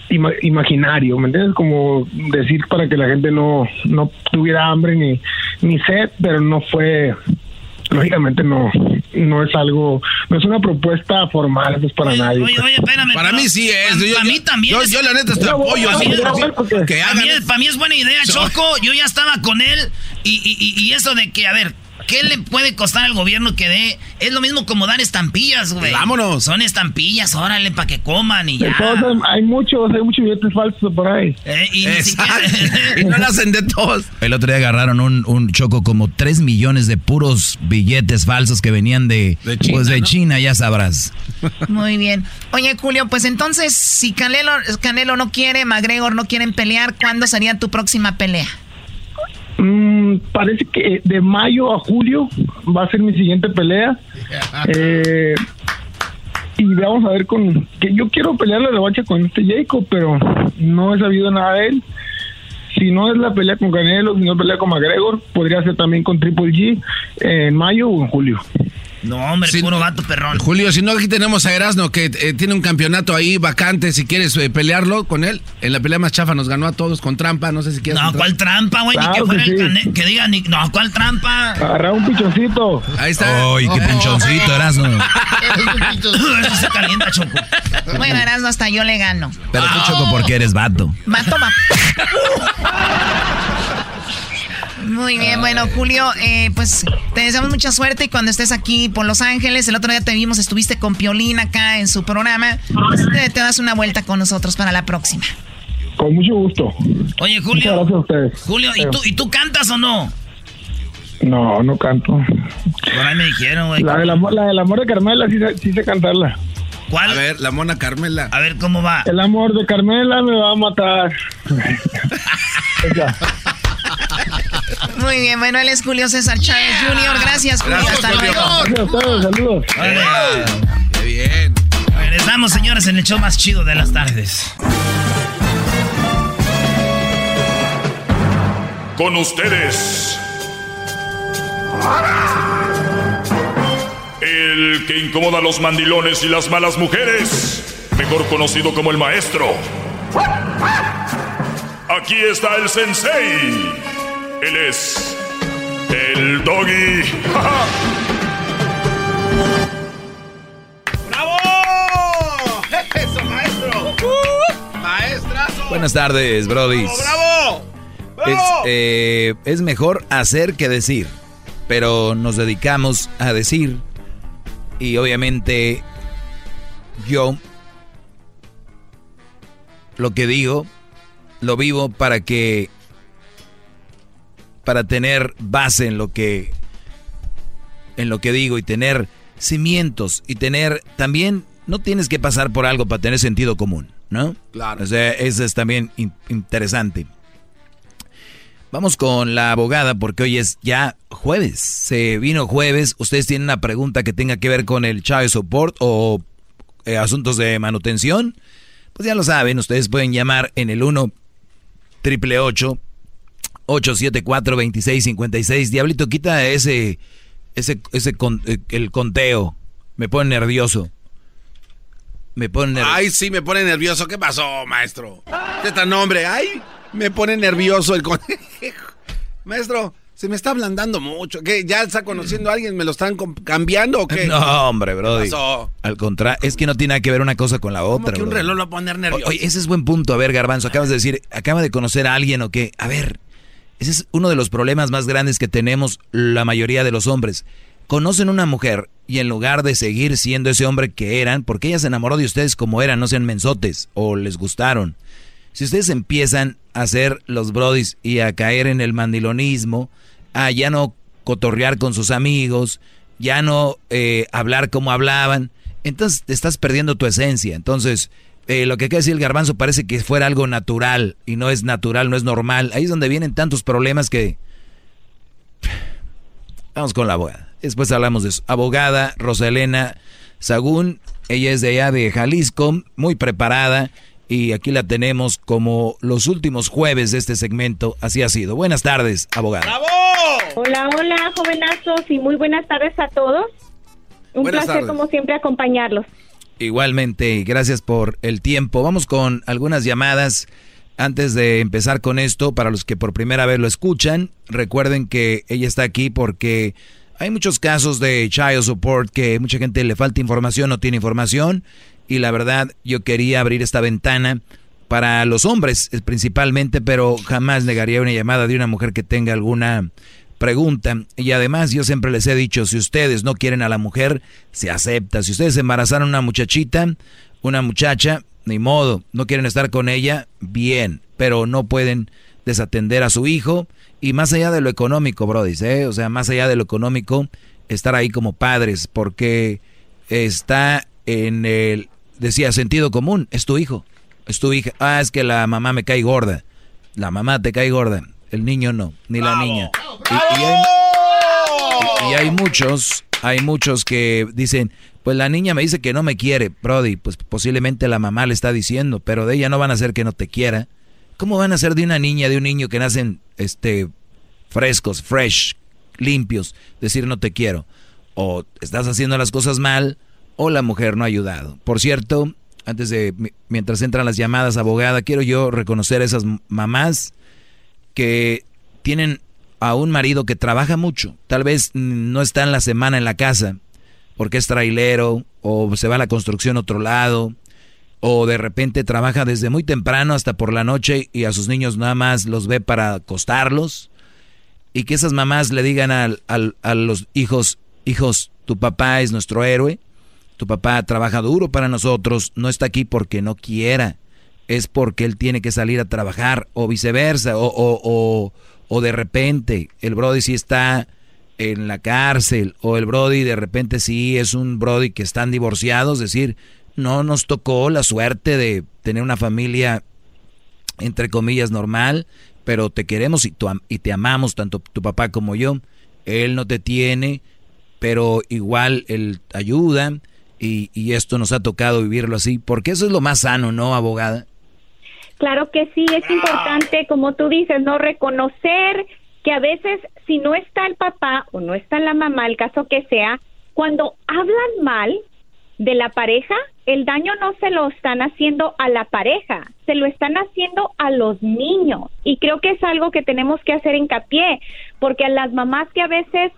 imaginario, ¿me entiendes? Como decir para que la gente no, no tuviera hambre ni, ni sed, pero no fue lógicamente no no es algo no es una propuesta formal eso es para nadie oye, oye, espérame, para mí sí es para, mí también yo, yo la neta estoy apoyo para, mí, para mí es buena idea Choco yo ya estaba con él y, y, y eso de que a ver ¿Qué le puede costar al gobierno que dé? Es lo mismo como dar estampillas, güey. Vámonos. Son estampillas, órale, para que coman y ya. hay muchos, hay muchos billetes falsos por ahí. Eh, y, y, no lo hacen de todos. El otro día agarraron un, un, choco como 3 millones de puros billetes falsos que venían de, China, pues de China, ya sabrás. Muy bien. Oye, Julio, pues entonces, si Canelo, Canelo no quiere, McGregor no quieren pelear, ¿cuándo sería tu próxima pelea? Mm, parece que de mayo a julio va a ser mi siguiente pelea. Eh, y vamos a ver con que yo quiero pelear la revancha con este Jacob, pero no he sabido nada de él. Si no es la pelea con Canelo, si no es la pelea con McGregor, podría ser también con Triple G en mayo o en julio. No, hombre, puro gato perrón. Julio, si no, aquí tenemos a Erasno que eh, tiene un campeonato ahí vacante. Si quieres eh, pelearlo con él, en la pelea más chafa nos ganó a todos con trampa. No sé si quieres. No, ¿cuál trampa, güey? ni que fuera el que diga, ni. No, ¿cuál trampa? Agarra un pichoncito. Ahí está. Ay, qué pinchoncito, Erasno. Eso se calienta, Choco. Bueno, Erasno, hasta yo le gano. Pero tú, Choco, porque eres vato. Vato, vato. Muy bien, bueno, Julio, eh, pues te deseamos mucha suerte y cuando estés aquí por Los Ángeles, el otro día te vimos, estuviste con Piolín acá en su programa, pues te, das una vuelta con nosotros para la próxima. Con mucho gusto. Oye, Julio. gracias a ustedes. Julio, ¿y tú, ¿y tú cantas o no? No, no canto. Por ahí me dijeron, güey. La del amor, la del amor de Carmela sí, sí sé cantarla. ¿Cuál? A ver, la mona Carmela. A ver cómo va. El amor de Carmela me va a matar. Muy bien, bueno, él es Julio César Chávez Jr. Gracias, Julio. Hasta luego. Saludos. Qué bien. Regresamos, señores, en el show más chido de las tardes. Con ustedes. El que incomoda a los mandilones y las malas mujeres. Mejor conocido como el maestro. Aquí está el sensei. Él es el doggy. ¡Bravo! ¡Eso, maestro! ¡Maestrazo! Buenas tardes, Brody. ¡Bravo! ¡Bravo! Es, eh, es mejor hacer que decir, pero nos dedicamos a decir y obviamente yo lo que digo lo vivo para que para tener base en lo que en lo que digo y tener cimientos y tener también no tienes que pasar por algo para tener sentido común, ¿no? Claro. O sea, eso es también in- interesante. Vamos con la abogada porque hoy es ya jueves. Se vino jueves. Ustedes tienen una pregunta que tenga que ver con el child support o eh, asuntos de manutención. Pues ya lo saben, ustedes pueden llamar en el 1 triple 874 2656. Diablito, quita ese ese ese con- eh, el conteo. Me pone nervioso. Me pone nervioso. Ay, sí, me pone nervioso. ¿Qué pasó, maestro? ¿Qué tan nombre? Ay, me pone nervioso el conejo. Maestro, se me está ablandando mucho. ¿Qué? ¿Ya está conociendo a alguien? ¿Me lo están cambiando o qué? No, hombre, Brody. ¿Qué pasó? Al contrario, es que no tiene nada que ver una cosa con la otra. que un brody. reloj lo va a poner nervioso? O- Oye, ese es buen punto. A ver, Garbanzo, acabas de decir, acaba de conocer a alguien o qué. A ver, ese es uno de los problemas más grandes que tenemos la mayoría de los hombres. Conocen una mujer y en lugar de seguir siendo ese hombre que eran, porque ella se enamoró de ustedes como eran, no sean mensotes o les gustaron. Si ustedes empiezan a ser los brodis y a caer en el mandilonismo, a ya no cotorrear con sus amigos, ya no eh, hablar como hablaban, entonces te estás perdiendo tu esencia. Entonces, eh, lo que acaba de decir el garbanzo parece que fuera algo natural y no es natural, no es normal. Ahí es donde vienen tantos problemas que... Vamos con la abogada. Después hablamos de eso. Abogada Rosalena Sagún, ella es de allá de Jalisco, muy preparada y aquí la tenemos como los últimos jueves de este segmento. Así ha sido. Buenas tardes, abogada. Hola, hola, jovenazos, y muy buenas tardes a todos. Un Buenas placer, tardes. como siempre, acompañarlos. Igualmente, gracias por el tiempo. Vamos con algunas llamadas. Antes de empezar con esto, para los que por primera vez lo escuchan, recuerden que ella está aquí porque hay muchos casos de child support que mucha gente le falta información, no tiene información. Y la verdad, yo quería abrir esta ventana para los hombres principalmente, pero jamás negaría una llamada de una mujer que tenga alguna pregunta. Y además yo siempre les he dicho, si ustedes no quieren a la mujer, se acepta. Si ustedes embarazaron a una muchachita, una muchacha, ni modo, no quieren estar con ella, bien, pero no pueden desatender a su hijo. Y más allá de lo económico, Brody, o sea, más allá de lo económico, estar ahí como padres, porque está en el, decía, sentido común, es tu hijo, es tu hija. Ah, es que la mamá me cae gorda. La mamá te cae gorda, el niño no, ni la niña. Y- y hay- y hay muchos, hay muchos que dicen, pues la niña me dice que no me quiere, Brody, pues posiblemente la mamá le está diciendo, pero de ella no van a hacer que no te quiera. ¿Cómo van a ser de una niña, de un niño que nacen este frescos, fresh, limpios, decir no te quiero? O estás haciendo las cosas mal o la mujer no ha ayudado. Por cierto, antes de mi- mientras entran las llamadas abogada, quiero yo reconocer a esas mamás que tienen a un marido que trabaja mucho. Tal vez no está en la semana en la casa porque es trailero o se va a la construcción a otro lado o de repente trabaja desde muy temprano hasta por la noche y a sus niños nada más los ve para acostarlos y que esas mamás le digan al- al- a los hijos, hijos, tu papá es nuestro héroe, tu papá trabaja duro para nosotros, no está aquí porque no quiera, es porque él tiene que salir a trabajar o viceversa, o, o, o, o de repente el Brody sí está en la cárcel o el Brody de repente sí es un Brody que están divorciados, es decir, no nos tocó la suerte de tener una familia entre comillas normal, pero te queremos y, tu y te amamos tanto tu papá como yo. Él no te tiene, pero igual él ayuda y, y esto nos ha tocado vivirlo así, porque eso es lo más sano, ¿no, abogada? Claro que sí, es importante, como tú dices, no reconocer que a veces si no está el papá o no está la mamá, el caso que sea, cuando hablan mal de la pareja, el daño no se lo están haciendo a la pareja, se lo están haciendo a los niños. Y creo que es algo que tenemos que hacer hincapié, porque a las mamás que a veces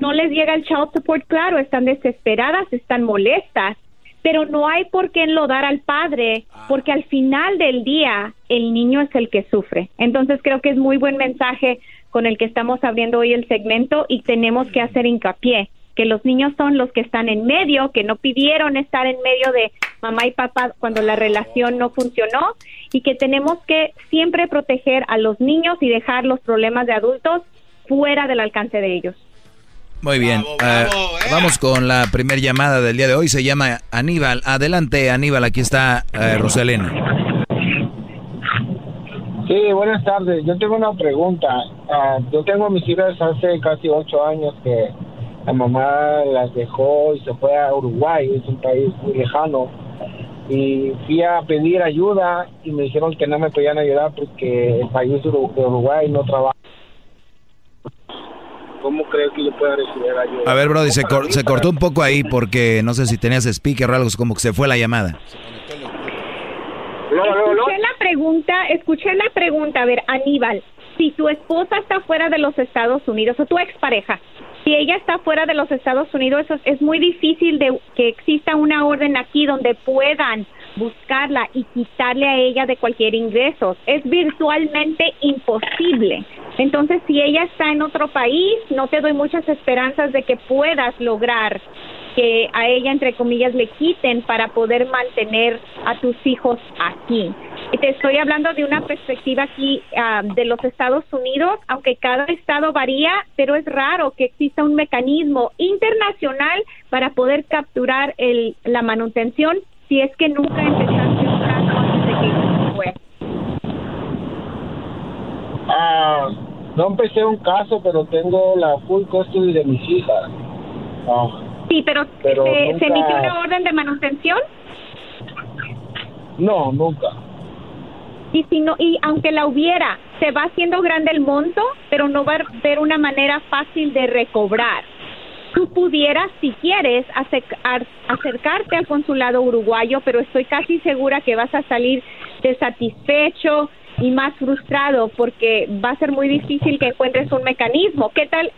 no les llega el child support, claro, están desesperadas, están molestas, pero no hay por qué enlodar al padre, porque al final del día el niño es el que sufre. Entonces creo que es muy buen mensaje con el que estamos abriendo hoy el segmento y tenemos que hacer hincapié que los niños son los que están en medio, que no pidieron estar en medio de mamá y papá cuando la relación no funcionó y que tenemos que siempre proteger a los niños y dejar los problemas de adultos fuera del alcance de ellos. Muy bien, eh, vamos con la primera llamada del día de hoy, se llama Aníbal. Adelante Aníbal, aquí está eh, Rosalena. Sí, buenas tardes. Yo tengo una pregunta. Ah, yo tengo mis hijas hace casi ocho años que la mamá las dejó y se fue a Uruguay, es un país muy lejano. Y fui a pedir ayuda y me dijeron que no me podían ayudar porque el país de Uruguay no trabaja. ¿Cómo creo que yo pueda recibir ayuda? A ver, Brody, se, se cortó un poco ahí porque no sé si tenías speaker o algo, como que se fue la llamada. Escuché la pregunta, escuché la pregunta, a ver, Aníbal, si tu esposa está fuera de los Estados Unidos o tu expareja, si ella está fuera de los Estados Unidos, es, es muy difícil de que exista una orden aquí donde puedan buscarla y quitarle a ella de cualquier ingreso. Es virtualmente imposible. Entonces, si ella está en otro país, no te doy muchas esperanzas de que puedas lograr que a ella, entre comillas, le quiten para poder mantener a tus hijos aquí. Te estoy hablando de una perspectiva aquí ah, de los Estados Unidos, aunque cada estado varía, pero es raro que exista un mecanismo internacional para poder capturar el, la manutención si es que nunca empezaste un caso antes de que fue. Ah, no empecé un caso, pero tengo la full custody de mis hijas. Sí, pero, ¿se, emitió una orden de manutención? No, nunca. Y si no, y aunque la hubiera, se va haciendo grande el monto, pero no va a haber una manera fácil de recobrar. Tú pudieras, si quieres, acercarte al consulado uruguayo, pero estoy casi segura que vas a salir desatisfecho y más frustrado porque va a ser muy difícil que encuentres un mecanismo. ¿Qué tal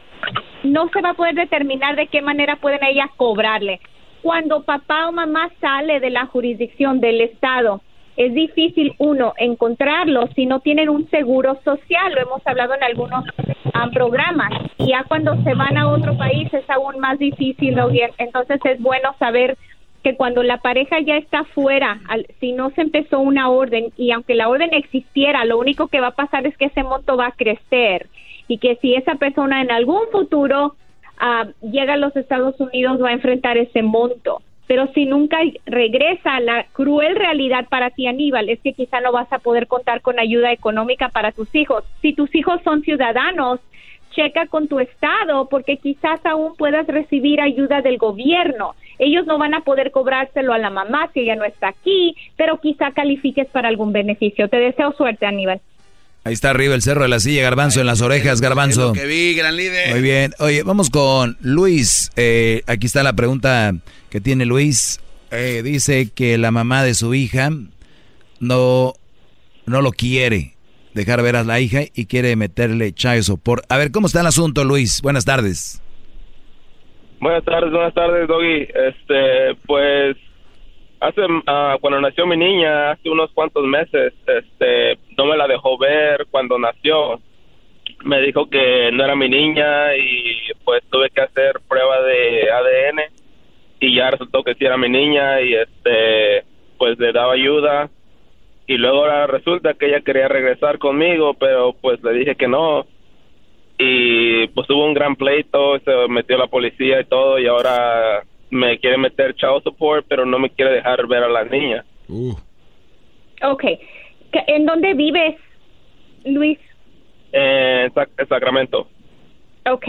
no se va a poder determinar de qué manera pueden ellas cobrarle. Cuando papá o mamá sale de la jurisdicción del Estado, es difícil, uno, encontrarlo si no tienen un seguro social, lo hemos hablado en algunos ah, programas, y ya cuando se van a otro país es aún más difícil, entonces es bueno saber que cuando la pareja ya está fuera, si no se empezó una orden y aunque la orden existiera, lo único que va a pasar es que ese monto va a crecer. Y que si esa persona en algún futuro ah, llega a los Estados Unidos va a enfrentar ese monto. Pero si nunca regresa, la cruel realidad para ti, Aníbal, es que quizá no vas a poder contar con ayuda económica para tus hijos. Si tus hijos son ciudadanos, checa con tu estado porque quizás aún puedas recibir ayuda del gobierno. Ellos no van a poder cobrárselo a la mamá si ella no está aquí, pero quizá califiques para algún beneficio. Te deseo suerte, Aníbal. Ahí está arriba el cerro de la silla, garbanzo en las orejas, garbanzo. que vi, gran líder. Muy bien. Oye, vamos con Luis. Eh, aquí está la pregunta que tiene Luis. Eh, dice que la mamá de su hija no, no lo quiere dejar ver a la hija y quiere meterle chayo por. A ver, ¿cómo está el asunto, Luis? Buenas tardes. Buenas tardes, buenas tardes, Doggy. Este, pues hace uh, cuando nació mi niña hace unos cuantos meses este no me la dejó ver cuando nació. Me dijo que no era mi niña y pues tuve que hacer prueba de ADN y ya resultó que sí era mi niña y este pues le daba ayuda. Y luego ahora resulta que ella quería regresar conmigo pero pues le dije que no. Y pues hubo un gran pleito se metió la policía y todo y ahora me quiere meter child support, pero no me quiere dejar ver a la niña. Uh. Ok. ¿En dónde vives, Luis? En Sacramento. Ok.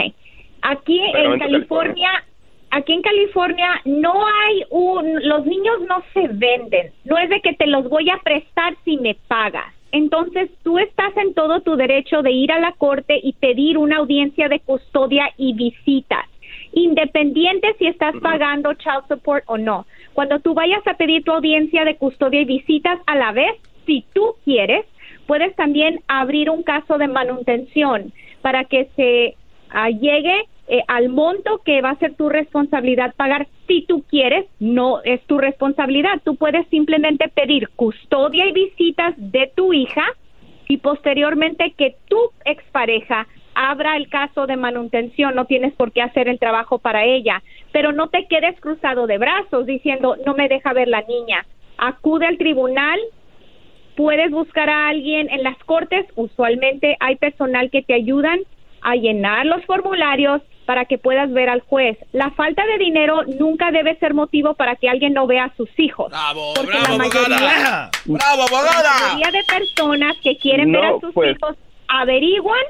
Aquí en California, aquí en California no hay un, los niños no se venden. No es de que te los voy a prestar si me pagas. Entonces tú estás en todo tu derecho de ir a la corte y pedir una audiencia de custodia y visitas independiente si estás pagando child support o no. Cuando tú vayas a pedir tu audiencia de custodia y visitas a la vez, si tú quieres, puedes también abrir un caso de manutención para que se ah, llegue eh, al monto que va a ser tu responsabilidad pagar. Si tú quieres, no es tu responsabilidad. Tú puedes simplemente pedir custodia y visitas de tu hija y posteriormente que tu expareja abra el caso de manutención, no tienes por qué hacer el trabajo para ella, pero no te quedes cruzado de brazos diciendo no me deja ver la niña. Acude al tribunal, puedes buscar a alguien en las cortes, usualmente hay personal que te ayudan a llenar los formularios para que puedas ver al juez. La falta de dinero nunca debe ser motivo para que alguien no vea a sus hijos. ¡Bravo, Porque bravo, la mayoría, abogada! ¡Bravo, abogada! La mayoría de personas que quieren ver a sus pues. hijos averiguan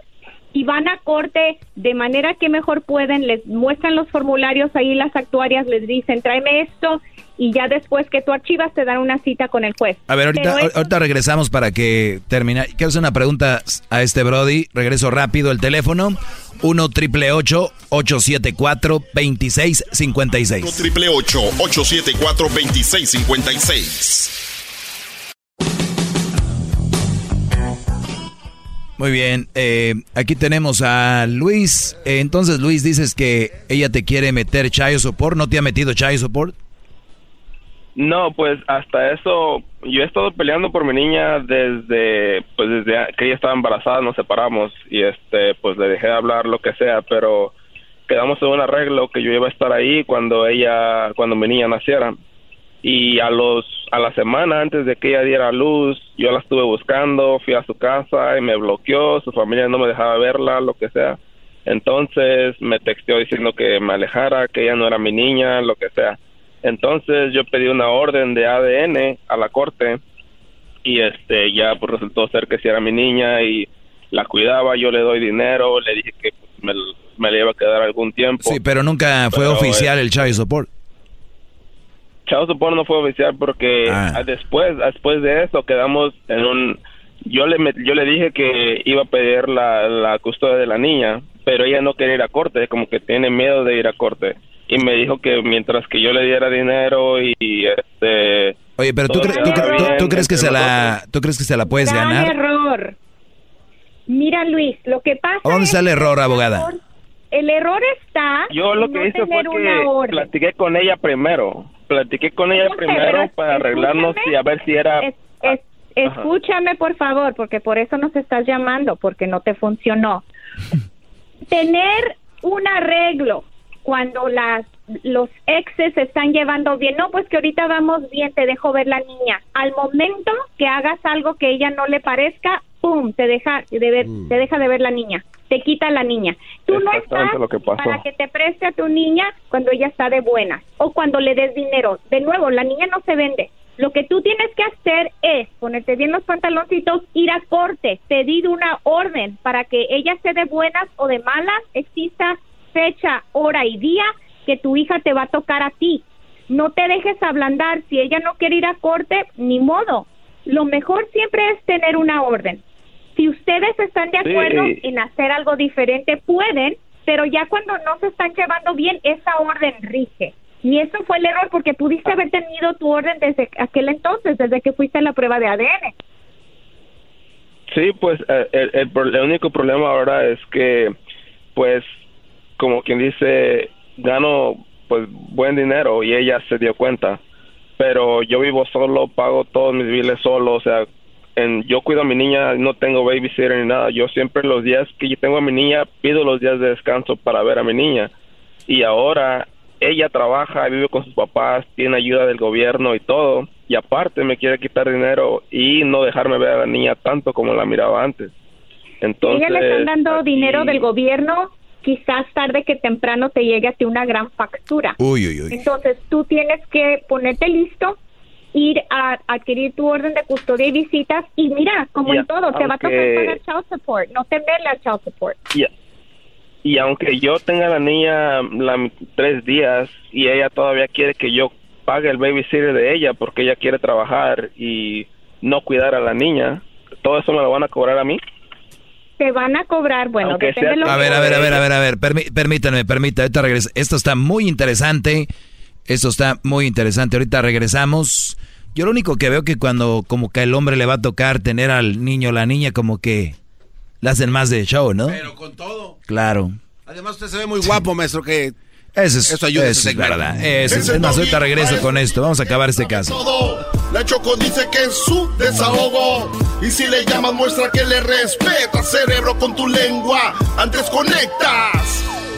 y van a corte de manera que mejor pueden, les muestran los formularios ahí las actuarias, les dicen tráeme esto y ya después que tú archivas te dan una cita con el juez. A ver, ahorita, eso- ahorita regresamos para que termine. Quiero hacer una pregunta a este Brody. Regreso rápido el teléfono. 1 triple 874 2656. 1 triple 874 2656. Muy bien, eh, aquí tenemos a Luis. Eh, entonces, Luis, dices que ella te quiere meter Chayo Support. ¿No te ha metido Chayo Support? No, pues hasta eso, yo he estado peleando por mi niña desde, pues desde que ella estaba embarazada, nos separamos y este, pues le dejé de hablar lo que sea, pero quedamos en un arreglo que yo iba a estar ahí cuando ella, cuando mi niña naciera. Y a los, a la semana antes de que ella diera a luz, yo la estuve buscando, fui a su casa y me bloqueó, su familia no me dejaba verla, lo que sea. Entonces me texteó diciendo que me alejara, que ella no era mi niña, lo que sea. Entonces yo pedí una orden de ADN a la corte y este ya pues resultó ser que si era mi niña y la cuidaba, yo le doy dinero, le dije que pues, me, me le iba a quedar algún tiempo. Sí, pero nunca fue Pero, oficial el Chayo Support. Chao Support no fue oficial porque Ah. después después de eso quedamos en un yo le met- yo le dije que iba a pedir la, la custodia de la niña pero ella no quería ir a corte como que tiene miedo de ir a corte y me dijo que mientras que yo le diera dinero y, este Oye, pero tú, cre- tú, cre- tú- bien tú crees que se la, tú crees que se la puedes Gran ganar? error. Mira, Luis, lo que pasa ¿A dónde es está el que error, abogada? El error está yo lo que no hice fue que platiqué con ella primero platiqué con ella primero para arreglarnos y a ver si era Es- es- escúchame, por favor, porque por eso nos estás llamando, porque no te funcionó. Tener un arreglo cuando las los exes se están llevando bien, no, pues que ahorita vamos bien, te dejo ver la niña. Al momento que hagas algo que ella no le parezca, pum, te deja de ver, te deja de ver la niña, te quita la niña. Tú no estás lo que para que te preste a tu niña cuando ella está de buenas o cuando le des dinero. De nuevo, la niña no se vende. Lo que tú tienes que hacer es ponerte bien los pantaloncitos, ir a corte, pedir una orden para que ella esté de buenas o de malas, exista fecha, hora y día que tu hija te va a tocar a ti. No te dejes ablandar. Si ella no quiere ir a corte, ni modo. Lo mejor siempre es tener una orden. Si ustedes están de Sí. acuerdo en hacer algo diferente, pueden, pero ya cuando no se están llevando bien, esa orden rige. Y eso fue el error porque pudiste haber tenido tu orden desde aquel entonces, desde que fuiste a la prueba de ADN. Sí, pues eh, el, el el único problema ahora es que, pues, como quien dice, gano pues buen dinero y ella se dio cuenta. Pero yo vivo solo, pago todos mis biles solo, o sea, en, yo cuido a mi niña, no tengo babysitter ni nada. Yo siempre los días que yo tengo a mi niña, pido los días de descanso para ver a mi niña. Y ahora ella trabaja, vive con sus papás, tiene ayuda del gobierno y todo. Y aparte me quiere quitar dinero y no dejarme ver a la niña tanto como la miraba antes. Si Entonces, ella le están dando aquí- dinero del gobierno, quizás tarde que temprano te llegue a ti una gran factura. Uy, uy, uy. Entonces tú tienes que ponerte listo, ir a adquirir tu orden de custodia y visitas y mira, como en todo, te va a tocar pagar child support, no temerle al child support. Y, y aunque yo tenga a la niña la, tres días y ella todavía quiere que yo pague el babysitter de ella porque ella quiere trabajar y no cuidar a la niña, todo eso me lo van a cobrar a mí. Te van a cobrar, bueno, Aunque depende sea- de lo A ver, a ver, a ver, a ver, a ver, permí- permítame, permítame, ahorita regreso. Esto está muy interesante. Esto está muy interesante. Ahorita regresamos. Yo lo único que veo que cuando como que el hombre le va a tocar tener al niño o la niña como que le hacen más de show, ¿no? Pero con todo. Claro. Además, usted se ve muy guapo, maestro, que Eso es, eso ayuda eso es verdad. Eso es, más, ahorita regreso con esto. Vamos a acabar este caso. Todo. La Choco dice que es su desahogo. Y si le llamas, muestra que le respeta, cerebro, con tu lengua. Antes conectas.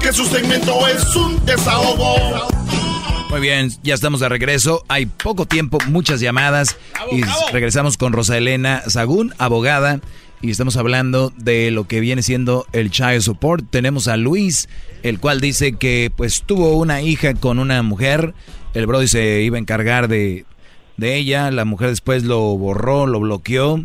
Que su segmento es un desahogo. Muy bien, ya estamos de regreso. Hay poco tiempo, muchas llamadas. Y regresamos con Rosa Elena Sagún, abogada. Y estamos hablando de lo que viene siendo el child support. Tenemos a Luis, el cual dice que pues tuvo una hija con una mujer. El Brody se iba a encargar de, de ella. La mujer después lo borró, lo bloqueó.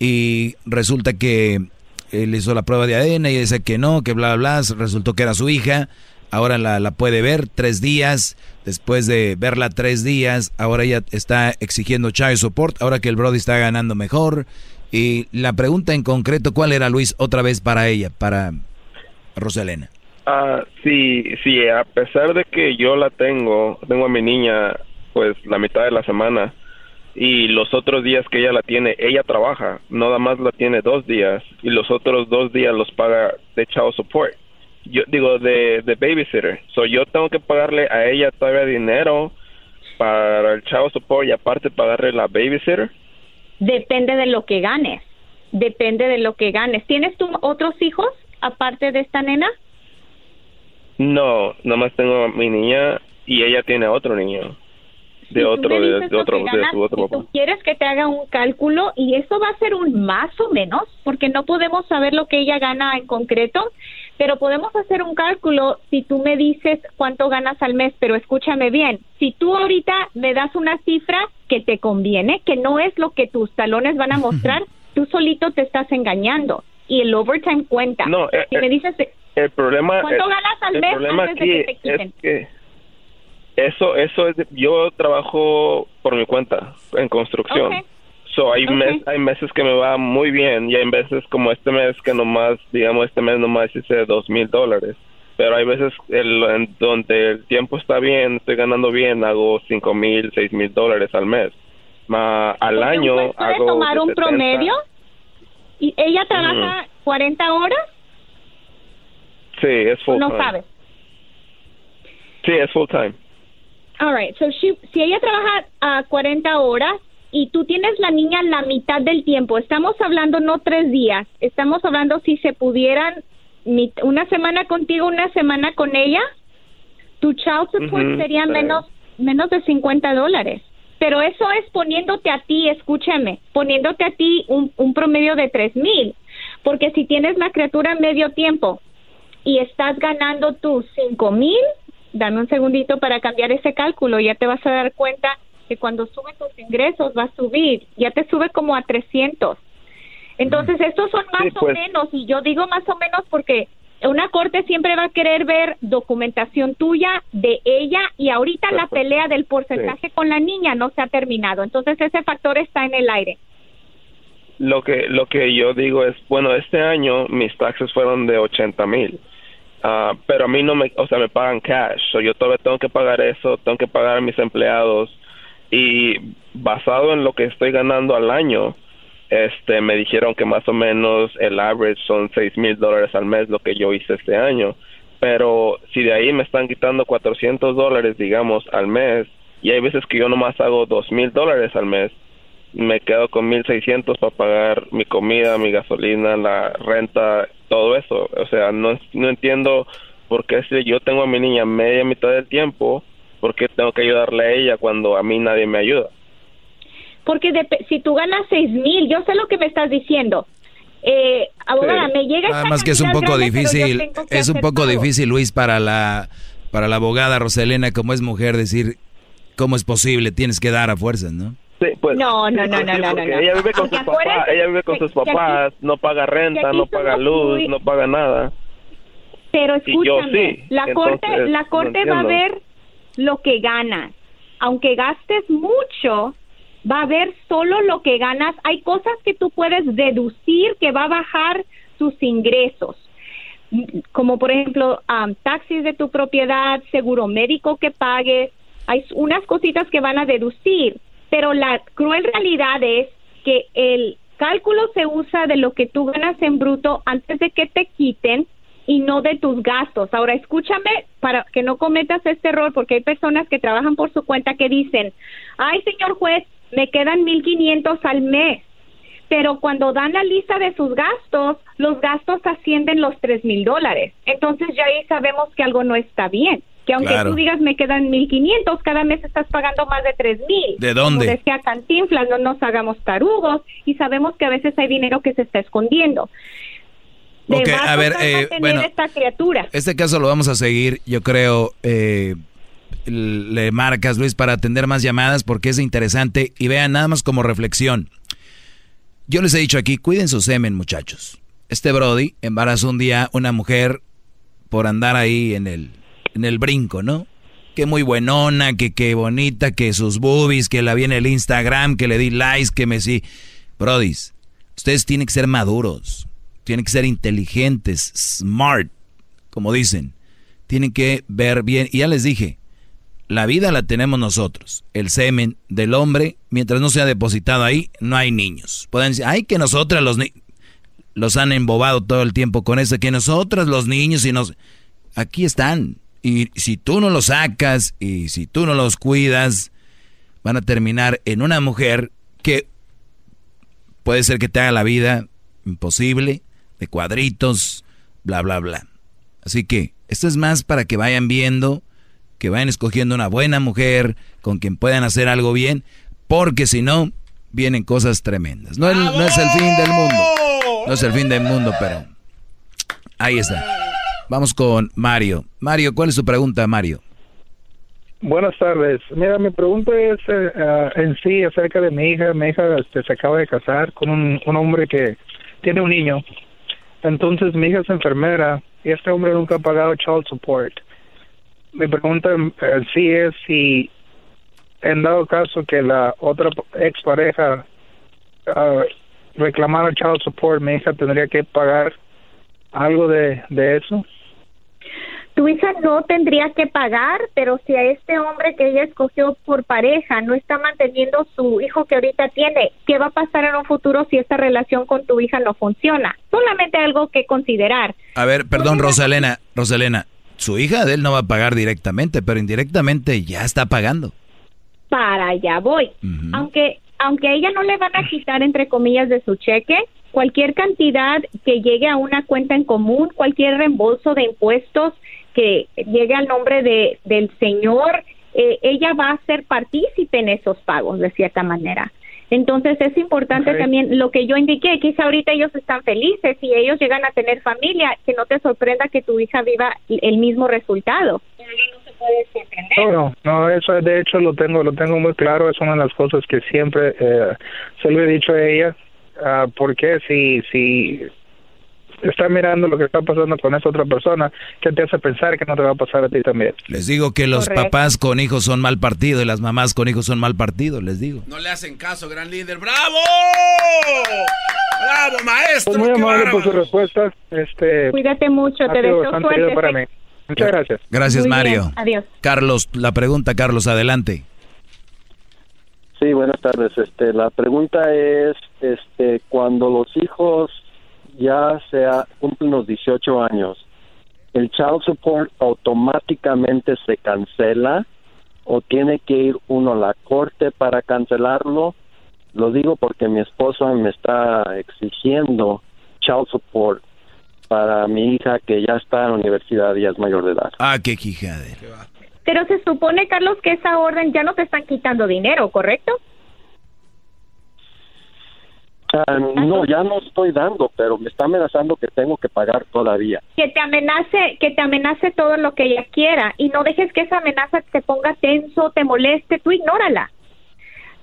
Y resulta que él hizo la prueba de ADN y dice que no, que bla, bla, bla. Resultó que era su hija. Ahora la, la puede ver tres días. Después de verla tres días, ahora ella está exigiendo child support. Ahora que el Brody está ganando mejor. Y la pregunta en concreto, ¿cuál era Luis otra vez para ella, para Rosalena? Ah, sí, sí, a pesar de que yo la tengo, tengo a mi niña pues la mitad de la semana y los otros días que ella la tiene, ella trabaja, nada más la tiene dos días y los otros dos días los paga de child support. Yo digo de, de babysitter, so yo tengo que pagarle a ella todavía dinero para el child support y aparte pagarle la babysitter. Depende de lo que ganes. Depende de lo que ganes. ¿Tienes tú otros hijos aparte de esta nena? No, nada más tengo a mi niña y ella tiene a otro niño. De Si otro, de, de otro, que de su otro si papá. tú quieres que te haga un cálculo y eso va a ser un más o menos, porque no podemos saber lo que ella gana en concreto, pero podemos hacer un cálculo si tú me dices cuánto ganas al mes, pero escúchame bien, si tú ahorita me das una cifra que te conviene, que no es lo que tus talones van a mostrar, tú solito te estás engañando y el overtime cuenta. No, eh, si me eh, dices El problema, ¿Cuánto el- ganas al el mes problema antes de aquí que te quiten? es que eso, eso es, yo trabajo por mi cuenta en construcción. Ok. So, hay, mes- hay meses que me va muy bien y hay veces como este mes que nomás, digamos, este mes nomás hice dos mil dólares. Pero hay veces el, en donde el tiempo está bien, estoy ganando bien, hago cinco mil, seis mil dólares al mes. Ma, al Porque año puede hago tomar un 70. promedio y ella trabaja 40 horas Sí, es full no time. sabes. Sí, es full time. All right, so she- si ella trabaja a 40 horas y tú tienes la niña la mitad del tiempo, estamos hablando no tres días, estamos hablando si se pudieran una semana contigo, una semana con ella, tu child support sería menos menos de 50 dólares. Pero eso es poniéndote a ti, escúchame, poniéndote a ti un, un promedio de tres mil. Porque si tienes la criatura medio tiempo y estás ganando tus cinco mil, dame un segundito para cambiar ese cálculo, ya te vas a dar cuenta que cuando suben tus ingresos va a subir, ya te sube como a 300. Entonces, estos son más Sí, pues. o menos, y yo digo más o menos porque una corte siempre va a querer ver documentación tuya, de ella, y ahorita la pelea del porcentaje con la niña no se ha terminado. Entonces, ese factor está en el aire. Lo que lo que yo digo es, bueno, este año mis taxes fueron de 80 mil, Ah, pero a mí no me, o sea, me pagan cash, so yo todavía tengo que pagar eso, tengo que pagar a mis empleados. Y basado en lo que estoy ganando al año, este, me dijeron que más o menos el average son 6 mil dólares al mes lo que yo hice este año, pero si de ahí me están quitando 400 dólares, digamos, al mes, y hay veces que yo nomás hago 2 mil dólares al mes, me quedo con 1600 para pagar mi comida, mi gasolina, la renta, todo eso. O sea, no, no entiendo por qué si yo tengo a mi niña media mitad del tiempo, ¿por qué tengo que ayudarle a ella cuando a mí nadie me ayuda? Porque dep- si tú ganas seis mil, yo sé lo que me estás diciendo. Eh, abogada, me llega Nada más que es un poco grande, difícil, es un poco todo. difícil, Luis, para la, para la abogada Roselena, como es mujer, decir ¿Cómo es posible? Tienes que dar a fuerzas, ¿no? Sí, pues, No, no, no, sí, no, no, no, no. Ella vive con Porque sus papás, ella vive con que- sus aquí- papás, no paga renta, no paga luz, muy- no paga nada. Pero escúchame, sí, la entonces, corte, la no corte va a ver lo que ganas. Aunque gastes mucho, va a ver solo lo que ganas. Hay cosas que tú puedes deducir que va a bajar tus ingresos. Como por ejemplo, am, taxis de tu propiedad, seguro médico que pagues. Hay unas cositas que van a deducir, pero la cruel realidad es que el cálculo se usa de lo que tú ganas en bruto antes de que te quiten y no de tus gastos. Ahora, escúchame para que no cometas este error, porque hay personas que trabajan por su cuenta que dicen, ay, señor juez, me quedan 1.500 al mes. Pero cuando dan la lista de sus gastos, los gastos ascienden los tres mil dólares. Entonces ya ahí sabemos que algo no está bien. Que aunque Claro. tú digas me quedan 1.500, cada mes estás pagando más de tres mil. ¿De dónde? Como decía Cantinflas, no nos hagamos tarugos y sabemos que a veces hay dinero que se está escondiendo. De a ver, eh, bueno. esta criatura. Este caso lo vamos a seguir, yo creo, eh, le marcas, Luis, para atender más llamadas porque es interesante y vean nada más como reflexión. Yo les he dicho aquí, cuiden su semen, muchachos. Este Brody embarazó un día una mujer por andar ahí en el, en el brinco, ¿no? Que muy buenona, que qué bonita, que sus boobies, que la vi en el Instagram, que le di likes, que me sí. Brodis, ustedes tienen que ser maduros, tienen que ser inteligentes, smart, como dicen. Tienen que ver bien. Y ya les dije, la vida la tenemos nosotros. El semen del hombre, mientras no sea depositado ahí, no hay niños. Pueden decir, ay, que nosotras los niños... Los han embobado todo el tiempo con eso, que nosotras los niños y nos... Aquí están. Y si tú no los sacas y si tú no los cuidas, van a terminar en una mujer que puede ser que te haga la vida imposible, de cuadritos, bla, bla, bla. Así que esto es más para que vayan viendo, que vayan escogiendo una buena mujer con quien puedan hacer algo bien, porque si no, vienen cosas tremendas. No, no es el fin del mundo, no es el fin del mundo, pero ahí está. Vamos con Mario. Mario, ¿cuál es su pregunta, Mario? Buenas tardes. Mira, mi pregunta es eh, ah, en sí acerca de mi hija. Mi hija este, se acaba de casar con un, hombre que tiene un niño. Entonces mi hija es enfermera y este hombre nunca ha pagado child support. Mi pregunta en en sí es si en dado caso que la otra expareja ah, reclamara child support, mi hija tendría que pagar algo de, de eso. Tu hija no tendría que pagar, pero si a este hombre que ella escogió por pareja no está manteniendo su hijo que ahorita tiene, ¿qué va a pasar en un futuro si esta relación con tu hija no funciona? Solamente algo que considerar. A ver, perdón, Rosalena, Rosalena, su hija de él no va a pagar directamente, pero indirectamente ya está pagando. Para allá voy. Aunque aunque a ella no le van a quitar entre comillas de su cheque, cualquier cantidad que llegue a una cuenta en común, cualquier reembolso de impuestos que llegue al nombre de del señor, eh, ella va a ser partícipe en esos pagos de cierta manera. Entonces es importante también lo que yo indiqué, quizá ahorita ellos están felices y ellos llegan a tener familia, que no te sorprenda que tu hija viva el mismo resultado. No, no, no, eso de hecho lo tengo, lo tengo muy claro, es una de las cosas que siempre eh, se lo he dicho a ella, ah, porque si, si está mirando lo que está pasando con esa otra persona, ¿qué te hace pensar que no te va a pasar a ti también? Les digo que los Correcto. papás con hijos son mal partido y las mamás con hijos son mal partido, les digo. No le hacen caso, gran líder. ¡Bravo! ¡Bravo, maestro! Pues muy ¡Qué amable por bárbaro! su respuesta, este, Cuídate mucho, te deseo suerte. para mí. Muchas gracias. Gracias, Muy bien, Mario. Adiós. Carlos, la pregunta, Carlos, adelante. Sí, buenas tardes. Este, la pregunta es, este, cuando los hijos ya sea cumplen los 18 años, ¿el child support automáticamente se cancela o tiene que ir uno a la corte para cancelarlo? Lo digo porque mi esposa me está exigiendo child support para mi hija que ya está en la universidad y ya es mayor de edad. Ah, qué quijadera. Pero se supone, Carlos, que esa orden ya no te están quitando dinero, ¿correcto? Ah, no, ya no estoy dando, pero me está amenazando que tengo que pagar todavía. que te amenace, que te amenace todo lo que ella quiera y no dejes que esa amenaza te ponga tenso, te moleste, tú ignórala.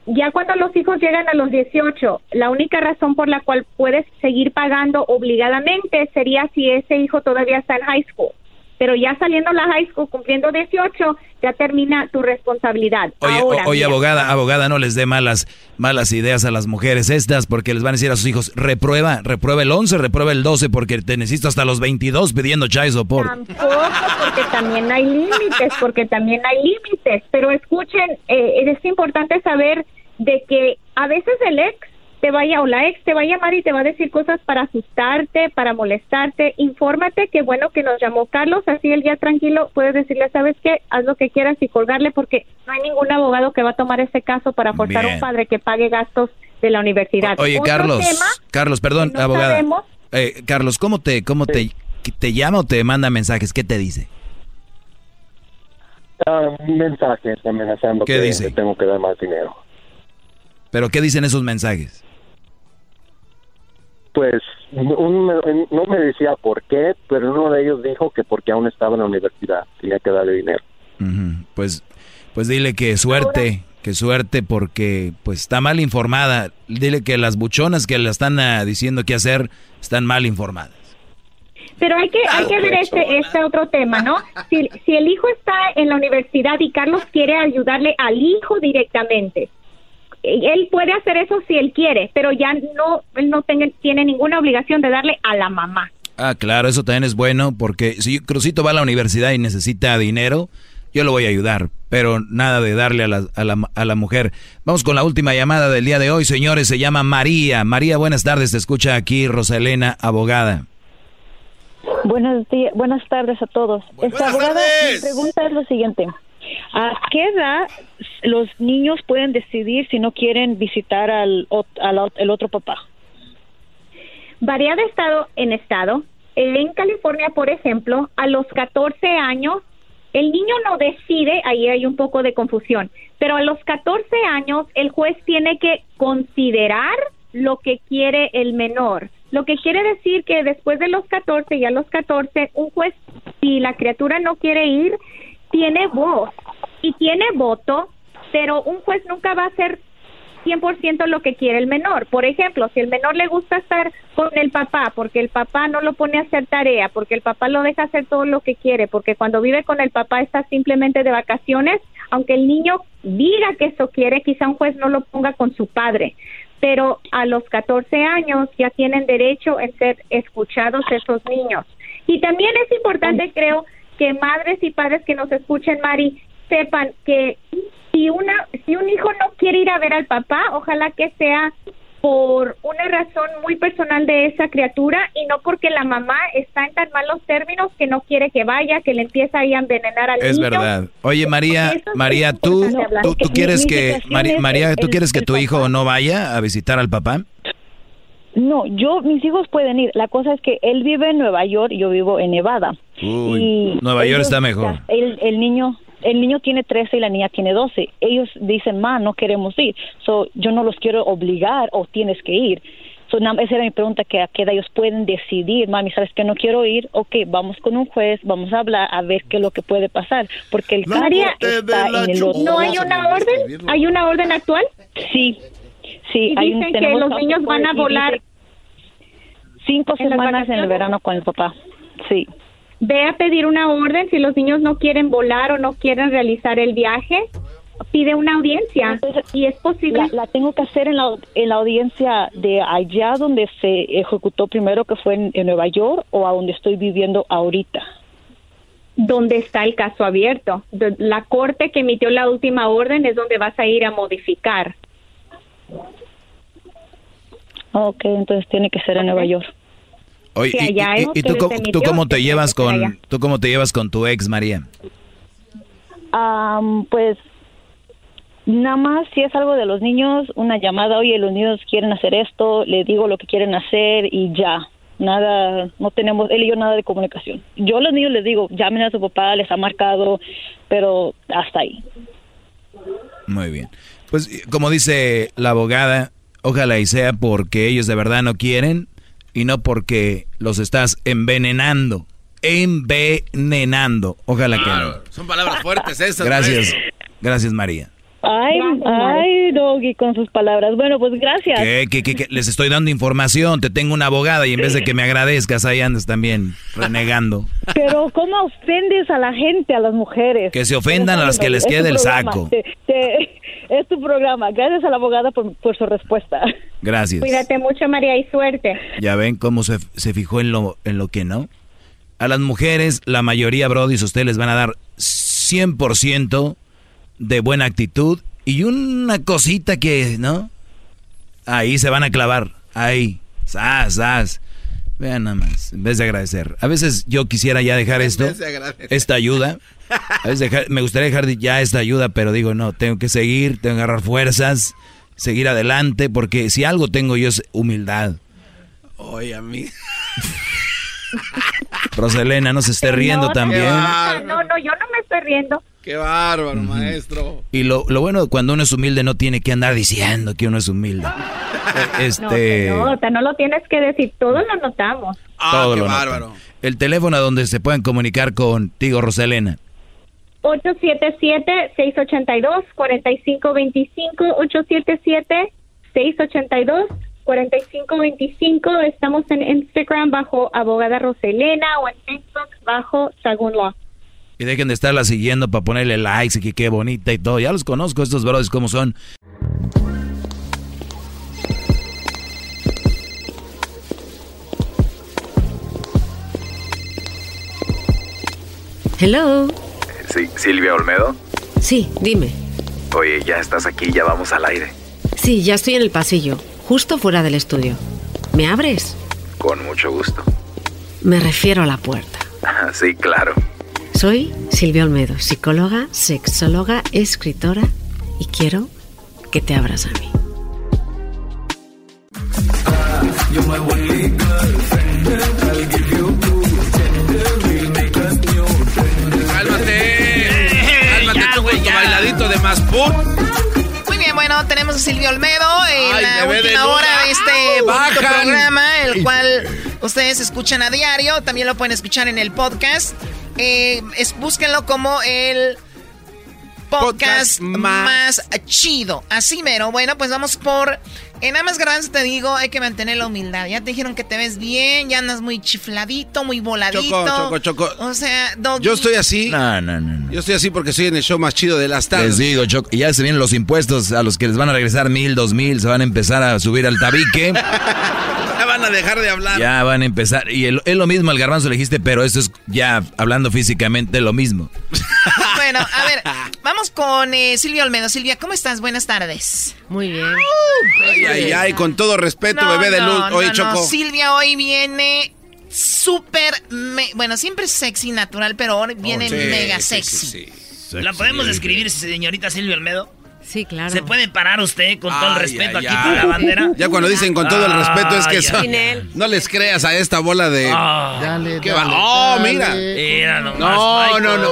Ya cuando los hijos llegan a los 18, la única razón por la cual puedes seguir pagando obligadamente sería si ese hijo todavía está en high school. Pero ya saliendo a la high school, cumpliendo 18, ya termina tu responsabilidad. Oye, Ahora, o- oye, abogada, abogada, no les dé malas, malas ideas a las mujeres estas porque les van a decir a sus hijos, reprueba, reprueba el 11, reprueba el 12 porque te necesito hasta los 22 pidiendo child support. Tampoco, porque también hay límites, porque también hay límites. Pero escuchen, eh, es importante saber de que a veces el ex te vaya o la ex te va a llamar y te va a decir cosas para asustarte, para molestarte. Infórmate que bueno que nos llamó Carlos, así el día tranquilo puedes decirle, ¿sabes qué? Haz lo que quieras y colgarle porque no hay ningún abogado que va a tomar ese caso para forzar a un padre que pague gastos de la universidad. Oye, Otro Carlos, tema Carlos, perdón, no abogada. sabemos. Eh, Carlos, ¿cómo te, cómo te, te llama o te manda mensajes? ¿Qué te dice? Ah, mensajes amenazando ¿Qué que, dice? tengo que dar más dinero. ¿Pero qué dicen esos mensajes? Pues un- no me decía por qué, pero uno de ellos dijo que porque aún estaba en la universidad tenía que darle dinero. Ujú, Pues, pues dile que suerte, que suerte porque pues está mal informada. Dile que las buchonas que le están ah, diciendo qué hacer están mal informadas. Pero hay que, hay que ver este, este otro tema, ¿no? Si, si el hijo está en la universidad y Carlos quiere ayudarle al hijo directamente, él puede hacer eso si él quiere, pero ya no, él no tenga- tiene ninguna obligación de darle a la mamá. Ah, claro, eso también es bueno porque si Crucito va a la universidad y necesita dinero, yo lo voy a ayudar, pero nada de darle a la, a la, a la mujer. Vamos con la última llamada del día de hoy, señores, se llama María. María, buenas tardes, te escucha aquí Rosalena, abogada. Buenos días, buenas tardes a todos. Esta abogada, mi pregunta es lo siguiente. ¿A qué edad los niños pueden decidir si no quieren visitar al, al el otro papá? Varía de estado en estado. En California, por ejemplo, a los 14 años, el niño no decide, ahí hay un poco de confusión, pero a los 14 años el juez tiene que considerar lo que quiere el menor. Lo que quiere decir que después de los 14 y a los 14, un juez, si la criatura no quiere ir, tiene voz y tiene voto, pero un juez nunca va a hacer 100% lo que quiere el menor. Por ejemplo, si el menor le gusta estar con el papá porque el papá no lo pone a hacer tarea, porque el papá lo deja hacer todo lo que quiere, porque cuando vive con el papá está simplemente de vacaciones, aunque el niño diga que eso quiere, quizá un juez no lo ponga con su padre. Pero a los 14 años ya tienen derecho en ser escuchados esos niños. Y también es importante, creo, que madres y padres que nos escuchen, Mari, sepan que si una si un hijo no quiere ir a ver al papá, ojalá que sea por una razón muy personal de esa criatura y no porque la mamá está en tan malos términos que no quiere que vaya, que le empieza ahí a envenenar al Es niño. verdad. Oye, María, Eso María, es tú, tú, quieres que, es María, el- tú quieres que tu hijo no vaya a visitar al papá? No, yo, mis hijos pueden ir. La cosa es que él vive en Nueva York y yo vivo en Nevada. Uy, Y Nueva York está mejor. El, el niño el niño tiene 13 y la niña tiene 12. Ellos dicen, ma, no queremos ir. So, yo no los quiero obligar o tienes que ir. So, na- esa era mi pregunta, que a qué edad ellos pueden decidir, mami, ¿sabes que no quiero ir? Ok, vamos con un juez, vamos a hablar, a ver qué es lo que puede pasar. Porque el caso María, está en el otro ¿no hay una orden? ¿Hay una orden actual? Sí, sí. Y hay un- dicen que tenemos los niños van a volar cinco semanas en el verano con el papá. Sí. Ve a pedir una orden si los niños no quieren volar o no quieren realizar el viaje. Pide una audiencia y es posible. La, la tengo que hacer en la, en la audiencia de allá donde se ejecutó primero, que fue en, en Nueva York, o a donde estoy viviendo ahorita. donde está el caso abierto. La corte que emitió la última orden es donde vas a ir a modificar. Ok, entonces tiene que ser en Nueva York. Oye, y- y, tú, cómo- tú cómo te llevas con, tú cómo te llevas con tu ex, María? Am, pues nada más si es algo de los niños, una llamada, oye, los niños quieren hacer esto, le digo lo que quieren hacer y ya. Nada, no tenemos, él y yo nada de comunicación. Yo a los niños les digo, llamen a su papá, les ha marcado, pero hasta ahí. Muy bien. Pues como dice la abogada, Ojalá y sea porque ellos de verdad no quieren y no porque los estás envenenando. Envenenando. Ojalá que no. Son palabras fuertes esas. Gracias. Gracias, María. Ay, ay, Doggy, con sus palabras. Bueno, pues gracias. ¿Qué, qué, qué, qué? Les estoy dando información. Te tengo una abogada y en vez de que me agradezcas, ahí andas también renegando. Pero ¿cómo ofendes a la gente, a las mujeres? Que se ofendan a las que les quede el programa. saco. Te- te- es tu programa. Gracias a la abogada por, por su respuesta. Gracias. Cuídate mucho, María, y suerte. Ya ven cómo se, se fijó en lo, en lo que no. A las mujeres, la mayoría, Brody, ustedes les van a dar 100% de buena actitud y una cosita que, ¿no? Ahí se van a clavar. Ahí. Sas, sas. Vean nada más, en vez de agradecer. A veces yo quisiera ya dejar esto, de esta ayuda. A veces dejar- me gustaría dejar ya esta ayuda, pero digo, no, tengo que seguir, tengo que agarrar fuerzas, seguir adelante, porque si algo tengo yo es humildad. Oye, a mí. Roselena, no se esté riendo No, también. No, no, no, yo no me estoy riendo. Qué bárbaro, maestro. Y lo, lo bueno cuando uno es humilde no tiene que andar diciendo que uno es humilde. Eh, Este, No, no, no lo tienes que decir, todos lo notamos. todo qué lo notan. bárbaro. El teléfono donde se pueden comunicar contigo, Roselena. 877-682-4525, 877-682-4525. Estamos en Instagram bajo Abogada Roselena o en Facebook bajo Sagún Law. Y dejen de estarla siguiendo para ponerle likes y que qué bonita y todo. Ya los conozco, estos brothers como son. Hello. Sí, Silvia Olmedo. Sí, dime. Oye, ya estás aquí, ya vamos al aire. Sí, ya estoy en el pasillo, justo fuera del estudio. ¿Me abres? Con mucho gusto. Me refiero a la puerta. Sí, claro. Soy Silvia Olmedo, psicóloga, sexóloga, escritora y quiero que te abras a mí. Cálmate. Cálmate tú con tu bailadito de más put. Muy bien, bueno, tenemos a Silvio Olmedo en Ay, la última hora de este bonito programa, el cual ustedes escuchan a diario. También lo pueden escuchar en el podcast. Eh, es, búsquenlo como el podcast, más... chido. Así mero. Bueno, pues vamos por. En Amas Garbanzo te digo, hay que mantener la humildad. Ya te dijeron que te ves bien, ya andas muy chifladito, muy voladito. Choco, choco, choco. O sea, Doggy. Yo estoy así. No, no, no. no. Yo estoy así porque soy en el show más chido de las tardes. Les digo, Choco, ya se vienen los impuestos a los que les van a regresar mil, dos mil, se van a empezar a subir al tabique. Ya van a dejar de hablar. Ya van a empezar. Y es lo mismo, al garbanzo le dijiste, pero esto es ya hablando físicamente lo mismo. Bueno, a ver, vamos con eh, Silvia Olmedo. Silvia, ¿cómo estás? Buenas tardes. Muy bien. Ay, ay, ay, con todo respeto, No, bebé de luz. no, Oye, no, Choco. no. Silvia hoy viene súper, bueno, siempre es sexy natural, pero hoy viene Oh, sí, mega sí, sexy. sí, ¿La podemos describir, señorita Silvia Olmedo? Sí, claro. ¿Se puede parar usted con todo el respeto ay, aquí ay. para la bandera? Ya cuando dicen con todo el respeto es que Ay, son- ay. no les creas a esta bola de. Ah. Dale, ¿Qué dale, va? Oh, dale. mira. Mira nomás, No, Michael. no, no.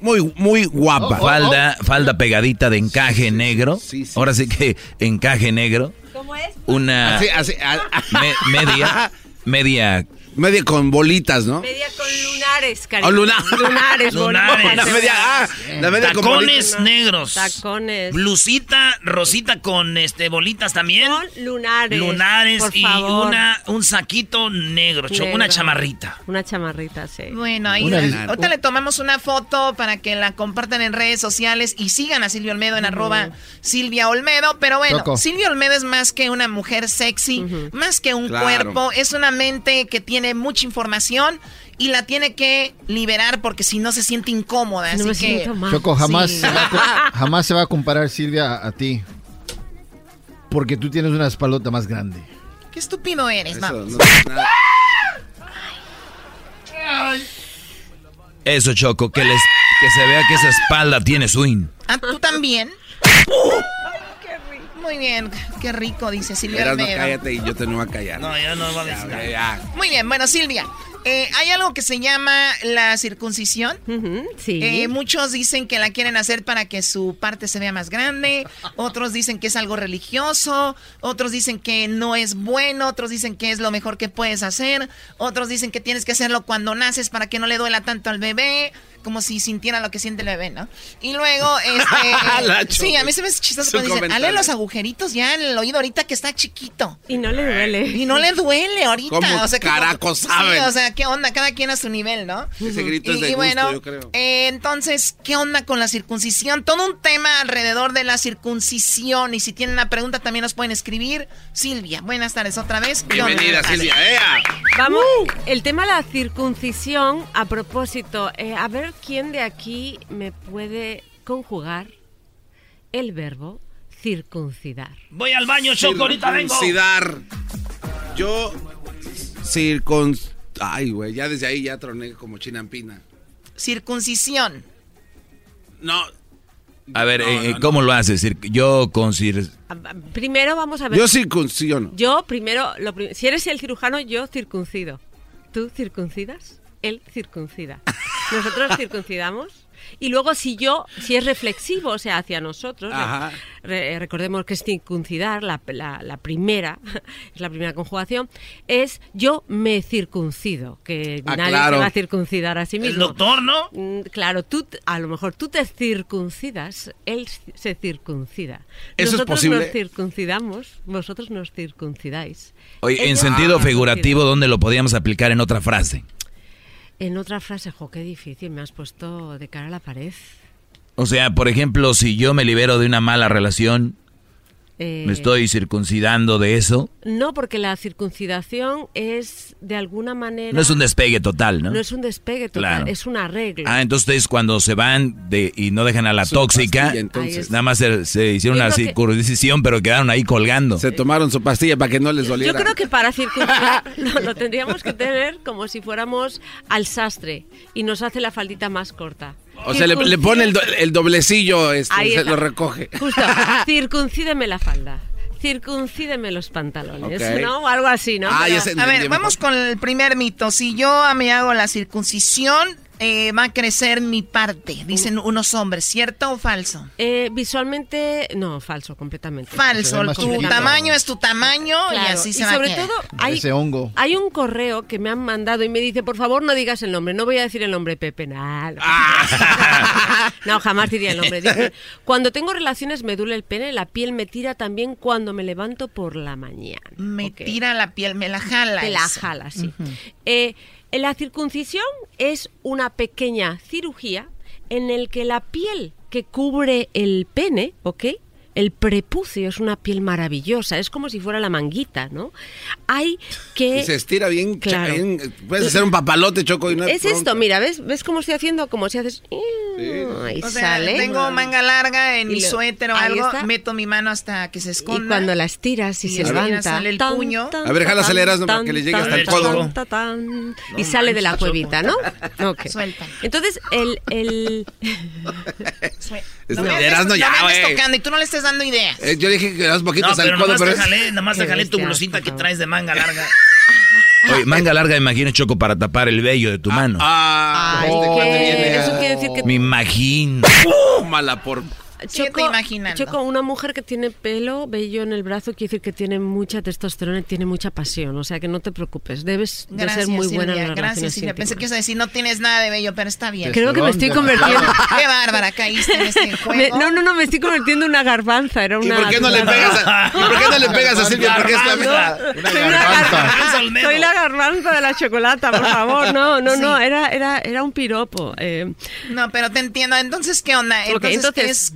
Muy, muy guapa. Falda, falda pegadita de encaje negro. Ahora sí que encaje negro. ¿Cómo es? Una Así, así, a- me- media, media. Media con bolitas, ¿no? Media con lunares, cariño. Oh, luna- Lunares, Lunares. La media, ah, la media con Tacones bolitas. negros. Tacones. Blusita rosita con este bolitas también. Lunares. Lunares por y favor. una un saquito negro, Negro. una chamarrita. Una chamarrita, sí. Bueno, ahí ahorita le tomamos una foto para que la compartan en redes sociales y sigan a Silvia Olmedo en arroba Silvia Olmedo. Pero bueno. Silvia Olmedo es más que una mujer sexy, más que un Claro. cuerpo, es una mente que tiene mucha información y la tiene que liberar porque si no se siente incómoda. No así me que siento mal. Choco, jamás, Sí. se va a jamás se va a comparar Silvia a, a ti. Porque tú tienes una espalota más grande. qué estúpido eres, Eso, vamos. no. Eso, Choco, que les que se vea que esa espalda tiene swing. Ah, ¿tú también? Muy bien, qué rico, dice Silvia Eras, no, cállate y yo te no voy a callar. No, ya no va a decir nada. Ya, ya. Muy bien, bueno, Silvia. Eh, hay algo que se llama la circuncisión. sí. Eh, muchos dicen que la quieren hacer para que su parte se vea más grande. Otros dicen que es algo religioso. Otros dicen que no es bueno. Otros dicen que es lo mejor que puedes hacer. Otros dicen que tienes que hacerlo cuando naces para que no le duela tanto al bebé como si sintiera lo que siente el bebé, ¿no? Y luego, La este... sí, a mí se me hace chistoso cuando dicen, hale los agujeritos ya en el oído ahorita que está chiquito. Y no le duele. Y no le duele ahorita. ¿Cómo o sea, como- caracos Sí, saben? o sea, ¿qué onda? Cada quien a su nivel, ¿no? Ese grito es Y- de y gusto, bueno, yo creo. eh, entonces, ¿qué onda con la circuncisión? Todo un tema alrededor de la circuncisión. Y si tienen una pregunta, también nos pueden escribir. Silvia, buenas tardes otra vez. ¿Qué onda? Bienvenida, Silvia. ¡Ea! Vamos, el tema de la circuncisión, a propósito, eh, a ver quién de aquí me puede conjugar el verbo circuncidar. Voy al baño, Choco, ahorita vengo. Circuncidar. Yo circun... Ay, güey, ya desde ahí ya troné como chinampina. Circuncisión. No. A ver, eh, ¿cómo lo haces? Yo con cir- Primero vamos a ver. Yo circunciono. Yo primero, lo prim- si eres el cirujano, yo circuncido. ¿Tú circuncidas? Él circuncida. Nosotros circuncidamos. Y luego si yo, si es reflexivo, o sea, hacia nosotros, re- recordemos que es circuncidar, la, la- la primera, es la primera conjugación, es yo me circuncido, que Ah, nadie claro. se va a circuncidar a sí El mismo. doctor, ¿no? Mm, Claro, tú, a lo mejor tú te circuncidas, él se circuncida. ¿Eso es Nosotros posible? nos circuncidamos, vosotros nos circuncidáis. Oye, en sentido figurativo, ¿dónde lo podríamos aplicar en otra frase? En otra frase, jo, qué difícil, me has puesto de cara a la pared. O sea, por ejemplo, si yo me libero de una mala relación, Eh, me estoy circuncidando de eso. No, porque la circuncidación es de alguna manera... No es un despegue total, ¿no? No es un despegue total, Claro. es un arreglo. Ah, entonces ustedes cuando se van de, y no dejan a la Su tóxica, pastilla, entonces. Nada más se, se hicieron Yo una creo que- circuncisión, pero quedaron ahí colgando. Se tomaron su pastilla para que no les Yo doliera. creo que para circuncidar lo, lo tendríamos que tener como si fuéramos al sastre y nos hace la faldita más corta. O sea, le, le pone el, do- el doblecillo, este, se lo recoge. Justo, circuncídeme la falda. Circuncídeme los pantalones. ¿no? O algo así, ¿no? Ah, Pero- ya se A ver, vamos con el primer mito. Si yo me hago la circuncisión, eh, va a crecer mi parte, dicen unos hombres, ¿cierto o falso? Eh, visualmente, no, falso, completamente. Falso, tu tamaño es tu tamaño y así y se va a todo hay, Ese hongo. hay un correo que me han mandado y me dice, por favor no digas el nombre, no voy a decir el nombre Pepe, nah, no. No, jamás diría el nombre. Dice, cuando tengo relaciones me duele el pene, la piel me tira también cuando me levanto por la mañana. Me tira la piel, me la jala. Te la jala, sí. Eh, la circuncisión es una pequeña cirugía en el que la piel que cubre el pene, ¿ok? El prepucio es una piel maravillosa, es como si fuera la manguita, ¿no? Hay que... Y se estira bien, Claro. bien- Puedes hacer un papalote, Choco. Y no hay Es esto, mira, ¿ves? ¿Ves cómo estoy haciendo? Como si haces... Ahí O sea, sale. tengo manga larga en Y mi lo- suéter o algo, está. meto mi mano hasta que se esconda. Y cuando la estiras y, Y se levanta. sale el tan, puño. tan, A ver, jala aceleras, ¿no? para que le llegue tan, hasta el tan, codo. y No sale de la cuevita, ¿no? Ok. Suelta. Entonces, el... el... Es No Erasmo ya, no me tocando y tú no le estés dando ideas. Eh, yo dije que das poquitos No, al pero codo, nomás pero te es- jalé, nomás te Qué jalé tu blusita que traes de manga larga. Oye, manga larga, imagino, Choco, para tapar el vello de tu mano. Ah, este cuate viene. Eso quiere decir que Me imagino. Mala por. Imaginando. Choco, una mujer que tiene pelo, vello en el brazo, quiere decir que tiene mucha testosterona y tiene mucha pasión. O sea, que no te preocupes. Debes de Gracias, ser muy Silvia, buena en las Gracias, relaciones Silvia. Pensé que ibas a decir, no tienes nada de bello, pero está bien. Creo que me estoy convirtiendo... Qué bárbara, caíste en este Me- juego. no, no, no, me estoy convirtiendo en una garbanza. Era ¿Y una, por qué no le pegas a, ¿y por qué no le pegas a Silvia? Porque es la una gar- Soy la garbanza de la chocolata, por favor. No, no, Sí. no, era, era, era un piropo. eh. No, pero te entiendo. Entonces, ¿qué onda? Entonces, es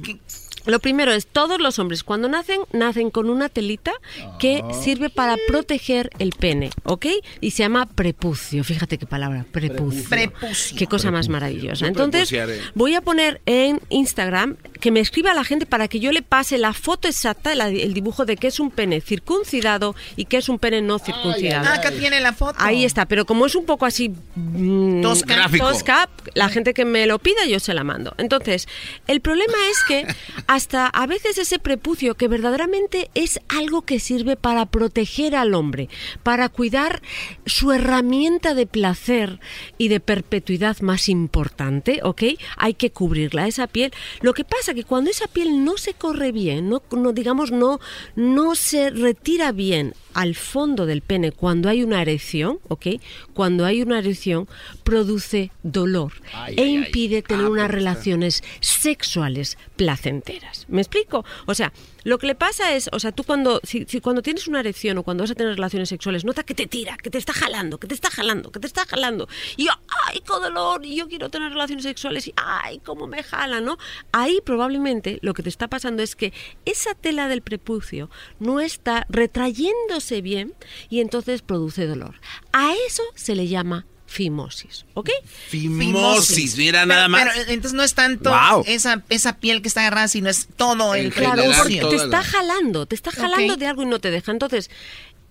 Lo primero es, todos los hombres cuando nacen, nacen con una telita que sirve para proteger el pene, ¿ok? Y se llama prepucio, fíjate qué palabra, prepucio. Prepucio. Qué cosa más maravillosa. Yo Entonces, voy a poner en Instagram que me escriba la gente para que yo le pase la foto exacta, la- el dibujo de qué es un pene circuncidado y qué es un pene no circuncidado. Ah, acá tiene la foto. Ahí está, pero como es un poco así mm, Tosca. Gráfico. tosca, la gente que me lo pida yo se la mando. Entonces, el problema es que hasta a veces ese prepucio que verdaderamente es algo que sirve para proteger al hombre, para cuidar su herramienta de placer y de perpetuidad más importante, ¿ok? Hay que cubrirla, esa piel. Lo que pasa que cuando esa piel no se corre bien, no, no digamos, no, no se retira bien al fondo del pene cuando hay una erección, ¿ok? Cuando hay una erección, produce dolor Ay, e ay, ay. impide tener Ah, unas pues, relaciones sexuales placenteras. ¿Me explico? O sea, lo que le pasa es, o sea, tú cuando, si, cuando tienes una erección o cuando vas a tener relaciones sexuales, nota que te tira, que te está jalando, que te está jalando, que te está jalando. Y yo, ay, qué dolor, y yo quiero tener relaciones sexuales, y ay, cómo me jala, ¿no? Ahí probablemente lo que te está pasando es que esa tela del prepucio no está retrayéndose bien y entonces produce dolor. A eso se le llama fimosis, ¿ok? Fimosis, mira Pero- nada más. Pero, entonces no es tanto Wow. esa, esa piel que está agarrada, sino es todo el, Claro, prepucio. porque te está jalando, te está jalando de algo y no te deja. Entonces,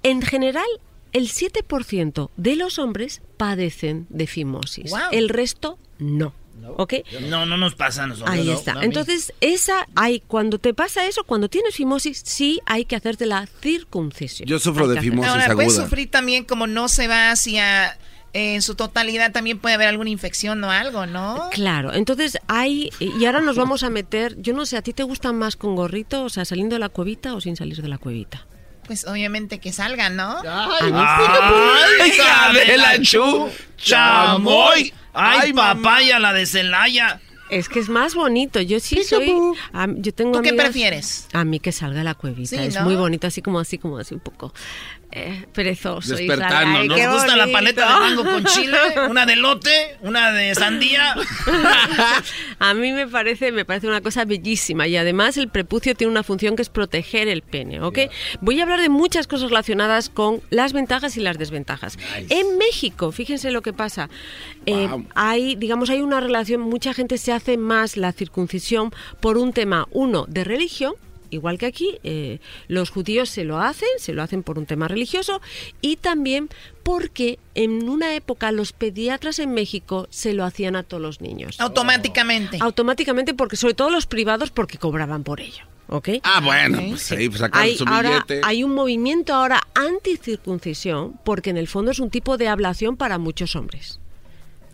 en general, el 7% de los hombres padecen de fimosis. Wow. El resto no. ¿Ok? No, no nos pasa a nosotros. Ahí no, está. no. Entonces, esa hay, cuando te pasa eso, cuando tienes fimosis, sí hay que hacerte la circuncisión. Yo sufro Hay de fimosis Ahora, puedes aguda. sufrir también como no se va hacia... eh, en su totalidad también puede haber alguna infección o algo, ¿no? Claro, entonces hay, y ahora nos vamos a meter, yo no sé, ¿a ti te gusta más con gorrito, o sea, saliendo de la cuevita o sin salir de la cuevita? Pues obviamente que salgan, ¿no? ¡Ay, hija de la chu! ¡Chamoy! ¡Ay, Ay, papaya, la de Celaya! Es que es más bonito. Yo sí soy. am- yo tengo ¿Tú qué amigas- prefieres? A mí que salga la cuevita. Sí, es ¿no? muy bonito, así como así como así un poco eh, perezoso. y Despertando, qué Nos gusta la paleta de mango con chile, una de lote, una de sandía. a mí me parece, me parece una cosa bellísima y además el prepucio tiene una función que es proteger el pene, ¿ok? Voy a hablar de muchas cosas relacionadas con las ventajas y las desventajas. En México, fíjense lo que pasa. Eh, hay, digamos, hay una relación, mucha gente se hace más la circuncisión por un tema, uno, de religión, igual que aquí, eh, los judíos se lo hacen, se lo hacen por un tema religioso y también porque en una época los pediatras en México se lo hacían a todos los niños. Automáticamente. Automáticamente, porque sobre todo los privados, porque cobraban por ello. ¿Ok? Ah, bueno, pues ahí pues, sacaron Hay, su ahora, billete. hay un movimiento ahora anticircuncisión porque en el fondo es un tipo de ablación para muchos hombres.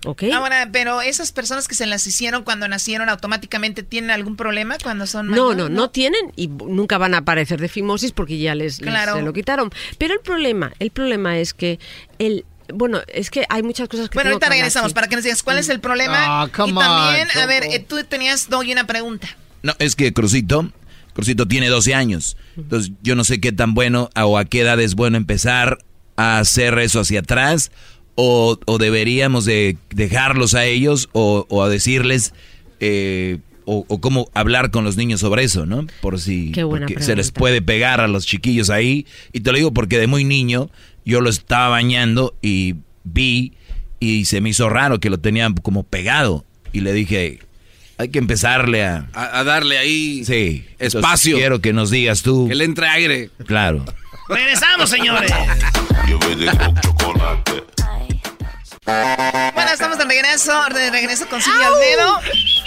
¿Ok? Ahora, pero esas personas que se las hicieron cuando nacieron automáticamente tienen algún problema cuando son No, mayores? no, no tienen y nunca van a aparecer de fimosis porque ya les, se lo quitaron. Pero el problema, el problema es que el bueno, es que hay muchas cosas que Bueno, ahorita regresamos para que nos digas cuál es el problema. Ah, come y también, on, a ver, eh, tú tenías, Doggy, una pregunta. No, es que Crucito, Crucito tiene 12 años. Entonces, yo no sé qué tan bueno o a qué edad es bueno empezar a hacer eso hacia atrás. O, o deberíamos de dejarlos a ellos o, o a decirles eh, o, o cómo hablar con los niños sobre eso, ¿no? Por si Qué buena porque se les puede pegar a los chiquillos ahí. Y te lo digo porque de muy niño yo lo estaba bañando y vi y se me hizo raro que lo tenían como pegado. Y le dije, hay que empezarle a... A, a darle ahí Sí. espacio. quiero que nos digas tú. Que le entre aire. Claro. Regresamos, señores. Bueno, estamos de regreso, de regreso con Silvio Almedo.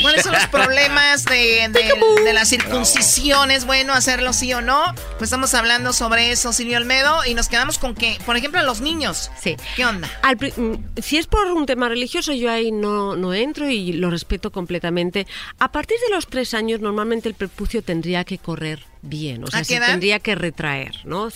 ¿Cuáles son los problemas de, de- de las circuncisiones? Bueno, hacerlo sí o no. Pues estamos hablando sobre eso, Silvio Almedo, y nos quedamos con que, por ejemplo, los niños. Sí. ¿Qué onda? Al mm, si es por un tema religioso, yo ahí no, no entro y lo respeto completamente. A partir de los tres años, normalmente el prepucio tendría que correr bien, o sea, ¿A qué se edad? tendría que retraer, ¿no?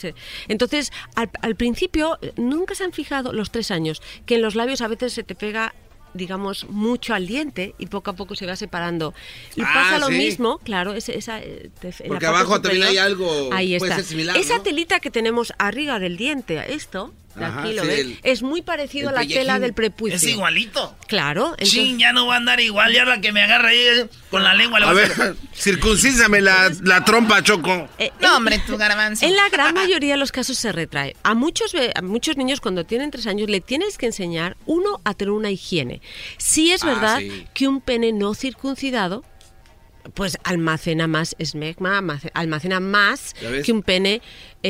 Entonces, al, al principio, eh, nunca se han fijado los tres años que en los labios a veces se te pega digamos mucho al diente y poco a poco se va separando y Ah, pasa lo sí. mismo claro ese- esa, eh, te- Porque abajo también hay algo, ahí puede está ser similar, esa ¿no? telita que tenemos arriba del diente esto aquí lo sí, ves el- es muy parecido a la pellejín. tela del prepucio Es igualito. claro entonces- Chin, ya no va a andar igual. Ya la que me agarra ahí con la lengua. le A ver, circuncísame la, la trompa, Choco. Eh, No, hombre, tu garbanzo. En la gran mayoría de los casos se retrae. A muchos, a muchos niños cuando tienen tres años le tienes que enseñar, uno, a tener una higiene. Sí es Ah, verdad sí. que un pene no circuncidado pues almacena más esmegma, almace- almacena más que un pene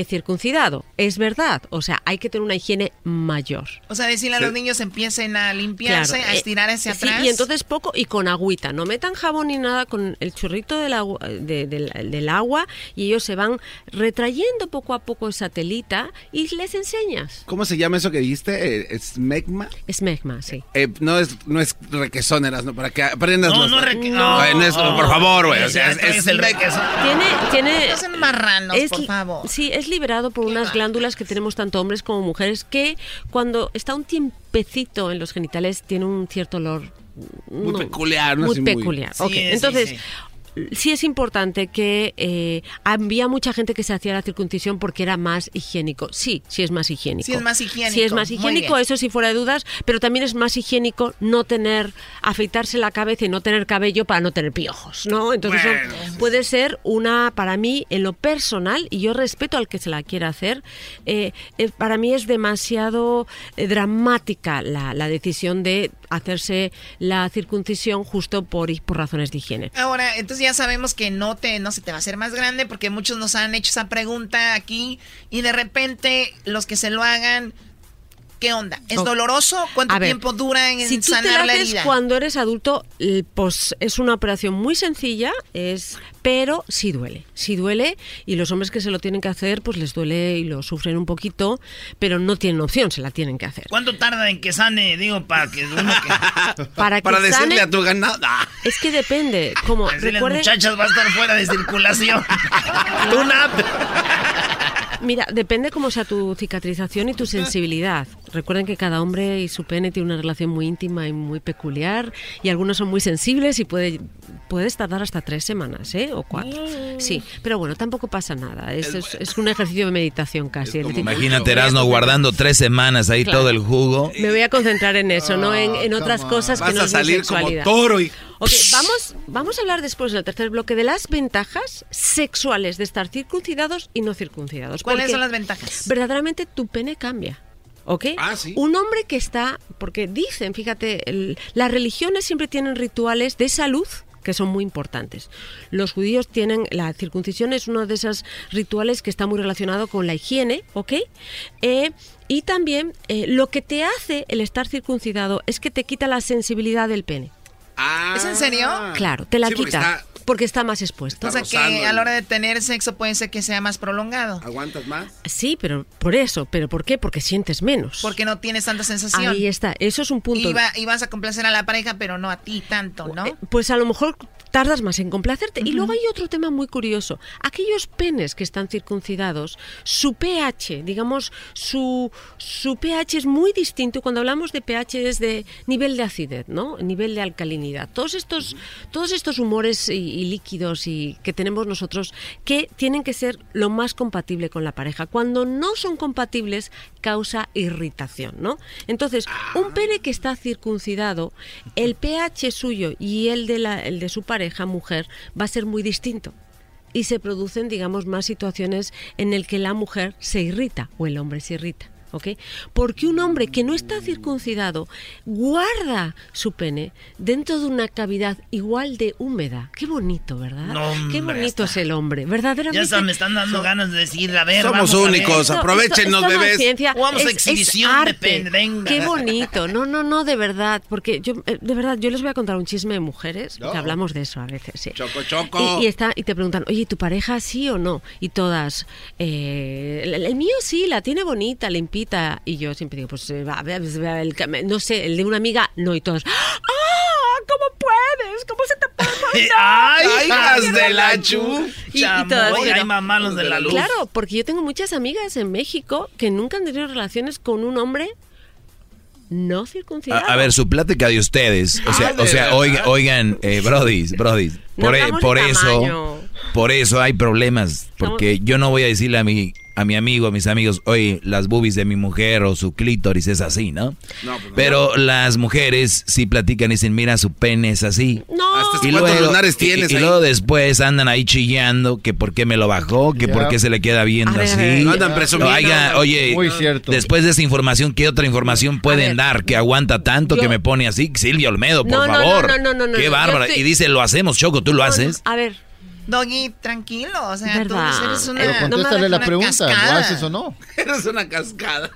circuncidado. Es verdad, o sea, hay que tener una higiene mayor. O sea, decirle a Sí. los niños empiecen a limpiarse, Claro, a eh, estirar hacia sí, atrás. y entonces poco y con agüita. No metan jabón ni nada con el chorrito del agua, de- del, del agua y ellos se van retrayendo poco a poco esa telita y les enseñas. ¿Cómo se llama eso que dijiste? Eh, ¿Smegma? Esmegma, sí. Eh, no es no es requesón, Eras, ¿no? Para que aprendas No, los- no reque- no. Ay, no es- por favor, güey. O sea, es, es el requesón. Tiene, tiene. No sean marranos, es por favor. Sí, es liberado por unas glándulas que tenemos tanto hombres como mujeres que cuando está un tiempecito en los genitales tiene un cierto olor Muy no, peculiar, ¿no? Muy peculiar. Sí, ok, sí, entonces. sí. Sí es importante que eh, había mucha gente que se hacía la circuncisión porque era más higiénico. Sí, sí es más higiénico. Sí es más higiénico, Sí es más higiénico, eso sí fuera de dudas, pero también es más higiénico no tener, afeitarse la cabeza y no tener cabello para no tener piojos, ¿no? Entonces eso puede ser una, para mí, en lo personal, y yo respeto al que se la quiera hacer, eh, eh, para mí es demasiado eh, dramática la, la decisión de hacerse la circuncisión justo por, por razones de higiene. Ahora, entonces ya sabemos que no te no se te va a hacer más grande porque muchos nos han hecho esa pregunta aquí y de repente los que se lo hagan ¿qué onda? ¿Es doloroso? ¿Cuánto A ver, tiempo dura en si tú te sanar la la haces herida? cuando eres adulto, eh, pues es una operación muy sencilla, es pero sí duele, sí duele y los hombres que se lo tienen que hacer, pues les duele y lo sufren un poquito, pero no tienen opción, se la tienen que hacer. ¿Cuánto tarda en que sane? Digo, para que uno que... Para que decirle sane- a tu ganado. Es que depende, como muchachas, va a estar fuera de circulación. Tuna. Mira, depende cómo sea tu cicatrización y tu sensibilidad. Recuerden que cada hombre y su pene tiene una relación muy íntima y muy peculiar y algunos son muy sensibles y puede puedes tardar hasta tres semanas, ¿eh? O cuatro. Sí, pero bueno, tampoco pasa nada. Es, es- es un ejercicio de meditación casi. es decir, Imagínate Erasmo guardando tres semanas ahí Claro. todo el jugo. me voy a concentrar en eso, no en, en otras come on. cosas que no a es mi salir como sexualidad. toro. Ok, vamos, vamos a hablar después en el tercer bloque de las ventajas sexuales de estar circuncidados y no circuncidados. ¿Cuáles son las ventajas? Verdaderamente tu pene cambia. ¿Ok? Un hombre que está, porque dicen, fíjate, el- las religiones siempre tienen rituales de salud que son muy importantes. Los judíos tienen, la circuncisión es uno de esos rituales que está muy relacionado con la higiene, ¿ok? Eh, y también eh, lo que te hace el estar circuncidado es que te quita la sensibilidad del pene. ¿Es en serio? Claro, te la Sí, quita. Porque está más expuesto. O sea que a la hora de tener sexo puede ser que sea más prolongado. ¿Aguantas más? Sí, pero por eso. ¿Pero por qué? Porque sientes menos. Porque no tienes tanta sensación. Ahí está. Eso es un punto. Y, va- y vas a complacer a la pareja, pero no a ti tanto, ¿no? Pues a lo mejor tardas más en complacerte. Y luego hay otro tema muy curioso. Aquellos penes que están circuncidados, su pH, digamos, su, su pH es muy distinto. Cuando hablamos de pH es de nivel de acidez, ¿no? Nivel de alcalinidad. Todos estos, todos estos humores y, y líquidos y que tenemos nosotros que tienen que ser lo más compatible con la pareja. Cuando no son compatibles, causa irritación, ¿no? Entonces, un pene que está circuncidado, el pH suyo y el de, la, el de su pareja, mujer, va a ser muy distinto. Y se producen, digamos, más situaciones en el que la mujer se irrita o el hombre se irrita. ¿Ok? Porque un hombre que no está circuncidado guarda su pene dentro de una cavidad igual de húmeda. Qué bonito, ¿verdad? No, Qué bonito es el hombre, verdaderamente. Ya hasta me están dando ganas de decir, a ver, Somos vamos a ver. únicos, aprovechenos, esto- esto bebés. ciencia, es- es exhibición de arte. pene, venga. Qué bonito. No, no, no, de verdad. Porque yo, eh, de verdad, yo les voy a contar un chisme de mujeres, No. que hablamos de eso a veces, sí. Choco, choco. Y, y está, y te preguntan, oye, ¿tu pareja sí o no? Y todas, eh, el, el mío sí, la tiene bonita, limpita. Y yo siempre digo, pues, eh, el no sé, el de una amiga, no. Y todos, ¡ah! ¿Cómo puedes? ¿Cómo se te puede ¡Ay, olvidar? hijas de la chu! Y, y ay, mamá, los de la luz. Claro, porque yo tengo muchas amigas en México que nunca han tenido relaciones con un hombre no circuncidado. a ver, su plática de ustedes. O sea, Ah, ¿de o sea oigan, oigan eh, Brody, Brody. Por, e- por eso, por eso hay problemas. Porque yo no voy a decirle a mi a mi amigo, a mis amigos, oye, las boobies de mi mujer o su clítoris es así, ¿no? No, pues no. Pero las mujeres sí platican y dicen, mira, su pene es así. No. Hasta cuántos lunares tienes y, y luego después andan ahí chillando que por qué me lo bajó, que por qué se le queda viendo ver, así. No andan presumiendo. Oiga, oye, Muy cierto. después de esa información, ¿qué otra información pueden dar que aguanta tanto que me pone así? Silvia Olmedo, por No, no, favor. no, no, no, no, Qué no. bárbara. Estoy- Y dice, lo hacemos, Choco, tú lo haces. A ver, Doggy, tranquilo, o sea, tú ¿Verdad? eres una... Pero contéstale la una pregunta, ¿lo cascada. haces o no? Eres una cascada.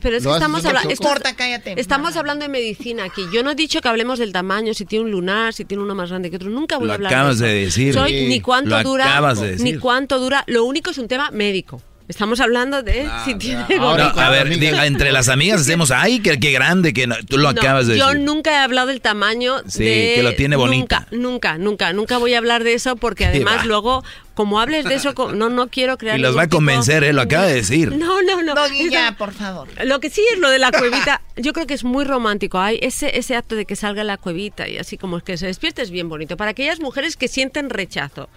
pero es ¿Lo que estamos no, hablando... Corta, cállate. Estamos hablando de medicina aquí. Yo no he dicho que hablemos del tamaño, si tiene un lunar, si tiene uno más grande que otro. Nunca voy Lo a hablar acabas de, de eso. decir. Soy Sí. ni cuánto Lo dura, acabas de ni decir. cuánto dura. Lo único es un tema médico. Estamos hablando de si tiene No, gorrito. a ver, diga, entre las amigas hacemos, ay, qué, qué grande, que no- tú lo No, acabas de yo decir. nunca he hablado del tamaño Sí, de... que lo tiene bonito. Nunca, nunca, nunca, nunca voy a hablar de eso porque además luego, como hables de eso, no, no quiero crear Y los va a tipo- convencer, ¿eh? Lo acaba de decir. No, no, no. Doggy, ya, por favor. Lo que sí es lo de la cuevita, yo creo que es muy romántico. Hay ese, ese acto de que salga la cuevita y así como que se despierte es bien bonito. Para aquellas mujeres que sienten rechazo.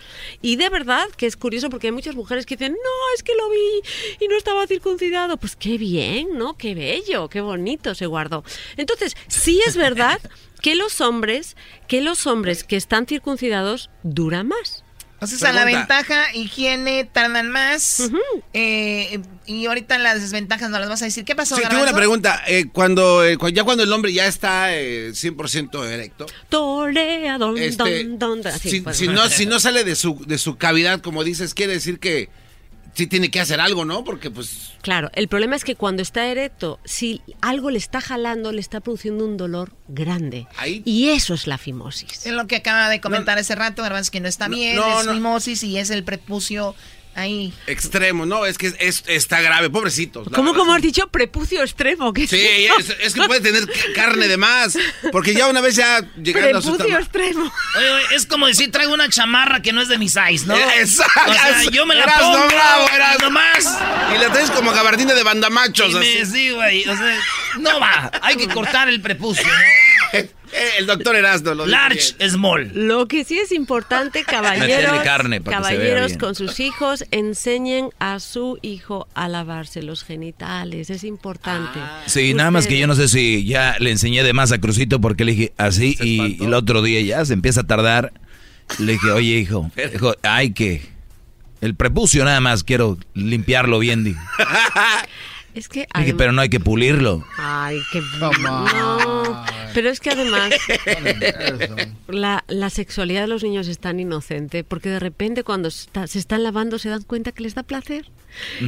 Y de verdad que es curioso porque hay muchas mujeres que dicen, no, es que lo vi y no estaba circuncidado. Pues qué bien, ¿no? Qué bello, qué bonito se guardó. Entonces, sí es verdad que los hombres, que los hombres que están circuncidados duran más. O sea, la ventaja, higiene, tardan más. eh, y ahorita las desventajas no las vas a decir. ¿Qué pasó, Sí, tengo una pregunta. Eh, cuando, eh, ya cuando el hombre ya está eh, 100% erecto, Tolea, don, Este, don, don, si, pues, si no, si no sale de su, de su cavidad, como dices, quiere decir que sí tiene que hacer algo, ¿no? Porque pues... Claro, el problema es que cuando está erecto, si algo le está jalando, le está produciendo un dolor grande. Ahí. Y eso es la fimosis. Es lo que acaba de comentar hace rato, Garbanzo, que no está No, bien, no, es no. mimosis y es el prepucio ahí. Extremo, no, es que es, está grave, pobrecitos. ¿Cómo, como has dicho? Prepucio extremo. ¿qué es Sí, eso? es, es que puede tener carne de más. Porque ya una vez ya llegando a su Prepucio extremo. Oye, oye, es como decir, traigo una chamarra que no es de mi size, ¿no? Eh, Exacto. O sea, yo me la Eras pongo, no bravo, eras- nomás. Y la traes como gabardina de bandamachos. Y me, así. sí, güey, o sea, no va, hay que cortar el prepucio, ¿no? Eh, El doctor Erasmo lo Large, bien. small. Lo que sí es importante, caballeros, carne caballeros con sus hijos, enseñen a su hijo a lavarse los genitales. Es importante. Sí, nada más que yo no sé si ya le enseñé de más a Crucito porque le dije así y, y el otro día ya se empieza a tardar. Le dije, oye hijo, hijo, hay que... El prepucio nada más, quiero limpiarlo bien. Dije, Es que Dije, pero no hay que pulirlo. Ay, qué no. Pero es que además la, la sexualidad de los niños es tan inocente porque de repente cuando se, está- se están lavando se dan cuenta que les da placer.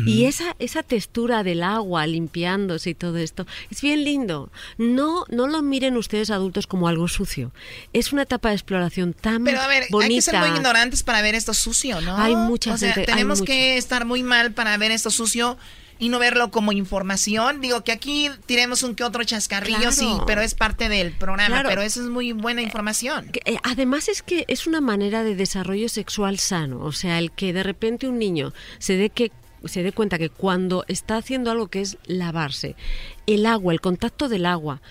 Y esa, esa textura del agua limpiándose y todo esto es bien lindo. No, no lo miren ustedes adultos como algo sucio. Es una etapa de exploración tan Pero a ver, bonita. hay que ser muy ignorantes para ver esto sucio, ¿no? Hay mucha o sea, gente- hay tenemos mucha. que estar muy mal para ver esto sucio y no verlo como información. Digo que aquí tiremos un que otro chascarrillo, Claro. sí, pero es parte del programa, Claro. pero eso es muy buena información. Que, eh, además es que es una manera de desarrollo sexual sano, o sea, el que de repente un niño se dé que se dé cuenta que cuando está haciendo algo que es lavarse, el agua, el contacto del agua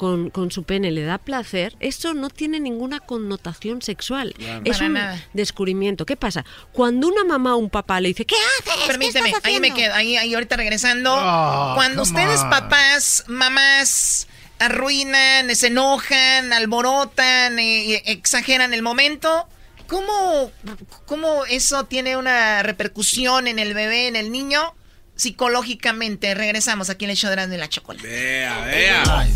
con, con su pene le da placer, eso no tiene ninguna connotación sexual. Claro. Es Para un nada. descubrimiento. ¿Qué pasa? Cuando una mamá o un papá le dice, ¿qué haces? Permíteme, ahí me quedo, ahí, ahí ahorita regresando. Oh, Cuando ustedes, on. papás, mamás, arruinan, se enojan, alborotan, eh, y exageran el momento, ¿cómo, ¿cómo eso tiene una repercusión en el bebé, en el niño? Psicológicamente, regresamos aquí en el show de la chocolate. Vea, vea.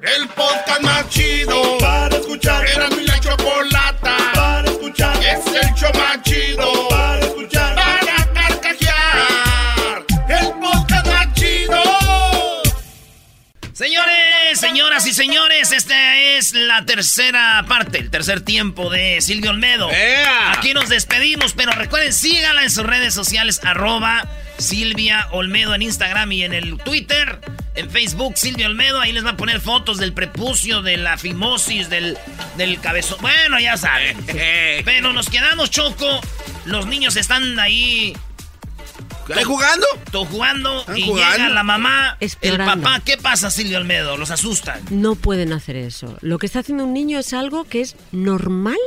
El podcast más chido para escuchar. Era mi la chocolata para escuchar. Es el show más chido para escuchar. Para carcajear. El podcast más chido. Señores, señoras y señores, esta es la tercera parte, el tercer tiempo de Silvio Olmedo. Aquí nos despedimos, pero recuerden, síganla en sus redes sociales, arroba Silvia Olmedo en Instagram y en el Twitter, en Facebook, Silvia Olmedo, ahí les va a poner fotos del prepucio, de la fimosis, del, del cabezón. Bueno, ya saben. pero nos quedamos, Choco, los niños están ahí ¿Ahí jugando? Tú jugando ¿Están y jugando? llega la mamá, el papá. ¿Qué pasa, Silvio Almedo? Los asustan. No pueden hacer eso. Lo que está haciendo un niño es algo que es normal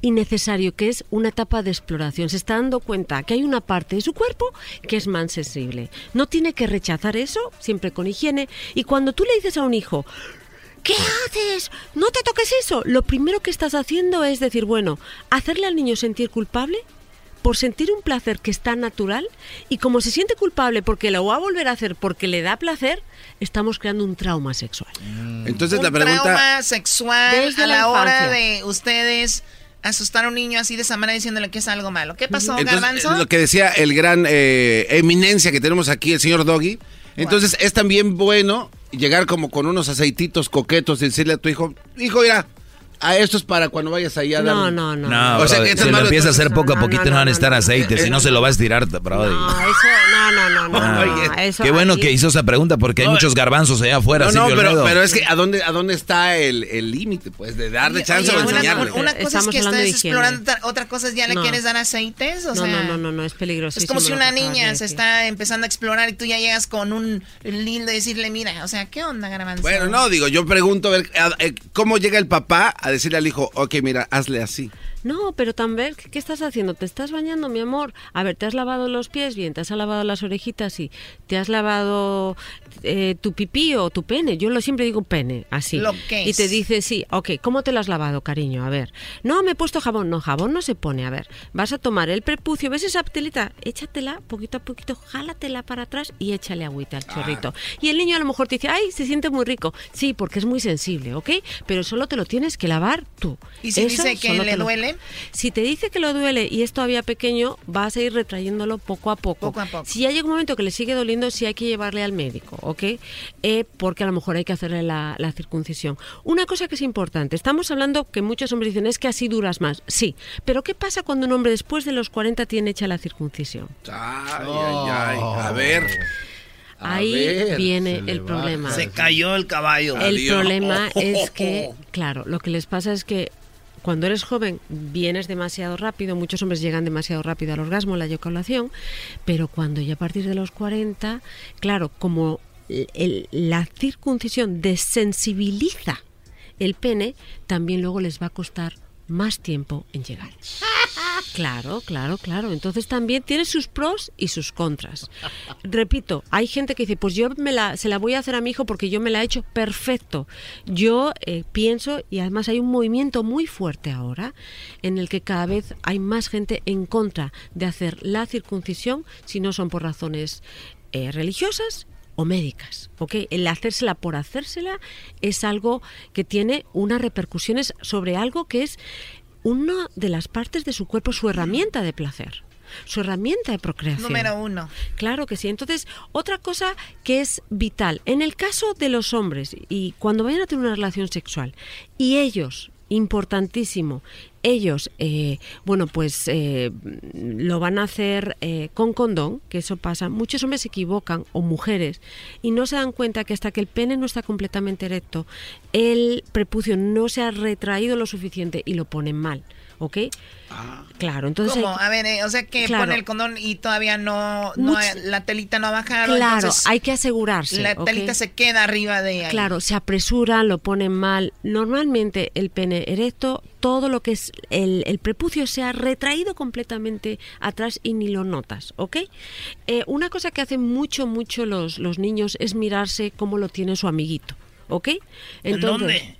y necesario, que es una etapa de exploración. Se está dando cuenta que hay una parte de su cuerpo que es más sensible. No tiene que rechazar eso, siempre con higiene. Y cuando tú le dices a un hijo, ¿Qué haces? No te toques eso. Lo primero que estás haciendo es decir, bueno, hacerle al niño sentir culpable por sentir un placer que está natural y como se siente culpable porque lo va a volver a hacer porque le da placer, estamos creando un trauma sexual. Entonces un la pregunta... trauma sexual Desde a la la, hora de ustedes asustar a un niño así de esa manera diciéndole que es algo malo. ¿Qué pasó, Entonces, Garbanzo? lo que decía el gran eh, eminencia que tenemos aquí, el señor Doggy. Entonces es también bueno llegar como con unos aceititos coquetos y decirle a tu hijo, hijo, mira, a esto es para cuando vayas allá a dar... No, no, no. No, O sea, brother, que si es lo malo, empieza a hacer poco a No, poquito no, no, van a no, estar aceite, si no se lo va a estirar, brother. No, eso, no, no, no, eso Qué bueno aquí- que hizo esa pregunta porque hay No, muchos garbanzos allá afuera. No, no, pero, pero es que ¿a dónde, a dónde está el el límite? Pues de darle Oye, chance oye, o una, enseñarle. una cosa es Estamos que hablando de estás explorando, otra- cosa es ya le No. quieres dar aceites, o no, sea... no, no, no, no, es peligroso. Es como si una niña se está empezando a explorar y tú ya llegas con un lindo y decirle, mira, o sea, ¿qué onda, Garbanzo? Bueno, no, digo, yo pregunto a ver a- eh, cómo llega el papá a decirle al hijo, ok, mira, hazle así. No, pero también, ¿qué, estás haciendo? ¿Te estás bañando, mi amor? A ver, ¿te has lavado los pies bien? ¿Te has lavado las orejitas? Sí. ¿Te has lavado eh, tu pipí o tu pene? Yo lo siempre digo pene, así. Lo que Y te dice, sí, ok, ¿cómo te lo has lavado, cariño? A ver. No, me he puesto jabón. No, jabón no se pone. A ver, vas a tomar el prepucio, ¿ves esa telita? Échatela poquito a poquito, jálatela para atrás y échale agüita al chorrito. Y el niño a lo mejor te dice, ay, se siente muy rico. Sí, porque es muy sensible, ¿ok? Pero solo te lo tienes que lavar tú. ¿Y si Eso dice que le lo- duele? si te dice que lo duele y es todavía pequeño, vas a ir retrayéndolo poco a poco. Poco a poco. Si ya llega un momento que le sigue doliendo, sí hay que llevarle al médico, ¿ok? Eh, porque a lo mejor hay que hacerle la, la circuncisión. Una cosa que es importante, estamos hablando que muchos hombres dicen es que así duras más. Sí, pero ¿qué pasa cuando un hombre después de los 40 tiene hecha la circuncisión? Ay, ay, ay. A ver. A Ahí ver, viene el problema. Se cayó el caballo. El Adiós. problema es que, claro, lo que les pasa es que cuando eres joven vienes demasiado rápido, muchos hombres llegan demasiado rápido al orgasmo, la eyaculación, pero cuando ya a partir de los 40, claro, como el- la circuncisión desensibiliza el pene, también luego les va a costar más tiempo en llegar. Claro, claro, claro. Entonces también tiene sus pros y sus contras. Repito, hay gente que dice, pues yo me la, se la voy a hacer a mi hijo porque yo me la he hecho perfecto. Yo eh, pienso, y además hay un movimiento muy fuerte ahora, en el que cada vez hay más gente en contra de hacer la circuncisión, si no son por razones eh, religiosas o médicas, ¿ok? El hacérsela por hacérsela es algo que tiene unas repercusiones sobre algo que es una de las partes de su cuerpo, su herramienta de placer, su herramienta de procreación. Número uno. Claro que sí. Entonces, otra cosa que es vital, en el caso de los hombres, y cuando vayan a tener una relación sexual, y ellos, importantísimo, ellos, eh, bueno, pues eh, lo van a hacer eh, con condón, que eso pasa. Muchos hombres se equivocan, o mujeres, y no se dan cuenta que hasta que el pene no está completamente erecto, el prepucio no se ha retraído lo suficiente y lo ponen mal, ¿ok? Claro, entonces... hay ¿Cómo? que- A ver, eh, o sea que Claro. pone el condón y todavía no, no Much- la telita no ha bajado. Claro, entonces hay que asegurarse. La telita se queda arriba de ahí. Claro, se apresuran, lo ponen mal. Normalmente el pene erecto, todo lo que es el, el prepucio se ha retraído completamente atrás y ni lo notas, ¿ok? Eh, una cosa que hacen mucho, mucho los, los niños es mirarse cómo lo tiene su amiguito, ¿ok? ¿En dónde?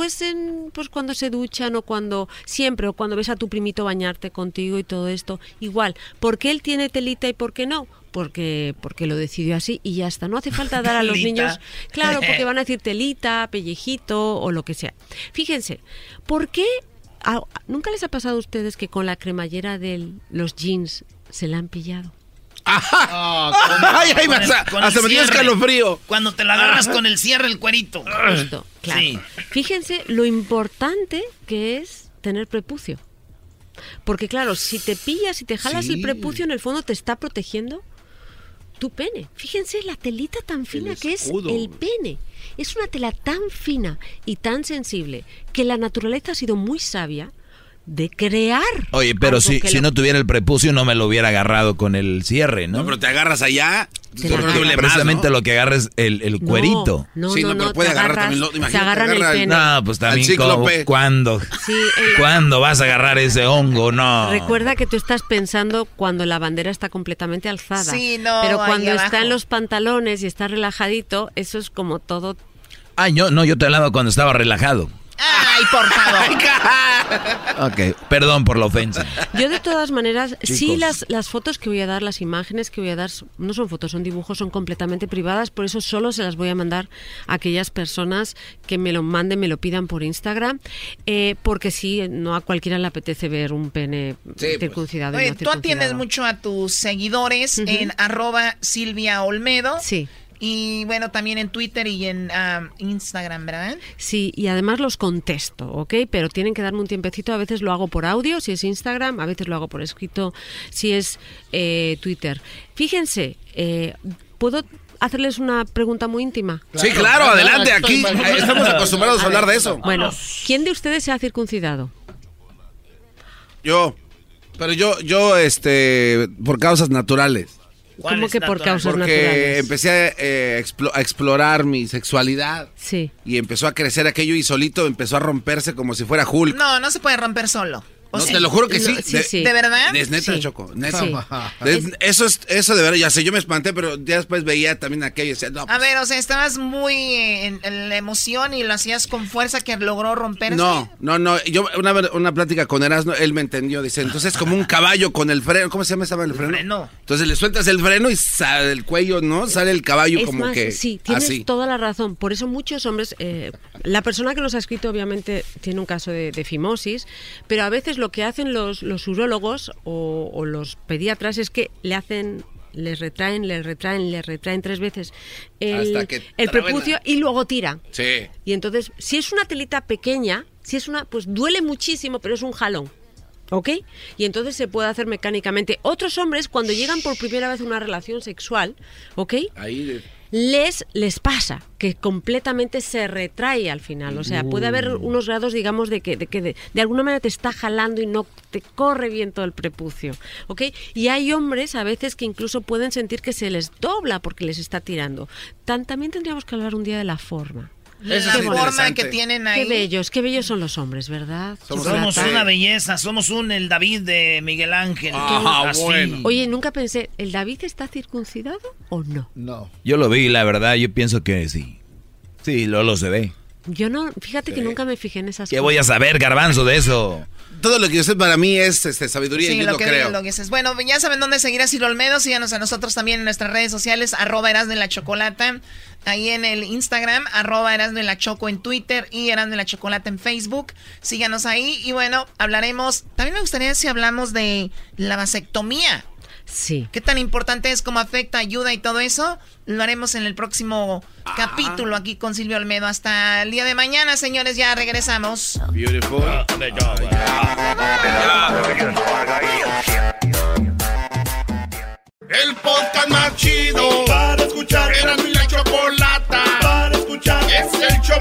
Pues, en, pues cuando se duchan o cuando siempre o cuando ves a tu primito bañarte contigo y todo esto igual ¿por qué él tiene telita y por qué no? porque porque lo decidió así y ya está no hace falta dar a los niños claro porque van a decir telita pellejito o lo que sea. Fíjense ¿por qué a- nunca les ha pasado a ustedes que con la cremallera de los jeans se la han pillado Ay, ay, Con el- hasta, con el hasta me dio cierre. escalofrío. Cuando te la agarras con el cierre, el cuerito. Justo, claro. Sí. Fíjense lo importante que es tener prepucio. Porque claro, si te pillas y te jalas Sí. el prepucio, en el fondo te está protegiendo tu pene. Fíjense la telita tan fina que es el pene. Es una tela tan fina y tan sensible que la naturaleza ha sido muy sabia de crear. Oye, pero si, si lo- no tuviera el prepucio no me lo hubiera agarrado con el cierre, ¿no? No, pero te agarras allá. Te doble agarras. más, Precisamente ¿no? lo que agarra es el, el No, cuerito. No, Sí, no, no, no, pero puede agarrar también lo- imagínate, se agarran agarra el pene. No, pues también, Al ¿cómo- cíclope. ¿cuándo? Sí, ¿Cuándo vas a agarrar ese hongo? No. Recuerda que tú estás pensando cuando la bandera está completamente alzada. Sí, no, Pero cuando está abajo. en los pantalones y está relajadito, eso es como todo. Ay, yo, no, yo te hablaba cuando estaba relajado. Ay, por favor. Ok, perdón por la ofensa. Yo de todas maneras, sí las, las fotos que voy a dar, las imágenes que voy a dar, no son fotos, son dibujos, son completamente privadas, por eso solo se las voy a mandar a aquellas personas que me lo manden, me lo pidan por Instagram, eh, porque sí, no a cualquiera le apetece ver un pene circuncidado. y Oye, no tú atiendes mucho a tus seguidores en arroba Silvia Olmedo. Sí. Y bueno, también en Twitter y en ah, Instagram, ¿verdad? Sí, y además los contesto, ¿ok? Pero tienen que darme un tiempecito. A veces lo hago por audio, si es Instagram, a veces lo hago por escrito, si es eh, Twitter. Fíjense, eh, ¿puedo hacerles una pregunta muy íntima? Sí, claro, adelante, aquí estamos acostumbrados a hablar de eso. Bueno, ¿quién de ustedes se ha circuncidado? Yo, pero yo, yo, este, por causas naturales. ¿Cómo que por causas Porque naturales? empecé a, eh, explo- a explorar mi sexualidad Sí. y empezó a crecer aquello y solito empezó a romperse como si fuera Hulk. No, no se puede romper solo. ¿O No, sí? te lo juro que sí. No, ¿De verdad? Es neta, Sí. Choco. Neta. Sí. De- eso es, eso de verdad, ya sé, yo me espanté, pero ya después veía también aquello y decía, no, A ver, o sea, estabas muy en, en la emoción y lo hacías con fuerza que logró romperse. No, no, no. Yo una, una plática con Erasmo, él me entendió. Dice, entonces es como un caballo con el freno. ¿Cómo se llama esa el freno? freno. Entonces le sueltas el freno y sale el cuello, ¿no? Sale el caballo Es como más, que sí, tienes así. toda la razón. Por eso muchos hombres, eh, la persona que nos ha escrito obviamente tiene un caso de, de fimosis, pero a veces lo que hacen los, los urólogos o, o los pediatras es que le hacen les retraen, les retraen, les retraen tres veces el, el prepucio y luego tiran. Sí. Y entonces, si es una telita pequeña, si es una, pues duele muchísimo, pero es un jalón. ¿Ok? Y entonces se puede hacer mecánicamente. Otros hombres, cuando llegan por primera vez a una relación sexual, ¿ok? Ahí de- Les, les pasa que completamente se retrae al final. O sea, puede haber Uh. unos grados, digamos, de que, de, que de, de alguna manera te está jalando y no te corre bien todo el prepucio. ¿Ok? Y hay hombres a veces que incluso pueden sentir que se les dobla porque les está tirando. Tan, también tendríamos que hablar un día de la forma. La forma que tienen ahí. Qué bellos, qué bellos son los hombres, ¿verdad? Somos, Chocolate. una belleza, somos un el David de Miguel Ángel. Ah, Así. Oye, nunca pensé, ¿el David está circuncidado o no? No. Yo lo vi, la verdad, yo pienso que sí. Sí, lo, lo se ve. Yo no, fíjate que nunca me fijé en esas ¿Qué cosas. voy a saber, garbanzo, de eso? Todo lo que sé para mí es este, sabiduría y Sí, yo lo lo, que, creo. lo que dices. Bueno, ya saben dónde seguir a Ciro Olmedo. Síganos a nosotros también en nuestras redes sociales, arroba Erasmo en la Chocolata. Ahí en el Instagram, arroba Erasmo en la Choco en Twitter y Erasmo en la Chocolata en Facebook. Síganos ahí. Y bueno, hablaremos. También me gustaría si hablamos de la vasectomía. Sí. ¿Qué tan importante es? ¿Cómo afecta, ayuda y todo eso? Lo haremos en el próximo ah. capítulo aquí con Silvio Almedo. Hasta el día de mañana, señores, ya regresamos. Beautiful. El podcast más chido para escuchar. Era mi la chocolata para escuchar. Es el show